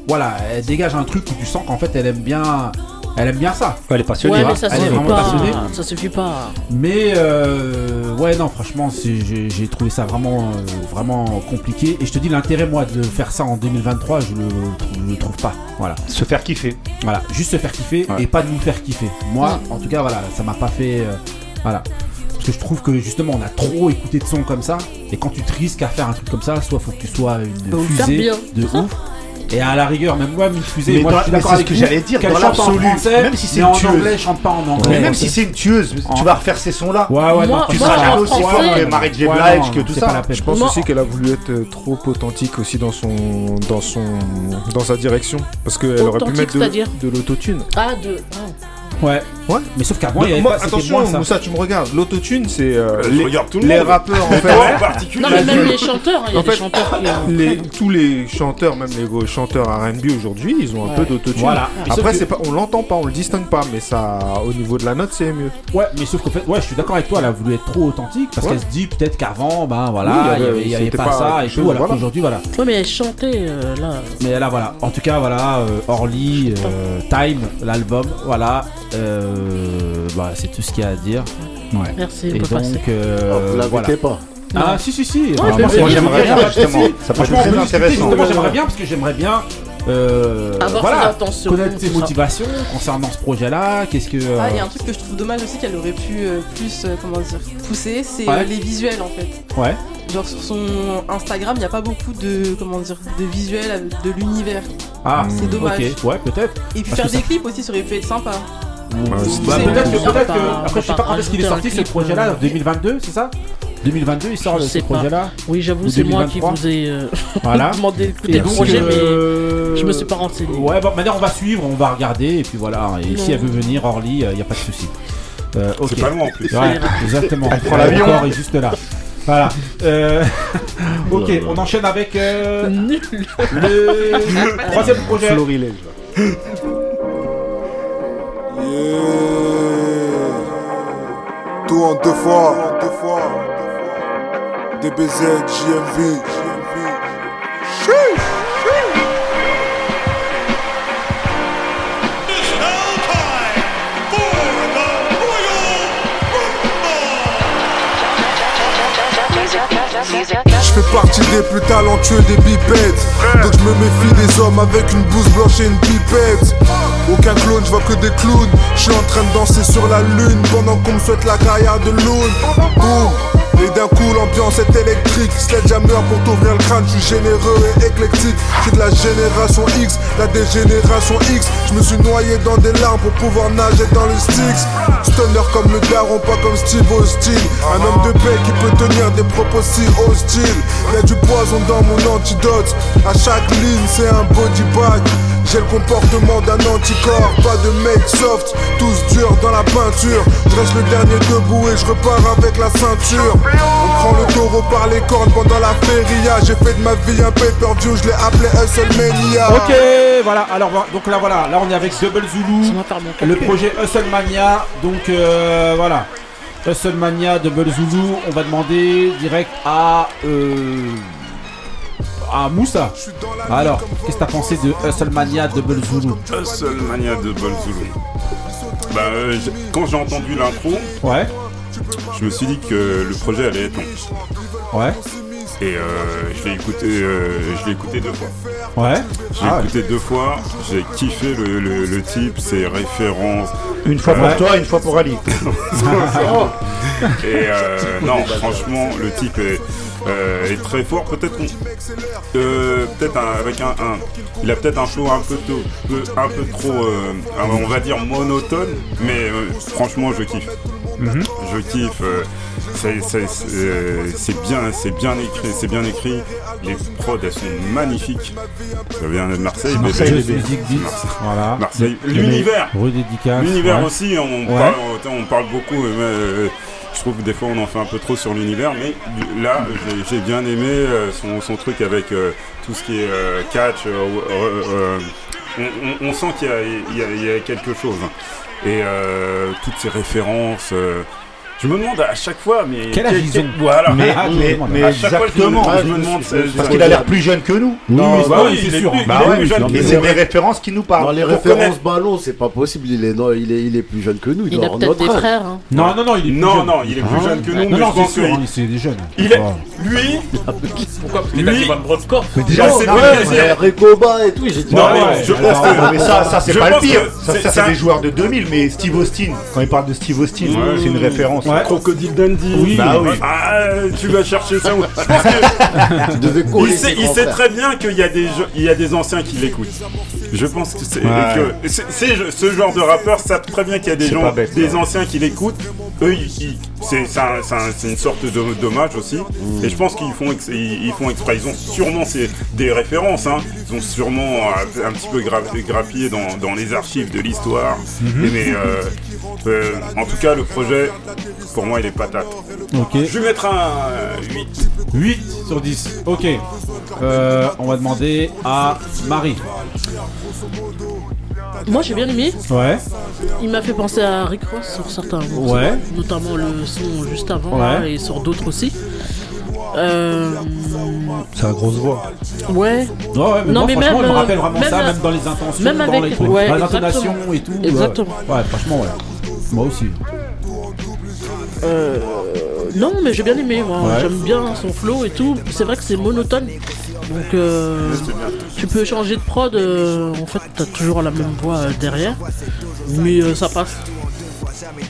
voilà, elle dégage un truc où tu sens qu'en fait elle aime bien, elle aime bien ça. Elle est passionnée. Ouais, mais vois. ça elle est suffit passionnée. pas. Ça suffit pas. Mais euh, ouais non franchement c'est- j'ai trouvé ça vraiment euh, vraiment compliqué et je te dis l'intérêt moi de faire ça en 2023 je le, je le trouve pas voilà Se faire kiffer. voilà juste se faire kiffer et pas nous faire kiffer moi en tout cas voilà ça m'a pas fait euh, voilà que je trouve que justement on a trop écouté de sons comme ça et quand tu te risques à faire un truc comme ça soit faut que tu sois une Faut le faire fusée bien. de ouf et à la rigueur même moi une fusée Mais moi dans- je suis mais d'accord c'est avec ce que vous, j'allais dire, qu'elle dans chante en l'absolu, français même si c'est mais une en tueuse. anglais chante pas en anglais Mais même si c'est une tueuse, tu vas refaire ces sons-là. Ouais, ouais, Moi- tu moi, seras en aussi fort français- que Mary J. Ouais, Blige, non, que tout c'est ça. pas la peine. Je pense Moi- aussi qu'elle a voulu être euh, trop authentique aussi dans son dans son dans sa direction parce qu'elle aurait pu Authentique, mettre c'est-à-dire de, de l'autotune. Ah, de. ah. ouais Ouais. mais sauf qu'avant il y avait Moi, pas attention, moins ça. Moussa, tu me regardes. L'autotune, c'est euh, les, regarde tout le les monde. rappeurs en fait. toi en particulier. Non, mais même (laughs) les chanteurs, il y a En des fait, chanteurs qui. ont- les, tous les chanteurs, même les chanteurs R&B aujourd'hui, ils ont un Ouais. peu d'autotune. Voilà. Après, que- c'est pas, on l'entend pas, on le distingue pas, mais ça, au niveau de la note, c'est mieux. Ouais, mais sauf qu'en fait, ouais, je suis d'accord avec toi, elle a voulu être trop authentique parce Ouais. qu'elle se dit peut-être qu'avant, ben voilà, il y il y avait- pas, pas ça et tout, alors voilà. qu'aujourd'hui, voilà. Ouais, mais elle chantait euh, là. Mais là, voilà. En tout cas, voilà, euh, Orly, euh, Time, l'album, voilà. Euh, bah, c'est tout ce qu'il y a à dire. Ouais. Merci, Et donc, euh, Oh, vous voilà. pas. Ah, si, si, si. Ouais, moi, j'aimerais bien, justement. Ça Franchement, très discuter, intéressant. justement, j'aimerais bien parce que j'aimerais bien. euh, voilà, connaître ses tout ça. motivations concernant ce projet-là. Qu'est-ce que. Ah, euh, il y a un truc que je trouve dommage aussi qu'elle aurait pu euh, plus, euh, comment dire, pousser, c'est Ouais. euh, les visuels en fait. Ouais. Genre sur son Instagram, il n'y a pas beaucoup de, comment dire, de visuels de l'univers. Ah, C'est dommage. Ouais, peut-être. Et puis Parce faire des ça- clips aussi, ça aurait pu être sympa. Bah, C'est- peut-être que, on peut-être on après je sais pas quand est-ce qu'il est sorti ce projet-là, euh. 2022, c'est ça 2022 il sort ce projet-là Oui, j'avoue, Ou c'est moi qui 2023. vous ai euh, (laughs) Voilà. demandé d'écouter Et le projet, euh, mais je me suis pas renseigné. Ouais, bon, maintenant on va suivre, on va regarder et puis voilà. Et si elle veut venir, Orly, il n'y a pas de souci. Euh, ok. C'est pas loin en plus. Ouais, exactement. Elle prend l'avion. Est juste là. Voilà. Euh, (laughs) ok, on enchaîne avec euh, Nul. le (laughs) troisième projet. Florilège. Tout en deux fois. DBZ, JMB. Je fais partie des plus talentueux des bipettes Donc je me méfie des hommes avec une blouse blanche et une pipette Aucun clone, je vois que des clowns. Je suis en train de danser sur la lune Pendant qu'on me souhaite la carrière de Loon. Boum. Et d'un coup l'ambiance est électrique. Sledgehammer pour t'ouvrir le crâne Je suis généreux et éclectique. Suis de la génération X, la dégénération X. Je me suis noyé dans des larmes pour pouvoir nager dans le Styx Stunner comme le daron, pas comme Steve Austin. Un homme de paix qui peut tenir des propos si hostiles. Y'a du poison dans mon antidote. À chaque ligne c'est un body bag j'ai le comportement d'un anticorps, pas de mec soft, tous durs dans la peinture. Je reste le dernier debout et je repars avec la ceinture. On prend le taureau par les cornes pendant la feria. J'ai fait de ma vie un pay-per-view, je l'ai appelé Hustlemania. Ok, voilà. Alors donc là voilà, là on est avec Double Zulu, le projet Hustlemania. Donc euh, voilà, Hustlemania, Double Zulu. On va demander direct à euh, à Moussa. Alors, qu'est-ce que t'as pensé de Hustlemania, Double Zulu Hustlemania de Bolzulu. Bah, euh, quand j'ai entendu l'intro, Ouais, je me suis dit que le projet allait être long. ouais, Et euh, je l'ai écouté, euh, je l'ai écouté deux fois. ouais. J'ai Ah, écouté deux fois, j'ai kiffé le, le- le type, ses références. Une fois pour toi, une fois pour Ali. (laughs) Et euh, non, franchement, le type est. euh, est très fort. Peut-être qu'on- euh, peut-être avec un, un- il a peut-être un flow un peu, tôt- un peu trop, euh, on va dire monotone, mais euh, franchement je kiffe. Mhm. Je kiffe. euh, c'est- c'est c'est, c'est bien, c'est bien écrit, c'est bien écrit. Les prods elles sont magnifiques. Ça vient de Marseille. Marseille, bébé. Marseille. voilà. Marseille. Le- L'univers. L'univers ouais. aussi. On, Ouais. parle, on, parle beaucoup. Je trouve que des fois on en fait un peu trop sur l'univers, mais là j'ai- bien aimé euh, son, truc avec euh, tout ce qui est euh, catch. on, sent qu'il y, a- quelque chose. Et toutes ces références. Euh, je me demande à chaque fois, mais. Quel âge ils ont Voilà. Mais- mais- mais à chaque fois, je me- exactement. je me demande. Parce qu'il a l'air plus jeune que nous. Non, Oui, bah bah oui, oui, il c'est est sûr. plus- Bah que c'est des références qui nous parlent. Dans les références ballon, c'est pas possible. Il est, non, il est, il est plus jeune que nous. Il a peut-être des frères. hein. Non, non, non, il est plus Non, jeune. non, il est plus Ah. jeune que nous, Non, c'est sûr, hein, c'est des jeunes. Il est. Ah. Lui. Pourquoi Parce qu'il a Lui- dit Van Broodkorf. Mais déjà, c'est c'est- Recoba et tout. Non, mais je pense que- mais ça, ça c'est pas le pire. Ça, c'est- des joueurs de 2000, mais Steve Austin, quand il parle de Steve Austin, c'est une référence. Ouais. Crocodile Dundee. Oui. Bah oui. Ah, tu vas chercher ça. où Je pense que Tu devais il sait, il très bien qu'il y a des il y a des anciens qui l'écoutent. Je pense que c'est Ouais. ce genre de rappeurs savent très bien qu'il y a des gens, bête, des anciens qui l'écoutent. Eux, ils- c'est c'est un- c'est un- c'est une sorte de dommage aussi. Et je pense qu'ils font ex- ils, ils font exprès. Ils ont sûrement des références. Hein. Ils ont sûrement euh, un petit peu gra- grappillé dans, dans les archives de l'histoire. Mhm. Et Mais euh, euh, en tout cas, le projet, pour moi, il est patate. Ok. Je vais mettre un euh, 8. 8 sur 10. Ok. On va demander à Marie. Moi j'ai bien aimé. Ouais. Il m'a fait penser à Rick Ross sur certains morceaux, Ouais. notamment le son juste avant Ouais. là, et sur d'autres aussi. Euh, C'est la grosse voix. ouais. Ouais, mais Non, moi, mais franchement, même, il me rappelle vraiment même, ça, même dans les intentions, même dans avec- les, trucs, ouais, dans les exactement. intonations et tout. ouais. Exactement. Ouais, franchement, ouais. Moi aussi. Euh, non, mais j'ai bien aimé. moi. Ouais. J'aime bien son flow et tout. C'est vrai que c'est monotone. Donc, euh, tu peux changer de prod. euh, en fait, t'as toujours la même voix euh, derrière. Mais euh, ça passe.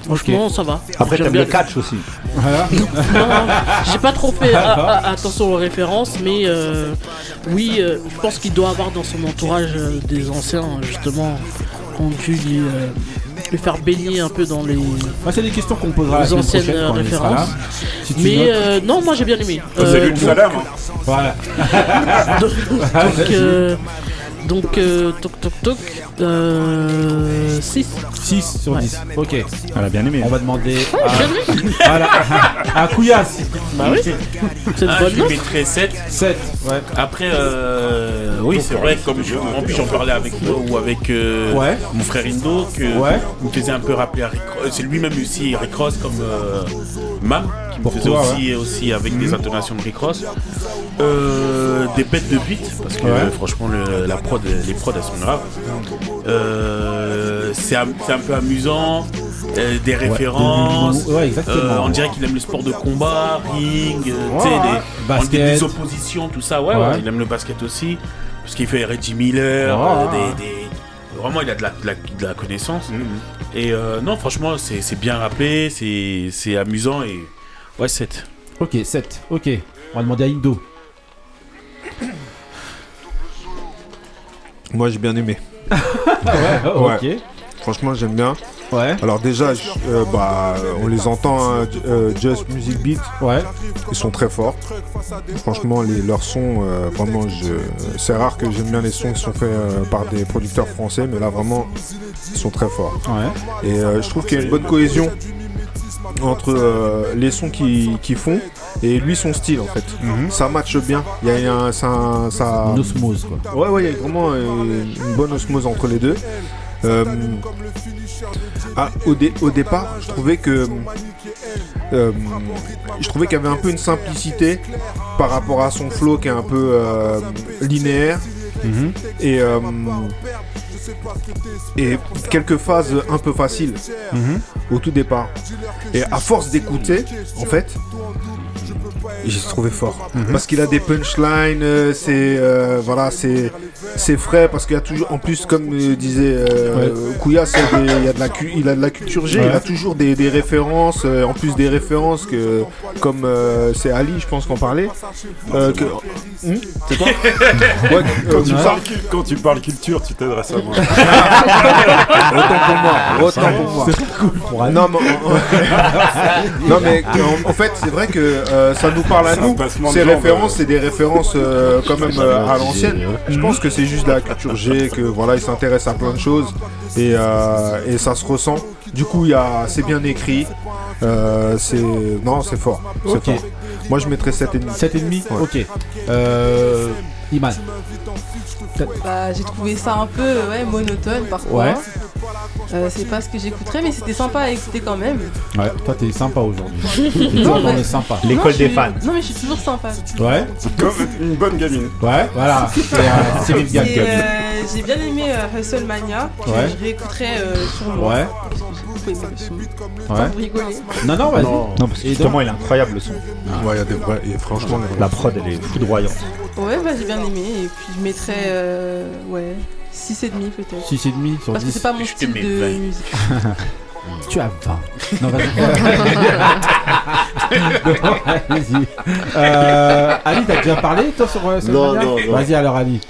Franchement, ça va. Après, t'aimes bien. le catch aussi. Voilà. (laughs) Non, non, j'ai pas trop fait a- a- attention aux références, mais euh, oui, euh, je pense qu'il doit avoir dans son entourage euh, des anciens, justement, qui ont dû faire baigner un peu dans les, Moi, c'est des questions qu'on posera les anciennes prochaine euh, quand il sera là. références. Si tu Mais notes. euh, non, moi j'ai bien aimé. C'est Euh, lui hein. Voilà. (laughs) donc, donc, euh, donc, euh, toc toc toc, euh, 6. 6 sur Ouais. 10. Ok. Elle a bien aimé. On va demander à, (laughs) à Couillasse. Bah oui, c'est une Ah, bonne je lui note. mettrais 7. 7. Ouais. Après, euh, oui, c'est vrai, comme je, en plus j'en parlais avec toi ou avec euh, Ouais. mon frère Indo, que Ouais. il me faisait un peu rappeler à Rick Ross. C'est lui-même aussi, Rick Ross, comme euh, Mam, qui me Pour faisait toi, aussi, aussi avec des intonations de Rick Ross. Euh, des bêtes de beat, parce que Ouais. euh, franchement, le- la prod, les prods, elles sont graves. Euh, c'est un, c'est un peu amusant. euh, des références. Ouais, exactement. Euh, on dirait qu'il aime le sport de combat, ring, tu sais, Ouais, des, des oppositions, tout ça. Ouais, ouais, Ouais. il aime le basket aussi. Parce qu'il fait Reggie Miller, Ouais. euh, des, des- Vraiment, il a de la, de la, de la connaissance. Et euh, non, franchement, c'est c'est bien rappelé, c'est c'est amusant et. Ouais, 7. Ok, 7. Ok. On va demander à Indo. Moi j'ai bien aimé. Ouais, ok. Franchement j'aime bien. Ouais. Alors déjà, euh, bah, on les entend, hein, euh, Just Music Beat. Ouais. Ils sont très forts. Franchement, les, leurs sons, euh, vraiment, je... c'est rare que j'aime bien les sons qui sont faits par des producteurs français, mais là vraiment, ils sont très forts. Ouais. Et je trouve qu'il y a une bonne cohésion entre les sons qu'ils qu'ils font et lui son style en fait. Ça matche bien. Il y a un, ça, ça... Une osmose, quoi. Ouais, ouais, il y a vraiment euh, une bonne osmose entre les deux. Euh, ah, au, dé- au départ, je trouvais que euh, je trouvais qu'il y avait un peu une simplicité par rapport à son flow qui est un peu euh, linéaire Mhm. et euh, et quelques phases un peu faciles Mhm. au tout départ. Et à force d'écouter, en fait, j'ai trouvé fort. Parce qu'il a des punchlines, euh, c'est euh, voilà, c'est c'est frais parce qu'il y a toujours, en plus comme euh, disait euh, Kouya, c'est des- il y a de la il a de la culture G, Ouais. il a toujours des, des références, euh, en plus des références que comme euh, c'est Ali, je pense qu'on parlait. Euh, que... Hmm? C'est quoi (laughs) Ouais, Quand, tu ouais. parles, cu- quand tu parles culture, tu t'adresses à moi. (laughs) Autant pour moi, autant pour moi. (laughs) Non, mais, non, mais en, en fait, c'est vrai que euh, ça nous parle à nous. Ces références, c'est des références euh, quand même euh, à l'ancienne. Je pense que c'est juste de la culture G, que voilà, il s'intéresse à plein de choses et, euh, et ça se ressent. Du coup, il y a, c'est bien écrit. Euh, c'est non, c'est fort. C'est Ok. fort. Moi, je mettrais 7,5. 7,5 Ouais. Ok. Euh. Iman. Bah, j'ai trouvé ça un peu ouais, monotone parfois. Ouais. Euh, c'est pas ce que j'écouterais, mais c'était sympa à écouter quand même. Ouais, toi t'es sympa aujourd'hui. (laughs) T'es Non, toujours dans mais- le sympa. Non, je suis- Non, mais je suis toujours sympa. Ouais. Comme une bonne gamine. Ouais, voilà. C'est euh, Cyril Gann. Euh, j'ai bien aimé euh, Hustle Mania. que Ouais. Je réécouterai euh, sûrement. Ouais. Parce que j'ai beaucoup aimé le son. Ouais. Enfin, vous rigolez. Non, non, vas-y. Non, parce que justement, il est incroyable le son. Ouais, il y a des vrais- et franchement, La prod, elle est foudroyante. Ouais, bah, j'ai bien aimé. Et puis je mettrais euh, ouais, 6,5 peut-être. 6,5 sur Parce que 10. c'est pas mon style de musique. (laughs) Tu as 20. Non, vas-y. (laughs) Vas-y. Euh, Ali, t'as déjà parlé, toi, sur euh, Non, Solmania non, non. Vas-y, alors, Ali.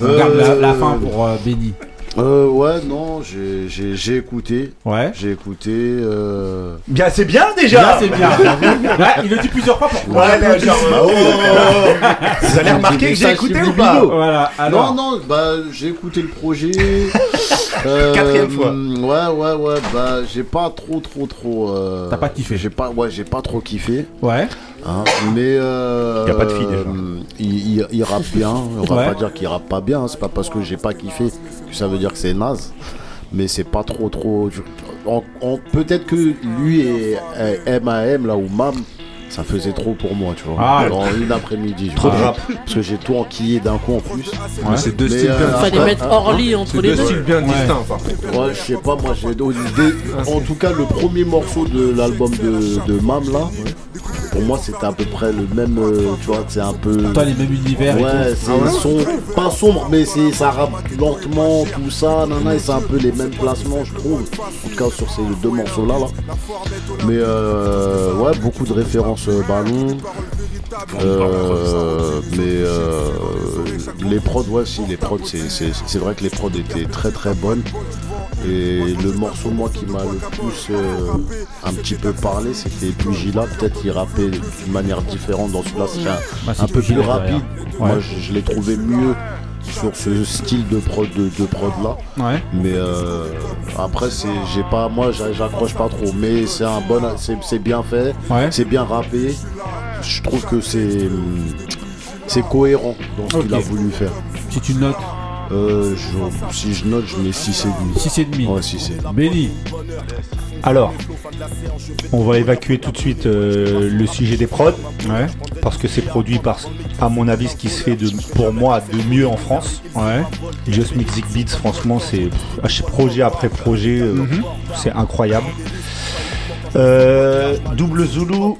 On Euh, garde la, la fin pour euh, Benny. Euh, ouais, non, j'ai- j'ai j'ai écouté. Ouais. J'ai écouté. Euh... Bien, c'est bien déjà Là, c'est bien. (laughs) Là, il le dit plusieurs fois pour Ouais, là, genre, Bah oh, ouais. (laughs) Vous allez remarquer que j'ai écouté ou pas Voilà, alors. Non, non, bah j'ai écouté le projet. (laughs) Euh, Quatrième fois. Ouais, ouais, ouais, bah j'ai pas trop, trop, trop. euh, T'as pas kiffé J'ai pas, ouais, j'ai pas trop kiffé. Ouais. Hein, mais euh, Y a pas de fille, déjà. Il, il- il rappe bien. On va Ouais. pas dire qu'il rappe pas bien. hein, C'est pas parce que j'ai pas kiffé que ça veut dire que c'est naze. Mais c'est pas trop trop. Peut-être que lui et, et MAM là ou MAM. Ça faisait trop pour moi, tu vois. Ah, dans une après-midi. Trop vois. de rap. Parce que j'ai tout enquillé d'un coup en plus. Ouais, c'est deux Mais, styles euh, bien après- Fallait mettre Orly entre les deux deux. styles bien Ouais. distincts, par contre. Ouais, je sais pas, moi j'ai En tout cas, le premier morceau de l'album de, de Mam là, pour moi c'était à peu près le même. euh, tu vois, c'est un peu. Toi, les mêmes univers Ouais, c'est Ah ouais sombre, pas sombre, mais c'est ça rappe lentement, tout ça, nana, et c'est un peu les mêmes placements, je trouve. En tout cas, sur ces deux morceaux-là, là. Mais euh, ouais, beaucoup de références euh, ballon. Euh, mais euh, les prods, ouais, si, les prods, c'est- c'est c'est vrai que les prods étaient très très bonnes. Et le morceau, moi, qui m'a le plus euh, un petit peu parlé, c'était Pugila. Peut-être qu'il rappait d'une manière différente dans celui-là, c'était un, Bah, un peu plus rapide. Moi, je l'ai trouvé mieux sur ce style de prod de, de prod là. Ouais. Mais euh, après, c'est, j'ai pas, moi, j'a- j'accroche pas trop. Mais c'est un bon, c'est, bien fait, Ouais. c'est bien rappé. Je trouve que c'est, c'est cohérent dans ce qu'il a voulu faire. Si tu notes Euh, je- si je note, je mets 6 et demi. 6,5. Ouais, 6 et demi. Benny. Alors, on va évacuer tout de suite euh, le sujet des prods. Ouais. Parce que c'est produit par, à mon avis, ce qui se fait de, pour moi de mieux en France. Ouais. Just Music Beats, franchement, c'est à projet après projet, euh, Mhm. c'est incroyable. Euh, Double Zulu.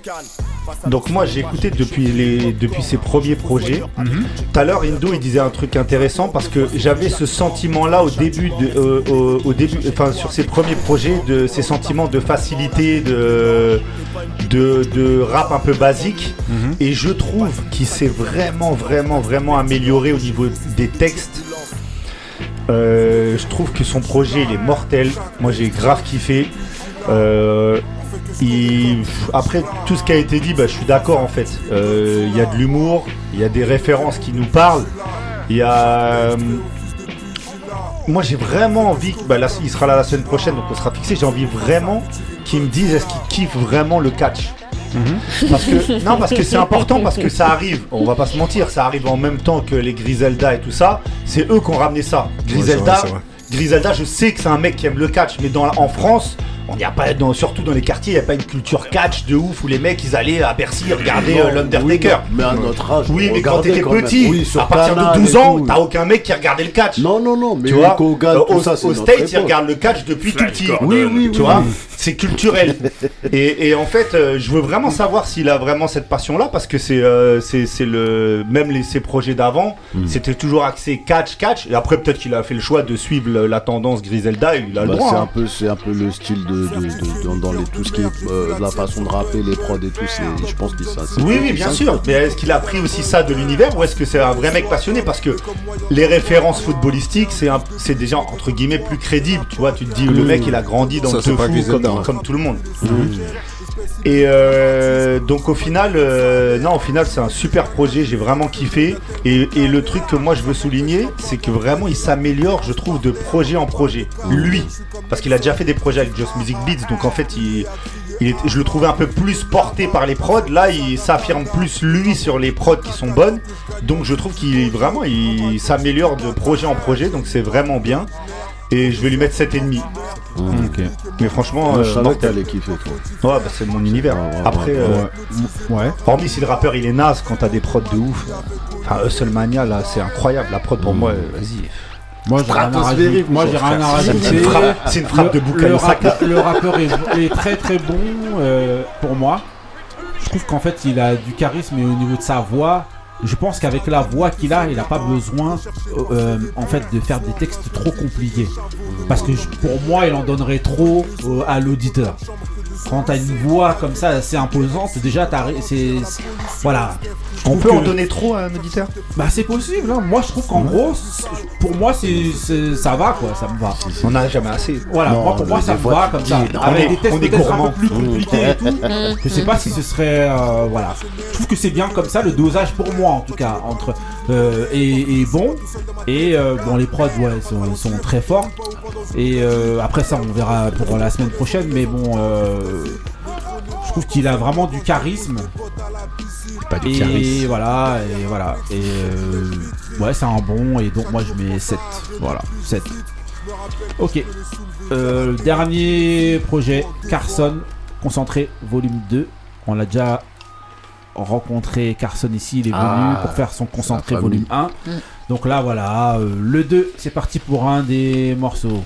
Donc moi j'ai écouté depuis les depuis ses premiers projets. Tout à l'heure Indo il disait un truc intéressant parce que j'avais ce sentiment là au début de euh, au, au début enfin sur ses premiers projets de ces sentiments de facilité de de, de rap un peu basique et je trouve qu'il s'est vraiment vraiment vraiment amélioré au niveau des textes. Euh, je trouve que son projet il est mortel. Moi j'ai grave kiffé. Euh, il- Après tout ce qui a été dit, bah, je suis d'accord en fait. Euh, Il y a de l'humour, il y a des références qui nous parlent. Il y a. euh, Moi j'ai vraiment envie, bah, là, il sera là la semaine prochaine donc on sera fixé. J'ai envie vraiment qu'il me dise est-ce qu'il kiffe vraiment le catch. Parce que, (laughs) non, parce que c'est important, parce que ça arrive, on va pas se mentir, ça arrive en même temps que les Griselda et tout ça. C'est eux qui ont ramené ça. Griselda, Ouais, c'est vrai, c'est vrai. Griselda, je sais que c'est un mec qui aime le catch, mais dans, en France, on n'y a pas, dans, surtout dans les quartiers, il n'y a pas une culture catch de ouf où les mecs ils allaient à Bercy regarder euh, l'Undertaker. Oui, mais à notre âge. Oui, mais quand t'étais petit, Oui, à partir de et 12 ans, t'as aucun mec qui regardait le catch. Non, non, non, mais tu vois, Kogan, Euh, tout au, ça, States, ils regardent le catch depuis tout petit. Gordon. Oui, oui, Tu oui, vois c'est culturel. (laughs) et, et en fait, euh, je veux vraiment savoir s'il a vraiment cette passion-là parce que c'est euh, le même les, ses projets d'avant, Mm. c'était toujours axé catch catch. Et après peut-être qu'il a fait le choix de suivre la tendance Griselda. Il a le Bah, droit. c'est hein. un peu c'est un peu le style de, de- de- dans, dans les tout ce qui est euh, la façon de rapper les prods et tout c'est je pense que ça Oui, oui, bien sûr. Mais est-ce qu'il a pris aussi ça de l'univers ou est-ce que c'est un vrai mec passionné? Parce que les références footballistiques, c'est un- c'est déjà entre guillemets plus crédible. Tu vois, tu te dis, le mec, il a grandi dans Ça, le comme, ouais. comme tout le monde. Et euh, donc au final, euh, non, au final c'est un super projet, j'ai vraiment kiffé. Et, le truc que moi je veux souligner, c'est que vraiment il s'améliore, je trouve, de projet en projet. Lui, parce qu'il a déjà fait des projets avec Just Music Beats, donc en fait je le trouvais un peu plus porté par les prods. Là, il s'affirme plus lui sur les prods qui sont bonnes. Donc je trouve qu'il vraiment, il s'améliore de projet en projet, donc c'est vraiment bien. Et je vais lui mettre 7,5. Ok. Mais franchement, Moi, euh, je savais que mortel. t'allais kiffer Ouais, bah c'est mon univers. ouais, Après, ouais, euh, ouais. hormis si le rappeur il est naze quand t'as des prods de ouf. Enfin, Hustlemania là, c'est incroyable. La prod pour moi, euh, vas-y. Moi j'ai rien à rajouter. Moi j'ai rien à frère. C'est rajouter. une frappe- c'est une frappe Le- de Bukayo le le rappeur est, est très très bon euh, pour moi. Je trouve qu'en fait il a du charisme et au niveau de sa voix, je pense qu'avec la voix qu'il a, il n'a pas besoin euh, en fait de faire des textes trop compliqués. Parce que pour moi il en donnerait trop euh, à l'auditeur. Quand t'as une voix comme ça assez imposante, déjà t'as ré- c'est c'est- voilà. On peut en donner trop à un auditeur Bah c'est possible. hein. Moi je trouve qu'en gros, pour moi c'est c'est- ça va quoi, ça me va. On n'a jamais assez. Voilà, Non, moi pour moi ça me va comme ça. non, Avec on est- des textes on est peut-être un peu plus compliqués et tout. Je sais pas si ce serait euh, voilà. Je trouve que c'est bien comme ça le dosage pour moi en tout cas entre euh, et, et bon et euh, bon les prods ouais sont, sont très forts et euh, après ça on verra pour la semaine prochaine mais bon euh, je trouve qu'il a vraiment du charisme. Pas du et charisme. voilà et voilà. Et euh, ouais c'est un bon et donc moi je mets 7 voilà 7 ok. Euh, dernier projet Carson concentré volume 2 on l'a déjà rencontré Carson ici. Il est venu Ah, pour faire son concentré volume 1 donc là voilà euh, le 2 c'est parti pour un des morceaux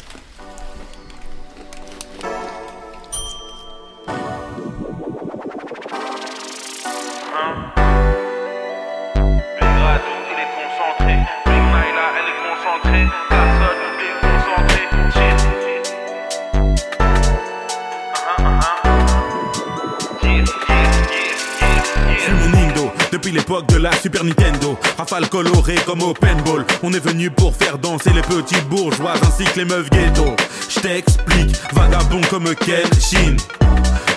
l'époque de la Super Nintendo. Rafale colorée comme au paintball. On est venu pour faire danser les petites bourgeoises ainsi que les meufs ghetto. Je t'explique, vagabond comme Ken Shin.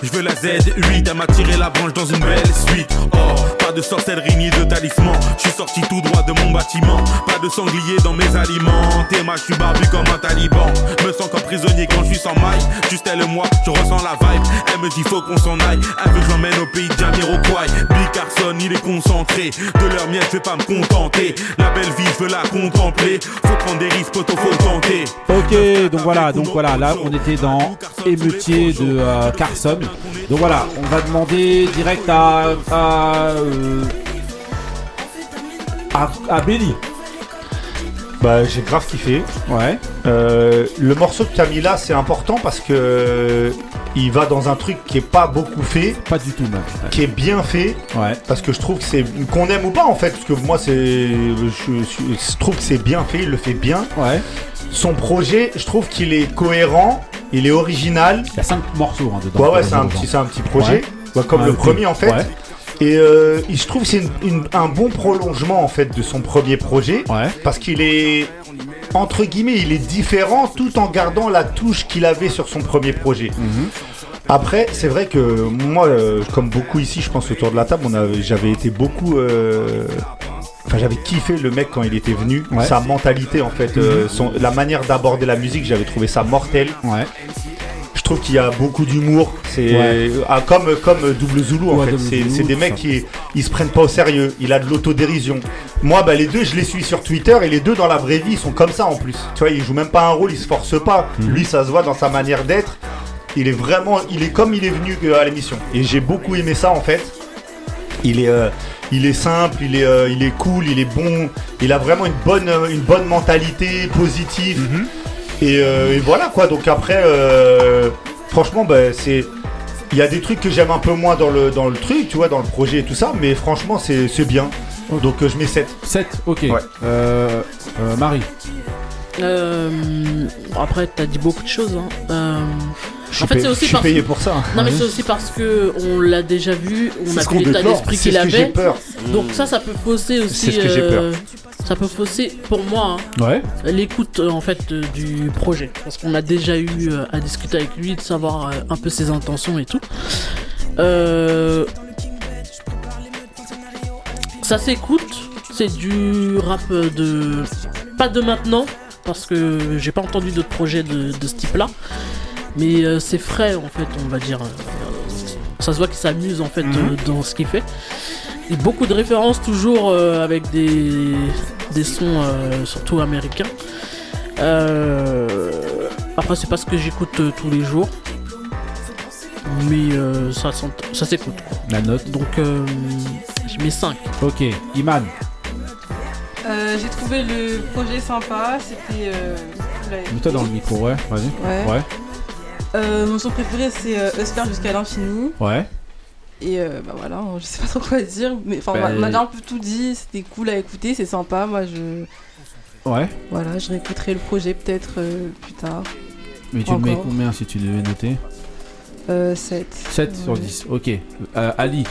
Je veux la Z8, elle m'a tiré la branche dans une belle suite. Oh, pas de sorcellerie ni de talisman. Je suis sorti tout droit de mon bâtiment. Pas de sanglier dans mes aliments. T'es ma, je suis barbu comme un taliban. Me sens comme prisonnier quand je suis sans maille. Juste elle et moi, je ressens la vibe. Elle me dit faut qu'on s'en aille. Elle veut que je l'emmène au pays de Jamiroquai. Big Carson, il est concentré. De leur miel, je vais pas me contenter. La belle vie, je veux la contempler. Faut prendre des risques, poto, faut tenter. Ok, donc voilà, donc voilà, là on était dans émeutier de euh, Carson. Donc voilà, on va demander direct à à, euh, à, à Benny. Bah j'ai grave kiffé. Ouais. Euh, le morceau mis là, c'est important parce que euh, il va dans un truc qui est pas beaucoup fait. Pas du tout même. Qui est bien fait. Ouais. Parce que je trouve que c'est qu'on aime ou pas en fait, parce que moi c'est, je, je- je trouve que c'est bien fait, il le fait bien. Ouais. Son projet, je trouve qu'il est cohérent, il est original. Il y a cinq morceaux hein, dedans. Ouais ouais, c'est un petit, c'est un petit projet, Ouais. Comme Ouais, le premier en fait. Ouais. Et euh, je trouve que c'est un bon prolongement en fait de son premier projet, parce qu'il est entre guillemets, il est différent tout en gardant la touche qu'il avait sur son premier projet. Mhm. Après, c'est vrai que moi, euh, comme beaucoup ici, je pense autour de la table, j'avais été beaucoup. euh, Enfin, j'avais kiffé le mec quand il était venu, Ouais. sa mentalité en fait, euh, Mhm. son- la manière d'aborder la musique, j'avais trouvé ça mortel. Ouais. Je trouve qu'il y a beaucoup d'humour. C'est Ouais. ah, comme comme Double Zulu en fait. C'est des mecs ça. qui ils se prennent pas au sérieux. Il a de l'autodérision. Moi, bah les deux, je les suis sur Twitter et les deux dans la vraie vie, ils sont comme ça en plus. Tu vois, ils jouent même pas un rôle, ils se forcent pas. Mhm. Lui, ça se voit dans sa manière d'être. Il est vraiment, il est comme il est venu euh, à l'émission. Et j'ai beaucoup aimé ça en fait. Il est, euh, il est simple, il est, euh, il est cool, il est bon. Il a vraiment une bonne, euh, une bonne mentalité, positive. Mhm. Et, euh, et voilà quoi. Donc après, euh, franchement, bah, c'est. Il y a des trucs que j'aime un peu moins dans le, dans le truc, tu vois, dans le projet et tout ça, mais franchement, c'est c'est bien. Donc euh, je mets 7. 7, ok. Euh, euh, Marie. Euh, après, t'as dit beaucoup de choses. Hein. En fait, c'est aussi parce payé pour ça. Non, mais c'est aussi parce que on l'a déjà vu, on a vu l'état d'esprit qu'il avait. peur. Donc ça, ça peut fausser aussi. Ce que peur. euh, Ça peut fausser pour moi. hein, Ouais. L'écoute euh, en fait euh, du projet, parce qu'on a déjà eu à discuter avec lui, de savoir un peu ses intentions et tout. Euh, Ça s'écoute, c'est du rap de pas de maintenant, parce que j'ai pas entendu d'autres projets de, de ce type-là, mais euh, c'est frais en fait, on va dire. Ça se voit qu'il s'amuse en fait Mhm. euh, dans ce qu'il fait. Et beaucoup de références toujours euh, avec des, des sons euh, surtout américains. Euh, après c'est pas ce que j'écoute euh, tous les jours. Mais euh, ça, s'ent- ça s'écoute. quoi. La note. Donc euh, je mets 5. Ok. Iman. Euh, J'ai trouvé le projet sympa, c'était. Euh. Mets-toi dans le micro, ouais. Vas-y. Ouais. Ouais. Euh, mon son préféré c'est euh, Hustler jusqu'à l'infini. Ouais. Et euh, bah voilà, je sais pas (laughs) trop quoi dire. Mais enfin, Bah, on m'a- m'a un peu tout dit, c'était cool à écouter, c'est sympa. Moi je. Ouais. Voilà, je réécouterai le projet peut-être euh, plus tard. Mais tu le mets combien si tu devais noter Euh, 7. 7 sur 10. Ok. Euh, Ali,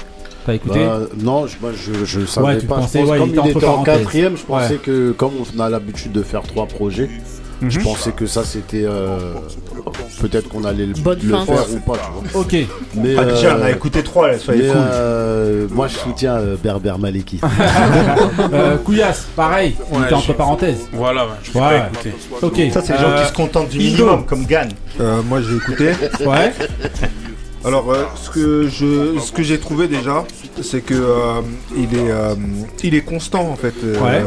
t'as écouté Bah, non, je, moi je, je savais Ouais, tu pas. pensais, je pense, ouais, comme il il était en quatrième, je pensais Ouais. que comme on a l'habitude de faire trois projets, je Mhm. pensais que ça c'était euh, peut-être qu'on allait le, Bonne le fin. faire ou pas. Tu vois. Ok. Mais Ah, déjà, euh, on a écouté trois, là, soyez cool. euh, moi je soutiens euh, Berber Maleki. (laughs) euh, Couillasse, pareil. il Ouais, était entre parenthèses. Voilà, je Ouais. pas écouté. Ok. Ça, c'est les gens Euh, qui se contentent du minimum, comme Gann. Euh, moi j'ai écouté. Ouais. Alors euh, ce que je ce que j'ai trouvé déjà, c'est que euh, il est euh, il est constant en fait Ouais.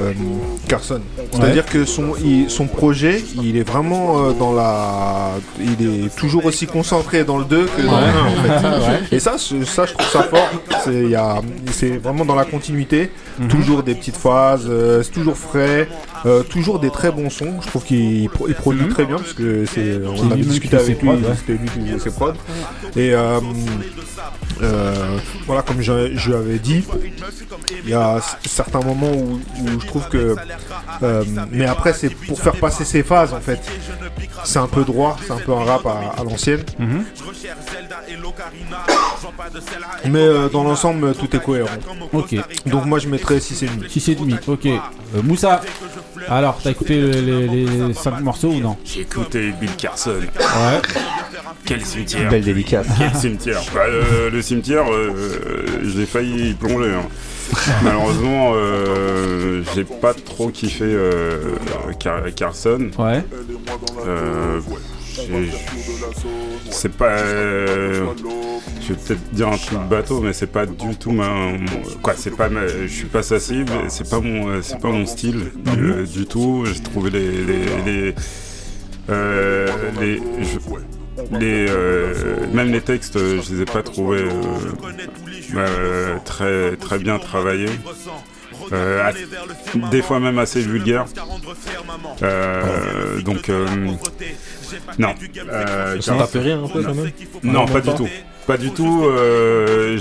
Carson. C'est-à-dire que son il- son projet, il est vraiment dans la il est toujours aussi concentré dans le 2 que dans le 1 en fait. (laughs) Et ça je- ça je trouve ça fort, c'est vraiment dans la continuité, Mhm. toujours des petites phases, euh, c'est toujours frais, euh, toujours des très bons sons. Je trouve qu'il pro- il produit très bien parce que c'est on lui-même discuté avec ses lui, c'était lui qui faisait ses prods. Et euh, euh, voilà, comme je, je lui avais dit, il y a certains moments où, où je trouve que. euh, mais après, c'est pour faire passer ces phases en fait. C'est un peu droit, c'est un peu un rap à, à l'ancienne. Mhm. Mais euh, dans l'ensemble, tout est cohérent. Ok. Donc moi, je mettrais 6,5. 6,5. Ok. Euh, Moussa. Alors, t'as écouté les 5 morceaux ou non? J'ai écouté Bill Carson. Ouais. Quel cimetière. Belle dédicace. Quel cimetière. Bah, euh, le cimetière, euh, j'ai failli y plonger. hein. (laughs) Malheureusement, euh, j'ai pas trop kiffé euh, Car- Carson. Ouais. Euh, c'est pas. euh, je vais peut-être dire un truc bateau, mais c'est pas du tout ma. Quoi, c'est pas. ma- je suis pas sensible. C'est pas mon. euh, C'est pas mon style euh, du tout. J'ai trouvé les. les, les euh, les- je- les, euh, même les textes, je les ai pas trouvés euh, euh, très très bien travaillés. Euh, des fois même assez vulgaires. Euh, donc euh, non. Euh, Ça t'a fait rire un peu quand même Non, Non, pas du tout. Pas du tout. euh,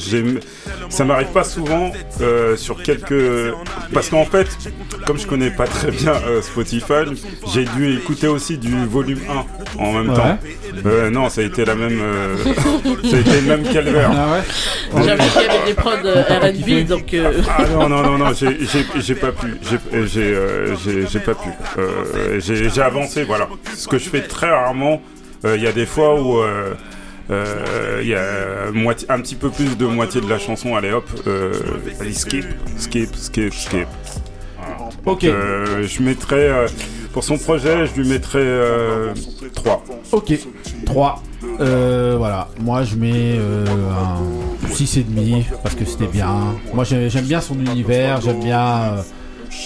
ça m'arrive pas souvent euh, sur quelques. Parce qu'en fait, comme je connais pas très bien euh, Spotify, j'ai dû écouter aussi du volume 1 en même Ouais. temps. Euh, non, ça a été la même. euh, (laughs) ça a été le même calvaire. Ah ouais J'avais qu'il y avait des prods RB, donc. euh, Ah non, non, non, non, j'ai- pas pu. J'ai j'ai, euh, j'ai- j'ai pas pu. Euh, j'ai avancé, voilà. Ce que je fais très rarement, euh, il y a des fois où il y a moitié, un petit peu plus de moitié de la chanson, allez hop, euh, allez, skip, skip, skip, skip. Voilà. Donc, Ok. euh, je mettrais, euh, pour son projet, je lui mettrais euh, 3. Ok. 3. Euh, voilà, moi je mets euh, un 6,5 parce que c'était bien. Moi j'ai- j'aime bien son univers, j'aime bien.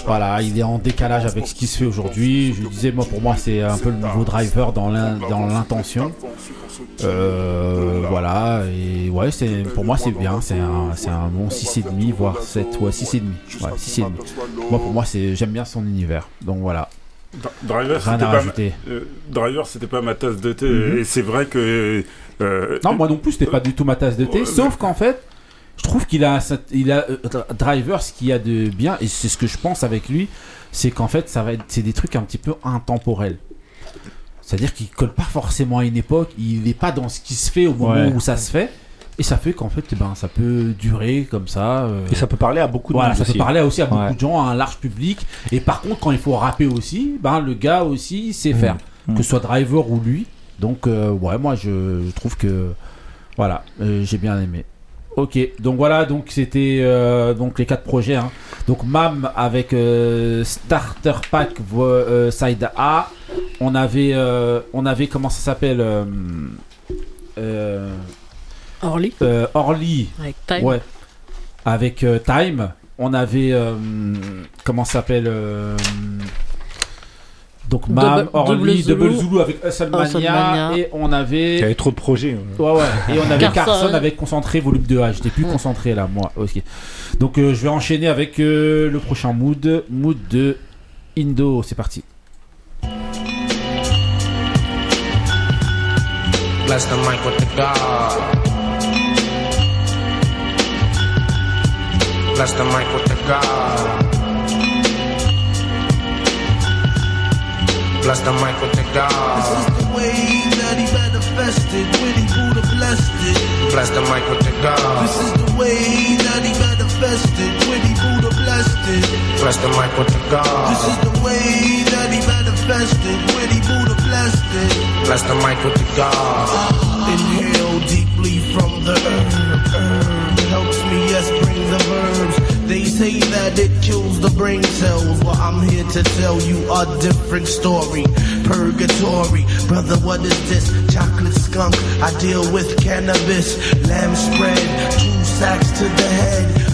Voilà, il est en décalage avec ce qui se fait aujourd'hui. Je disais, moi pour moi c'est un peu le nouveau driver dans l'in- dans l'intention. Euh, voilà, et ouais, c'est pour moi c'est bien, c'est un, bon 6,5 voire 7, ouais 6,5. Ouais, 6,5. Moi pour moi c'est j'aime bien son univers. Donc voilà. Dr- Driver, Rien c'était pas, ma- euh, Driver, c'était pas ma tasse de thé. Mhm. Et c'est vrai que. euh, Non, moi non plus, c'était pas du tout ma tasse de thé. Sauf qu'en fait, je trouve qu'il a, il a euh, Driver, ce qu'il y a de bien, et c'est ce que je pense avec lui, c'est qu'en fait, ça va être, c'est des trucs un petit peu intemporels. C'est-à-dire qu'il colle pas forcément à une époque, il n'est pas dans ce qui se fait au moment Ouais. où ça se fait. Et ça fait qu'en fait, eh ben, ça peut durer comme ça. euh, Et ça peut parler à beaucoup de voilà, monde ça peut parler aussi à beaucoup Ouais. de gens, à un large public. Et par contre, quand il faut rapper aussi, ben, le gars aussi sait Mm. faire. Mm. Que ce soit Driver ou lui. Donc, euh, ouais, moi, je, je trouve que. Voilà, euh, j'ai bien aimé. Ok, donc voilà, donc c'était euh, donc les quatre projets. hein. Donc MAM avec euh, Starter Pack euh, Side A. On avait, on avait comment ça s'appelle Orly. Orly. Avec Time. Ouais. Avec Time. On avait comment ça s'appelle donc MAM, Orly, Double Zulu, Zulu avec Hustlemania Hustlemania. et on avait Il y avait trop de projets. euh. Ouais, ouais. Et on avait Carson. Carson, avec Concentré volume 2A. J'étais plus concentré là, moi. Ok. Donc euh, je vais enchaîner avec euh, le prochain mood. Mood de Indo. C'est parti. Bless the mic with the God. Bless the mic with the God. Bless the mic with the God. This is the way that he manifested when he Buddha blessed it. Bless the mic with the God. This is the way that he manifested when he Buddha blessed it. Bless the mic with the This is the way that he manifested when he Buddha blessed it. Bless the mic with the God. Uh, inhale deeply from the herb. Say that it kills the brain cells. Well, I'm here to tell you a different story. Purgatory, brother, what is this? Chocolate skunk. I deal with cannabis. Lamb spread, two sacks to the head.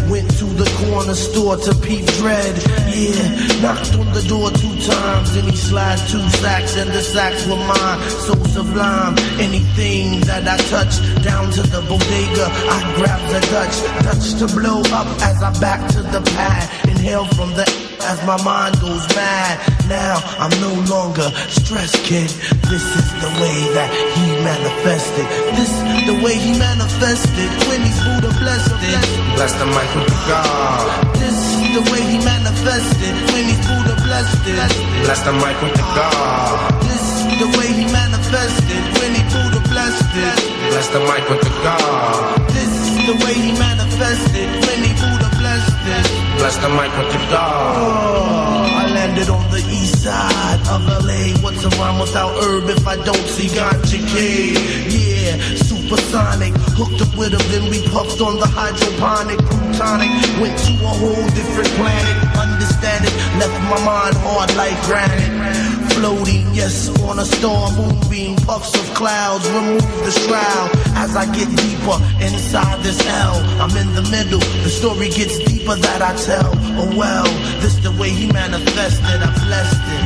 The corner store to peep dread. Yeah, knocked on the door two times. Then he slid two sacks, and the sacks were mine. So sublime. Anything that I touch, down to the bodega, I grab the Dutch. Touch to blow up as I back to the pad. Inhale from the as my mind goes mad. Now I'm no longer stressed, kid. This is the way that he manifested. This the way he manifested when he's Buddha blessed it. Bless the mic with the God. This the way he manifested when he's Buddha blessed it. Bless the mic with the God. This the way he manifested when he Buddha blessed it. Bless the mic with the God. This the way he manifested when he Buddha blessed it. Bless the mic with the God. Oh, I landed on the east side of LA. What's a rhyme without herb if I don't see ganja K? Yeah, supersonic. Hooked up with him, then we puffed on the hydroponic. Plutonic. Went to a whole different planet. Understand it. Left my mind hard like granite. Floating, yes, on a star moving. Puffs of clouds remove the shroud. As I get deeper inside this hell, I'm in the middle. The story gets deeper that I tell. Oh well, this the way he manifested. I blessed it.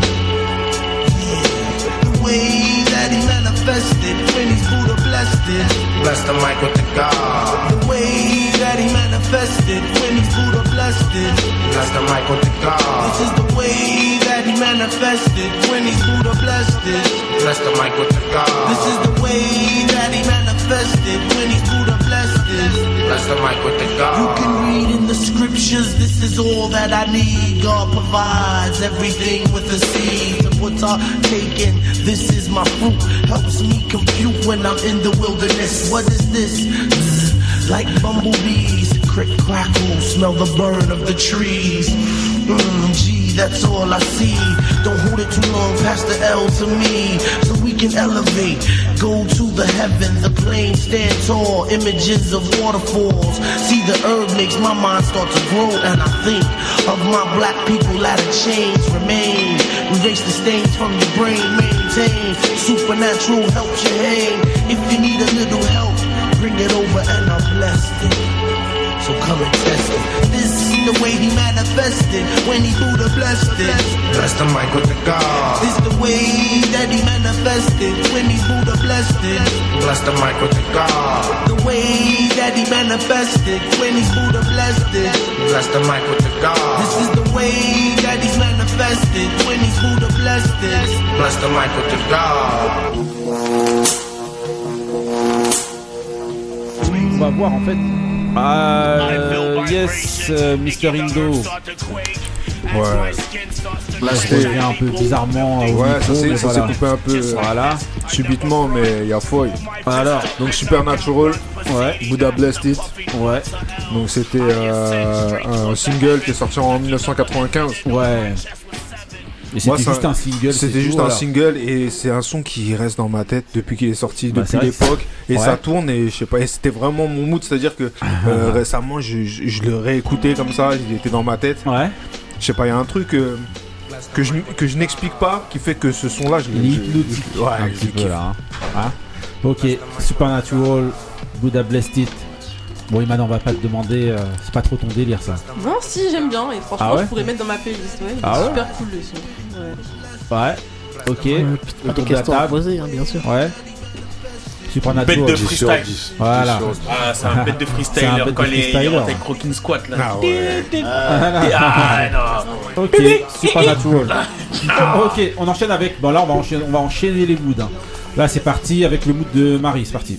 Yeah, the way that he manifested when he's Buddha blessed it. Bless the mic with the God. The way that he manifested when he's Buddha blessed it. Bless the mic with the God. This is the way he manifested when he's Buddha blessed it. Bless the mic with the God. This is the way that he manifested when he's Buddha blessed it. Bless the mic with the God. You can read in the scriptures, this is all that I need. God provides everything with a seed to put our take. This is my fruit, helps me compute when I'm in the wilderness. What is this? Zzz, like bumblebees, crick crackle, smell the burn of the trees. Mm, that's all I see. Don't hold it too long, pass the L to me, so we can elevate. Go to the heaven, the plane stand tall, images of waterfalls. See the herb makes my mind start to grow, and I think of my black people at a change remain. Erase the stains from your brain, maintain. Supernatural helps you hang. If you need a little help, bring it over and I'm blessed it. So come and test it. This is the way he manifested when he Buddha blessed it. Bless the mic with the God. This the way that he manifested when he Buddha blessed it. Bless the mic with the God. The way that he manifested when he Buddha blessed it. Bless the mic with the God. This is the way that he's manifested invested. 20s, who the blessed is? Bless the mic with the God. On va voir en fait. Euh, yes, euh, Mr. Indo. Ouais. Là, je reviens un peu bizarrement. au Ouais, micro, ça s'est voilà. coupé un peu euh, Voilà. subitement, mais il y a Foy. Alors, donc Supernatural, ouais. Buddha Blessed It. Ouais. Donc c'était euh, un single qui est sorti en 1995. Ouais. C'était juste un single, C'était tout, juste voilà. un single et c'est un son qui reste dans ma tête depuis qu'il est sorti, Bah, depuis l'époque. Et Ouais. ça tourne et je sais pas, et c'était vraiment mon mood. C'est-à-dire que (laughs) euh, récemment, je, je- je le réécoutais comme ça, il était dans ma tête. Ouais. Je sais pas, il y a un truc euh, que je, que je n'explique pas qui fait que ce son-là, je hypnotique. Ouais, un petit peu là. hein. Hein ok, Supernatural, Buddha Blessed It. Bon, Iman, on va pas te demander, euh, c'est pas trop ton délire ça. Non, si, j'aime bien. Et franchement, Ah ouais je pourrais mettre dans ma playlist. Ouais, Ah ouais super cool le son. Ouais. Ouais, ok. Autour de la table. poser, hein, bien sûr. Ouais. Supernatural. Bête de freestyle. Voilà. Ah, c'est un bête de (laughs) C'est un freestyler bête quand rentré avec Rockin' Squat là. Ah ouais. Ah, non. Ok, Supernatural. (laughs) ok, on enchaîne avec. Bon, là, on va enchaîner, on va enchaîner les moods. hein. Là, c'est parti avec le mood de Marie, c'est parti.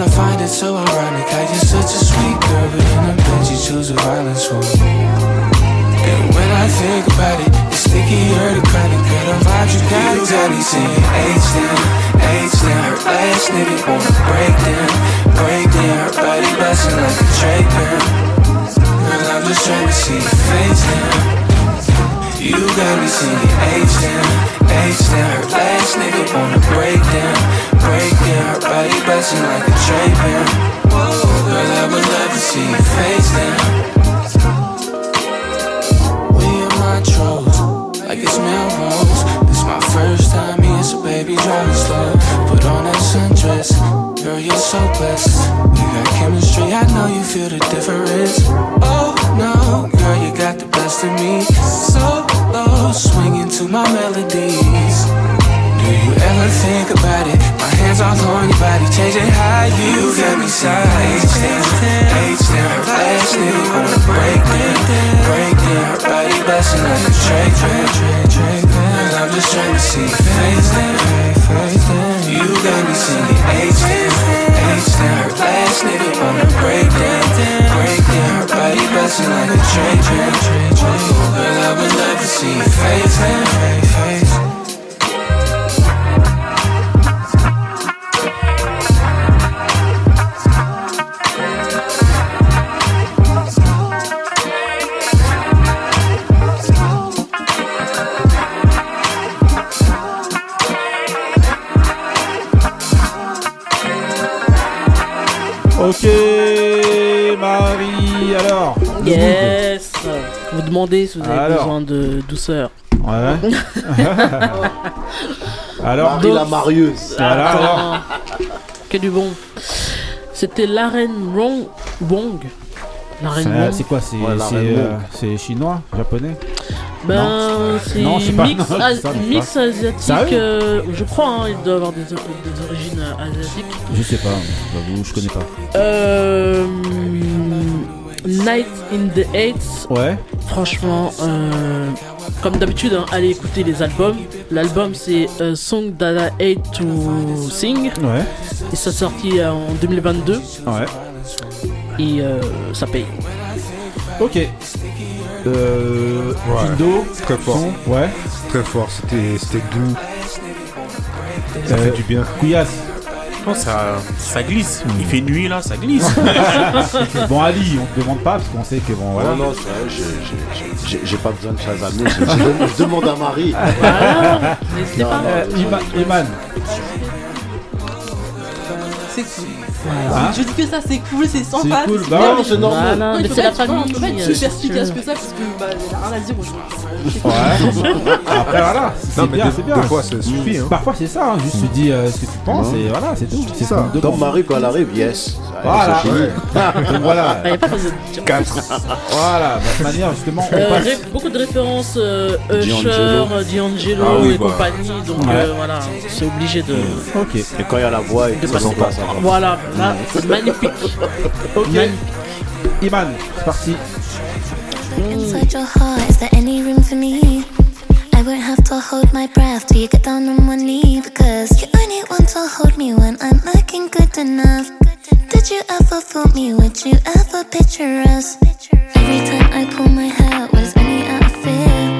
And I find it so ironic how you're such a sweet girl, but in a bed you choose a violence for. And when I think about it, it's stickier to chronic. Girl, the vibes you got you me saying H down, H down. Her last nigga wanna break down, break down. Her body busting like a Drake girl. Girl, I'm just trying to see your face now. You got me singing H down, H down. Her last nigga wanna break down, break down. Her body busting like a train Drake girl. Girl, I would love to see your face now. We in my tros, like it's Melrose. This my first baby, it slow. Put on that sundress, girl, you're so blessed. You got chemistry, I know you feel the difference. Oh no, girl, you got the best of me. So low, swinging to my melodies. Do you ever think about it? My hands all on your body, changing how you got me side. H down, H down, her last nigga wanna break break body busting like a Drake, Drake, Drake, Drake. I'm just trying to see your face down. You got me singing H down, H down. Her last nigga wanna break down, break down. Her body busting like a Drake, Drake. Girl, I would love to see your face down, Vous demandez si vous avez Alors. besoin de douceur. Ouais. (laughs) Alors, Marie la. Voilà, alors. Que du bon. C'était l'arène Wrong. Wong. L'arène Euh, Wong. c'est quoi C'est Ouais, la c'est, reine euh, Wong. c'est chinois Japonais Ben, Non. c'est Non, pas. mix, (laughs) Non, as- c'est ça, je sais mix asiatique. Sérieux euh, je crois, hein, il doit avoir des, des origines euh, asiatiques. Je sais pas, j'avoue, je connais pas. Euh, Night in the Heights. Ouais. Franchement, euh, comme d'habitude, hein, allez écouter les albums. L'album c'est euh, Song That I Hate to Sing. Ouais. Et ça sorti euh, en 2022. Ouais. Et euh, ça paye. Ok. Euh. Ouais. Indo, Très fort. son, Ouais. Très fort, c'était c'était doux. Ça Euh, fait du bien. Couillasse. Non, ça, ça glisse. Il fait nuit là, ça glisse. (laughs) bon, Ali, on te demande pas parce qu'on sait que bon, voilà. Non, non, c'est vrai, j'ai- j'ai- j'ai- j'ai pas besoin de Shazamer. Je, je demande- je demande à Marie. Voilà. N'hésitez Non, pas. non, Euh, Iman, Iman. C'est cool. Hein Je dis que ça c'est cool, c'est sympa. C'est cool, c'est bah ouais, c'est normal. Voilà, Non, mais il c'est la famille. il faut pas être efficace sûr. que ça parce que bah il y a rien à dire. Ouais. (laughs) Après voilà, c'est bien, des- c'est bien. des fois, ça suffit, hein. Parfois c'est ça, hein, juste tu dis euh, ce que tu penses et voilà, c'est tout. C'est ça. Comme. Marie quand elle arrive, yes. Voilà. (laughs) Donc voilà. Ah, y a pas besoin de dire. Voilà, de toute manière justement on Euh, passe. beaucoup de références euh, Usher, D'Angelo. Ah oui, et bah. compagnie, donc Ouais. euh, voilà, c'est obligé de. Ok. Et quand il y a la voix, et De ça Voilà, là, c'est magnifique. Ok. Magnifique. Iman, c'est parti. Inside your heart, is there any room for me? I won't have to hold my breath till you get down on one knee because you only want to hold me when I'm looking good enough. Did you ever fool me? Would you ever picture us? Every time I pull my hair, was only out of fear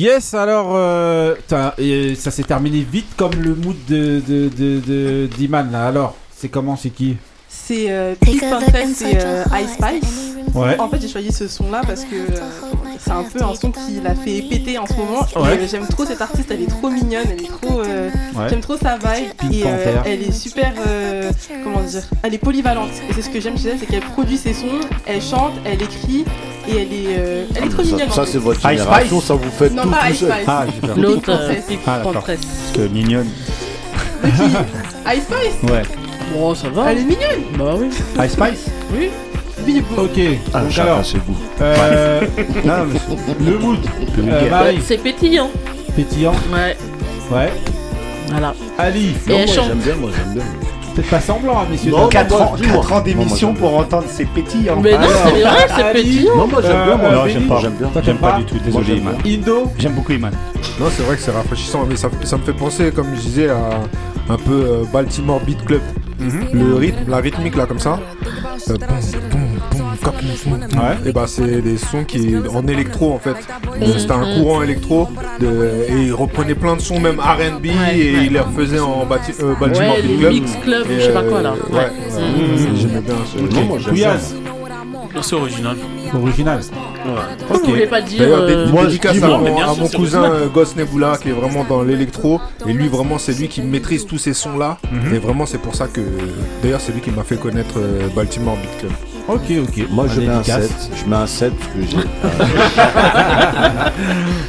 Yes, alors euh, et ça s'est terminé vite comme le mood de de de de- d'Iman là. Alors, c'est comment, c'est qui? C'est euh, Peace Princess et euh, Ice Spice. Ouais. En fait, j'ai choisi ce son-là parce que euh, c'est un peu un son qui l'a fait péter en ce moment. Et, Ouais. euh, j'aime trop cette artiste, elle est trop mignonne, elle est trop. euh, Ouais. J'aime trop sa vibe. Pink et euh, elle est super. euh, comment dire Elle est polyvalente. Et c'est ce que j'aime chez elle, c'est qu'elle produit ses sons, elle chante, elle écrit et elle est, euh, elle est trop Ça, mignonne. ça, c'est votre Ice génération, Spice ça vous fait Non, tout pas tout Ice seul. Ah. L'autre, euh. Pink Ah. Parce que mignonne. Ice Spice Ouais. Bon, ça va. Elle est mignonne Bah oui. Ice Spice Oui. Ok. Ah, donc alors, ses goûts. euh, (laughs) Non, mais c'est- (laughs) le mood. Euh. Marie, C'est pétillant. pétillant. Ouais. Ouais. Voilà. Ali, Et Non, elle moi chante. j'aime bien, moi j'aime bien. faites pas semblant, hein, messieurs. Non, dames. 4 moi, ans, dis-moi. quatre ans Moi, d'émission moi, pour entendre ces pétillants. Mais non, c'est vrai, c'est Ali, pétillant. Non, moi j'aime bien, moi. non, j'aime pas. J'aime bien. Toi, J'aime t'aimes pas pas du tout, désolé j'aime Iman. Indo J'aime beaucoup Iman. Non, c'est vrai que c'est rafraîchissant, mais ça, ça me fait penser, comme je disais, à un peu euh, Baltimore Beat Club. Le rythme, la rythmique là, comme ça. Euh, boum, boum, Ouais. Et bah, c'est des sons qui en électro en fait. Euh, C'était un courant électro de- et il reprenait plein de sons, même RB, Ouais, et ouais. il les refaisait en Bati- euh, Baltimore Ouais, Club. mix club, Et, je sais pas quoi euh, là. Ouais, Ouais. ouais, Mhm. j'aimais bien ce. Moi. Couillasse, C'est original. original. Pourquoi vous voulez pas dire. D'ailleurs, euh, dé- moi, dédicace je dis, à moi, mon, à mon cousin euh, Ghost Nebula qui est vraiment dans l'électro et lui vraiment c'est lui qui maîtrise tous ces sons là et vraiment c'est pour ça que d'ailleurs c'est lui qui m'a fait connaître euh, Baltimore Beat Club. Ok, ok. Moi je mets un efficace. 7. Je mets un 7 parce que j'ai. (laughs)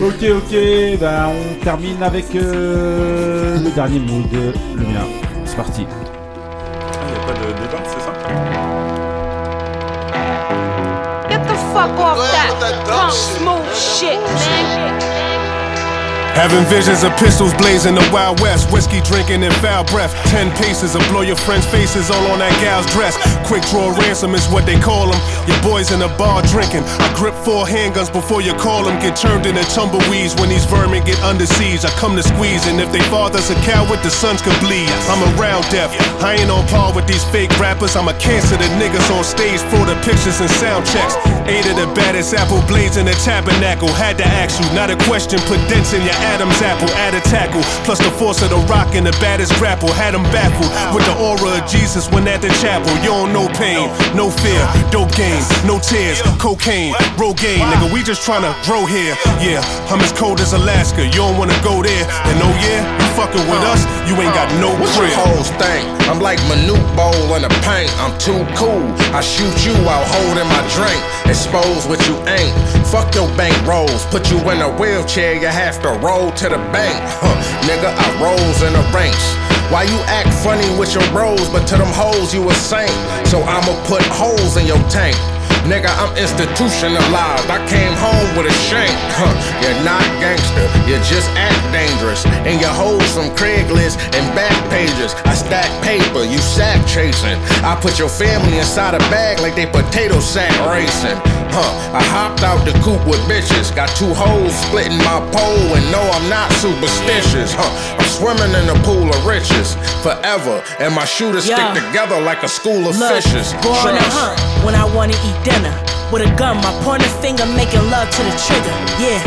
Ok, ok, ben on termine avec euh, le dernier mood, le mien. C'est parti. Il n'y a pas de débat, c'est ça? Get the fuck off that punk smooth shit, man. Having visions of pistols blazing the Wild West, whiskey drinking and foul breath. Ten paces of blow your friends' faces all on that gal's dress. Quick draw ransom is what they call them. Your boys in the bar drinking. I grip four handguns before you call them. Get turned into tumbleweeds when these vermin get under siege. I come to squeeze, and if they father's a coward, the sons could bleed. I'm around death. I ain't on par with these fake rappers. I'm a cancer to niggas on stage for the pictures and sound checks. Eight of the baddest apple blades in the tabernacle. Had to ask you, not a question. Put dents in your Adam's apple, add a tackle. Plus the force of the rock and the baddest grapple. Had them baffled with the aura of Jesus when at the chapel. You don't know pain, no fear, dope game, no tears, cocaine, Rogaine. Nigga, we just tryna grow here. Yeah, I'm as cold as Alaska. You don't wanna go there. And oh yeah, you fucking with us, you ain't got no your crib. hoes think? I'm like Manute Bowl in the paint. I'm too cool. I shoot you while holding my drink. Expose what you ain't. Fuck your bank rolls. Put you in a wheelchair. You have to roll to the bank. Huh, nigga, I rolls in the ranks. Why you act funny with your bros, but to them hoes you a saint? So I'ma put holes in your tank. Nigga, I'm institutionalized. I came home with a shank. Huh, you're not gangster, you just act dangerous. And you hold some Craigslist and back pages. I stack paper, you sack chasing. I put your family inside a bag like they potato sack racing. Huh, I hopped out the coop with bitches. Got two hoes splitting my pole, and no, I'm not superstitious. Huh, I'm swimming in a pool of riches forever. And my shooters Yeah. stick together like a school of Look, fishes. a Trust. hunt when I wanna eat dinner. With a gun, my pointer finger making love to the trigger. Yeah.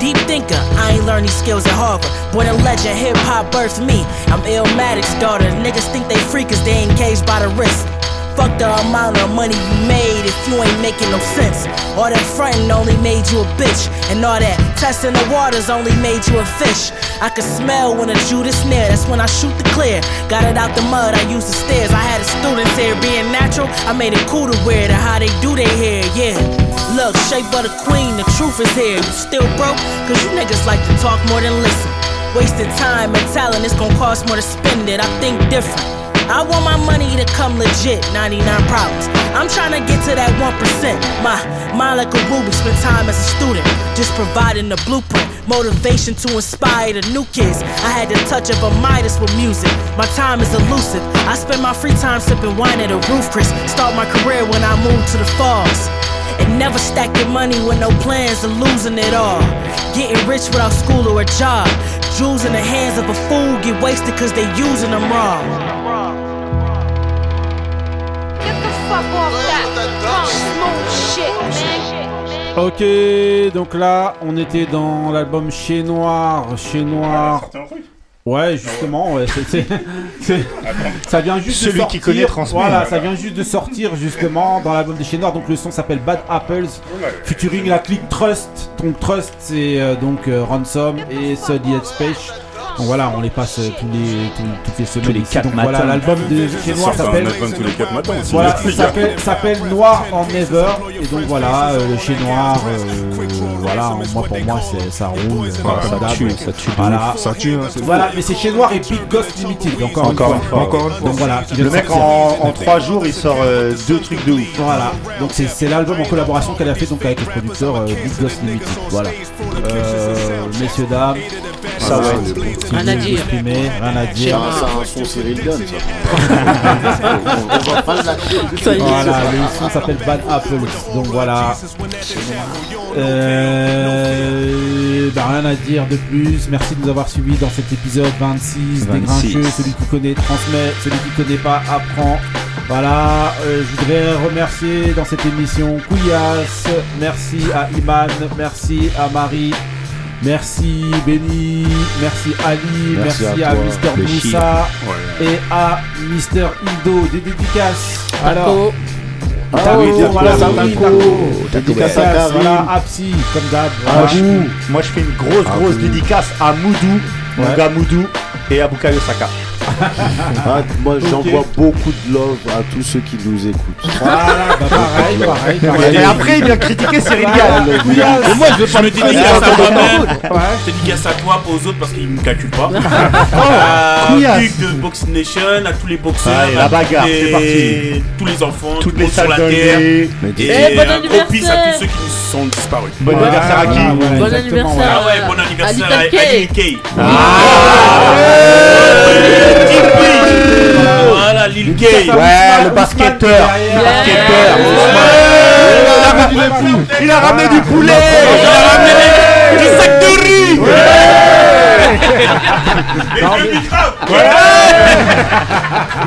Deep thinker, I ain't learned these skills at Harvard. Born a legend, hip hop birthed me. I'm Illmatic's daughter. Niggas think they cause they engaged by the wrist. Fuck the amount of money you made if you ain't making no sense. All that frontin' only made you a bitch. And all that testing the waters only made you a fish. I could smell when a Judas near, that's when I shoot the clear. Got it out the mud, I used the stairs. I had a students here being natural. I made it cool to wear to how they do their hair, yeah. Look, shape of the queen, the truth is here. You still broke? Cause you niggas like to talk more than listen. Wasting time and talent, it's gonna cost more to spend it. I think different. I want my money to come legit, 99 problems. I'm trying to get to that 1%. My mind like a ruby, spend time as a student, just providing the blueprint. Motivation to inspire the new kids. I had the touch of a Midas with music. My time is elusive. I spend my free time sipping wine at a roof, Chris. Start my career when I moved to the falls. And never stack your money with no plans of losing it all. Getting rich without school or a job. Jewels in the hands of a fool get wasted cause they using them wrong. Fuck off that punk smooth shit, man. Ok, donc là, on était dans l'album Chez Noir. Chez Noir. Ouais, justement, ouais, c'est- ça vient juste de Celui sortir. qui connaît transmet. Voilà, ça vient juste de sortir justement dans l'album des Chez Noirs. Donc le son s'appelle Bad Apples, featuring la clique Trust. Donc Trust, c'est euh, donc euh, Ransom et Suddy Headspace. Donc voilà, on les passe euh, tous les, tous- toutes les semaines. Tous les ici. quatre Donc voilà, matins. l'album de Chez Noir s'appelle. Voilà, s'appelle- s'appelle Noir en Never. Et donc voilà, euh, le Chez Noir, euh, voilà, moi pour moi c'est ça roule. Ouais, comme ça tue, ça tue Voilà. Ça hein, Voilà, beau. mais c'est Chez Noir et Big Ghost Limited. Encore, Encore une fois. Encore une fois. Donc voilà, Le mec en, en 3 jours il sort euh, deux trucs de ouf. Voilà, donc c'est c'est l'album en collaboration qu'elle a fait donc avec le producteur euh, Big Ghost Limited. Voilà. Euh, messieurs, dames, Ça, voilà, ouais. Rien à dire. rien à dire. C'est un- son Cyril Gunn, ça. On va pas. Voilà, le son s'appelle Bad Apples. Donc voilà. Euh, bah, rien à dire de plus. Merci de nous avoir suivis dans cet épisode 26, des 26. grincheux. Celui qui connaît transmet, celui qui connaît pas apprend. Voilà, euh, je voudrais remercier dans cette émission Couillasse, merci à Iman, merci à Marie, merci Benny, merci Ali, Merci merci, à à, Mister Moussa Ouais. et à Mister Ido. Des dédicaces. Alors, Ah Taco, oui, voilà, Taco, oui, Taco. Taco. Dédicace à Apsi, comme d'hab. Ah, voilà. je- moi je fais une grosse Ah, grosse oui. dédicace à Moudou, mon Ouais. gars Moudou et à Bukayo Saka. Ah, moi, j'envoie beaucoup de love à tous ceux qui nous écoutent. Voilà, bah pareil, pareil, pareil. Et après, il vient critiquer Cyril Gann. Et moi, je veux pas me me dédicace à. Ouais. Je dédicace à toi, pas aux autres parce qu'ils me calculent pas. Oh, à de Box Nation, à tous les boxeurs, Ah, et la à bagarre, tous les- c'est parti. tous les enfants, Toutes tout le les sur la terre. Et Eh, peace à tous ceux qui sont disparus. Bon anniversaire à qui Bon exactement, anniversaire. Ah ouais, bon anniversaire à, Little K. Voilà. Lil à Ouais, le basketteur. derrière. Basketteur. Il a ramené du poulet. Il a ramené du du sac de riz. Non, mais-.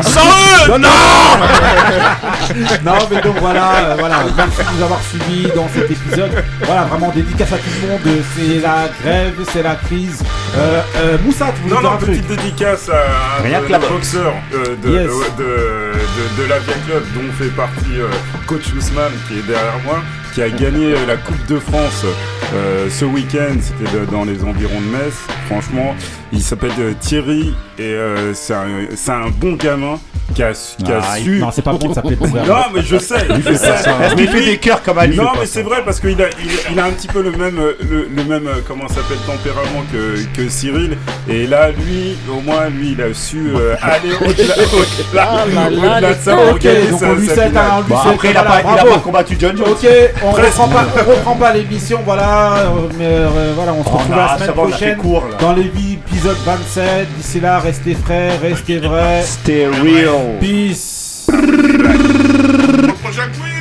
Sans eux. Non, non (laughs) Non, mais donc voilà, euh, voilà, merci de nous avoir suivis dans cet épisode. Voilà, vraiment dédicace à tout le monde. C'est la grève, c'est la crise. Euh, euh, Moussa, tu voulais Non, dire non, un truc petite dédicace à un Rien que la boxeur euh, de, Yes. de, de, de l'Avia Club dont fait partie euh, Coach Ousmane qui est derrière moi, qui a gagné la Coupe de France euh, ce week-end, c'était dans les environs de Metz. Franchement, il s'appelle euh, Thierry et euh, c'est un bon gamin qui a, su- qui a Ah, il-. Non, c'est pas bon de s'appeler. (laughs) Non, mais je sais, je sais. Est-ce qu'il Mais fait lui- des cœurs comme Ali Non, mais c'est vrai parce qu'il a, il, il a un petit peu le même, euh, le, le même, euh, comment ça s'appelle, tempérament que, que Cyril. Et là, lui, au moins, lui, il a su euh, aller au-delà, (laughs) au-delà, Ah de ça pour Ok, gagner donc sa- après, il a pas, il a bravo. pas combattu John Jones. Ok, on reprend pas, on reprend pas l'émission, voilà, mais euh, voilà, on se Oh, retrouve la ça semaine fait prochaine dans l'épisode 27. D'ici là, restez frais, restez vrais. Stay real. Peace. Prochain quiz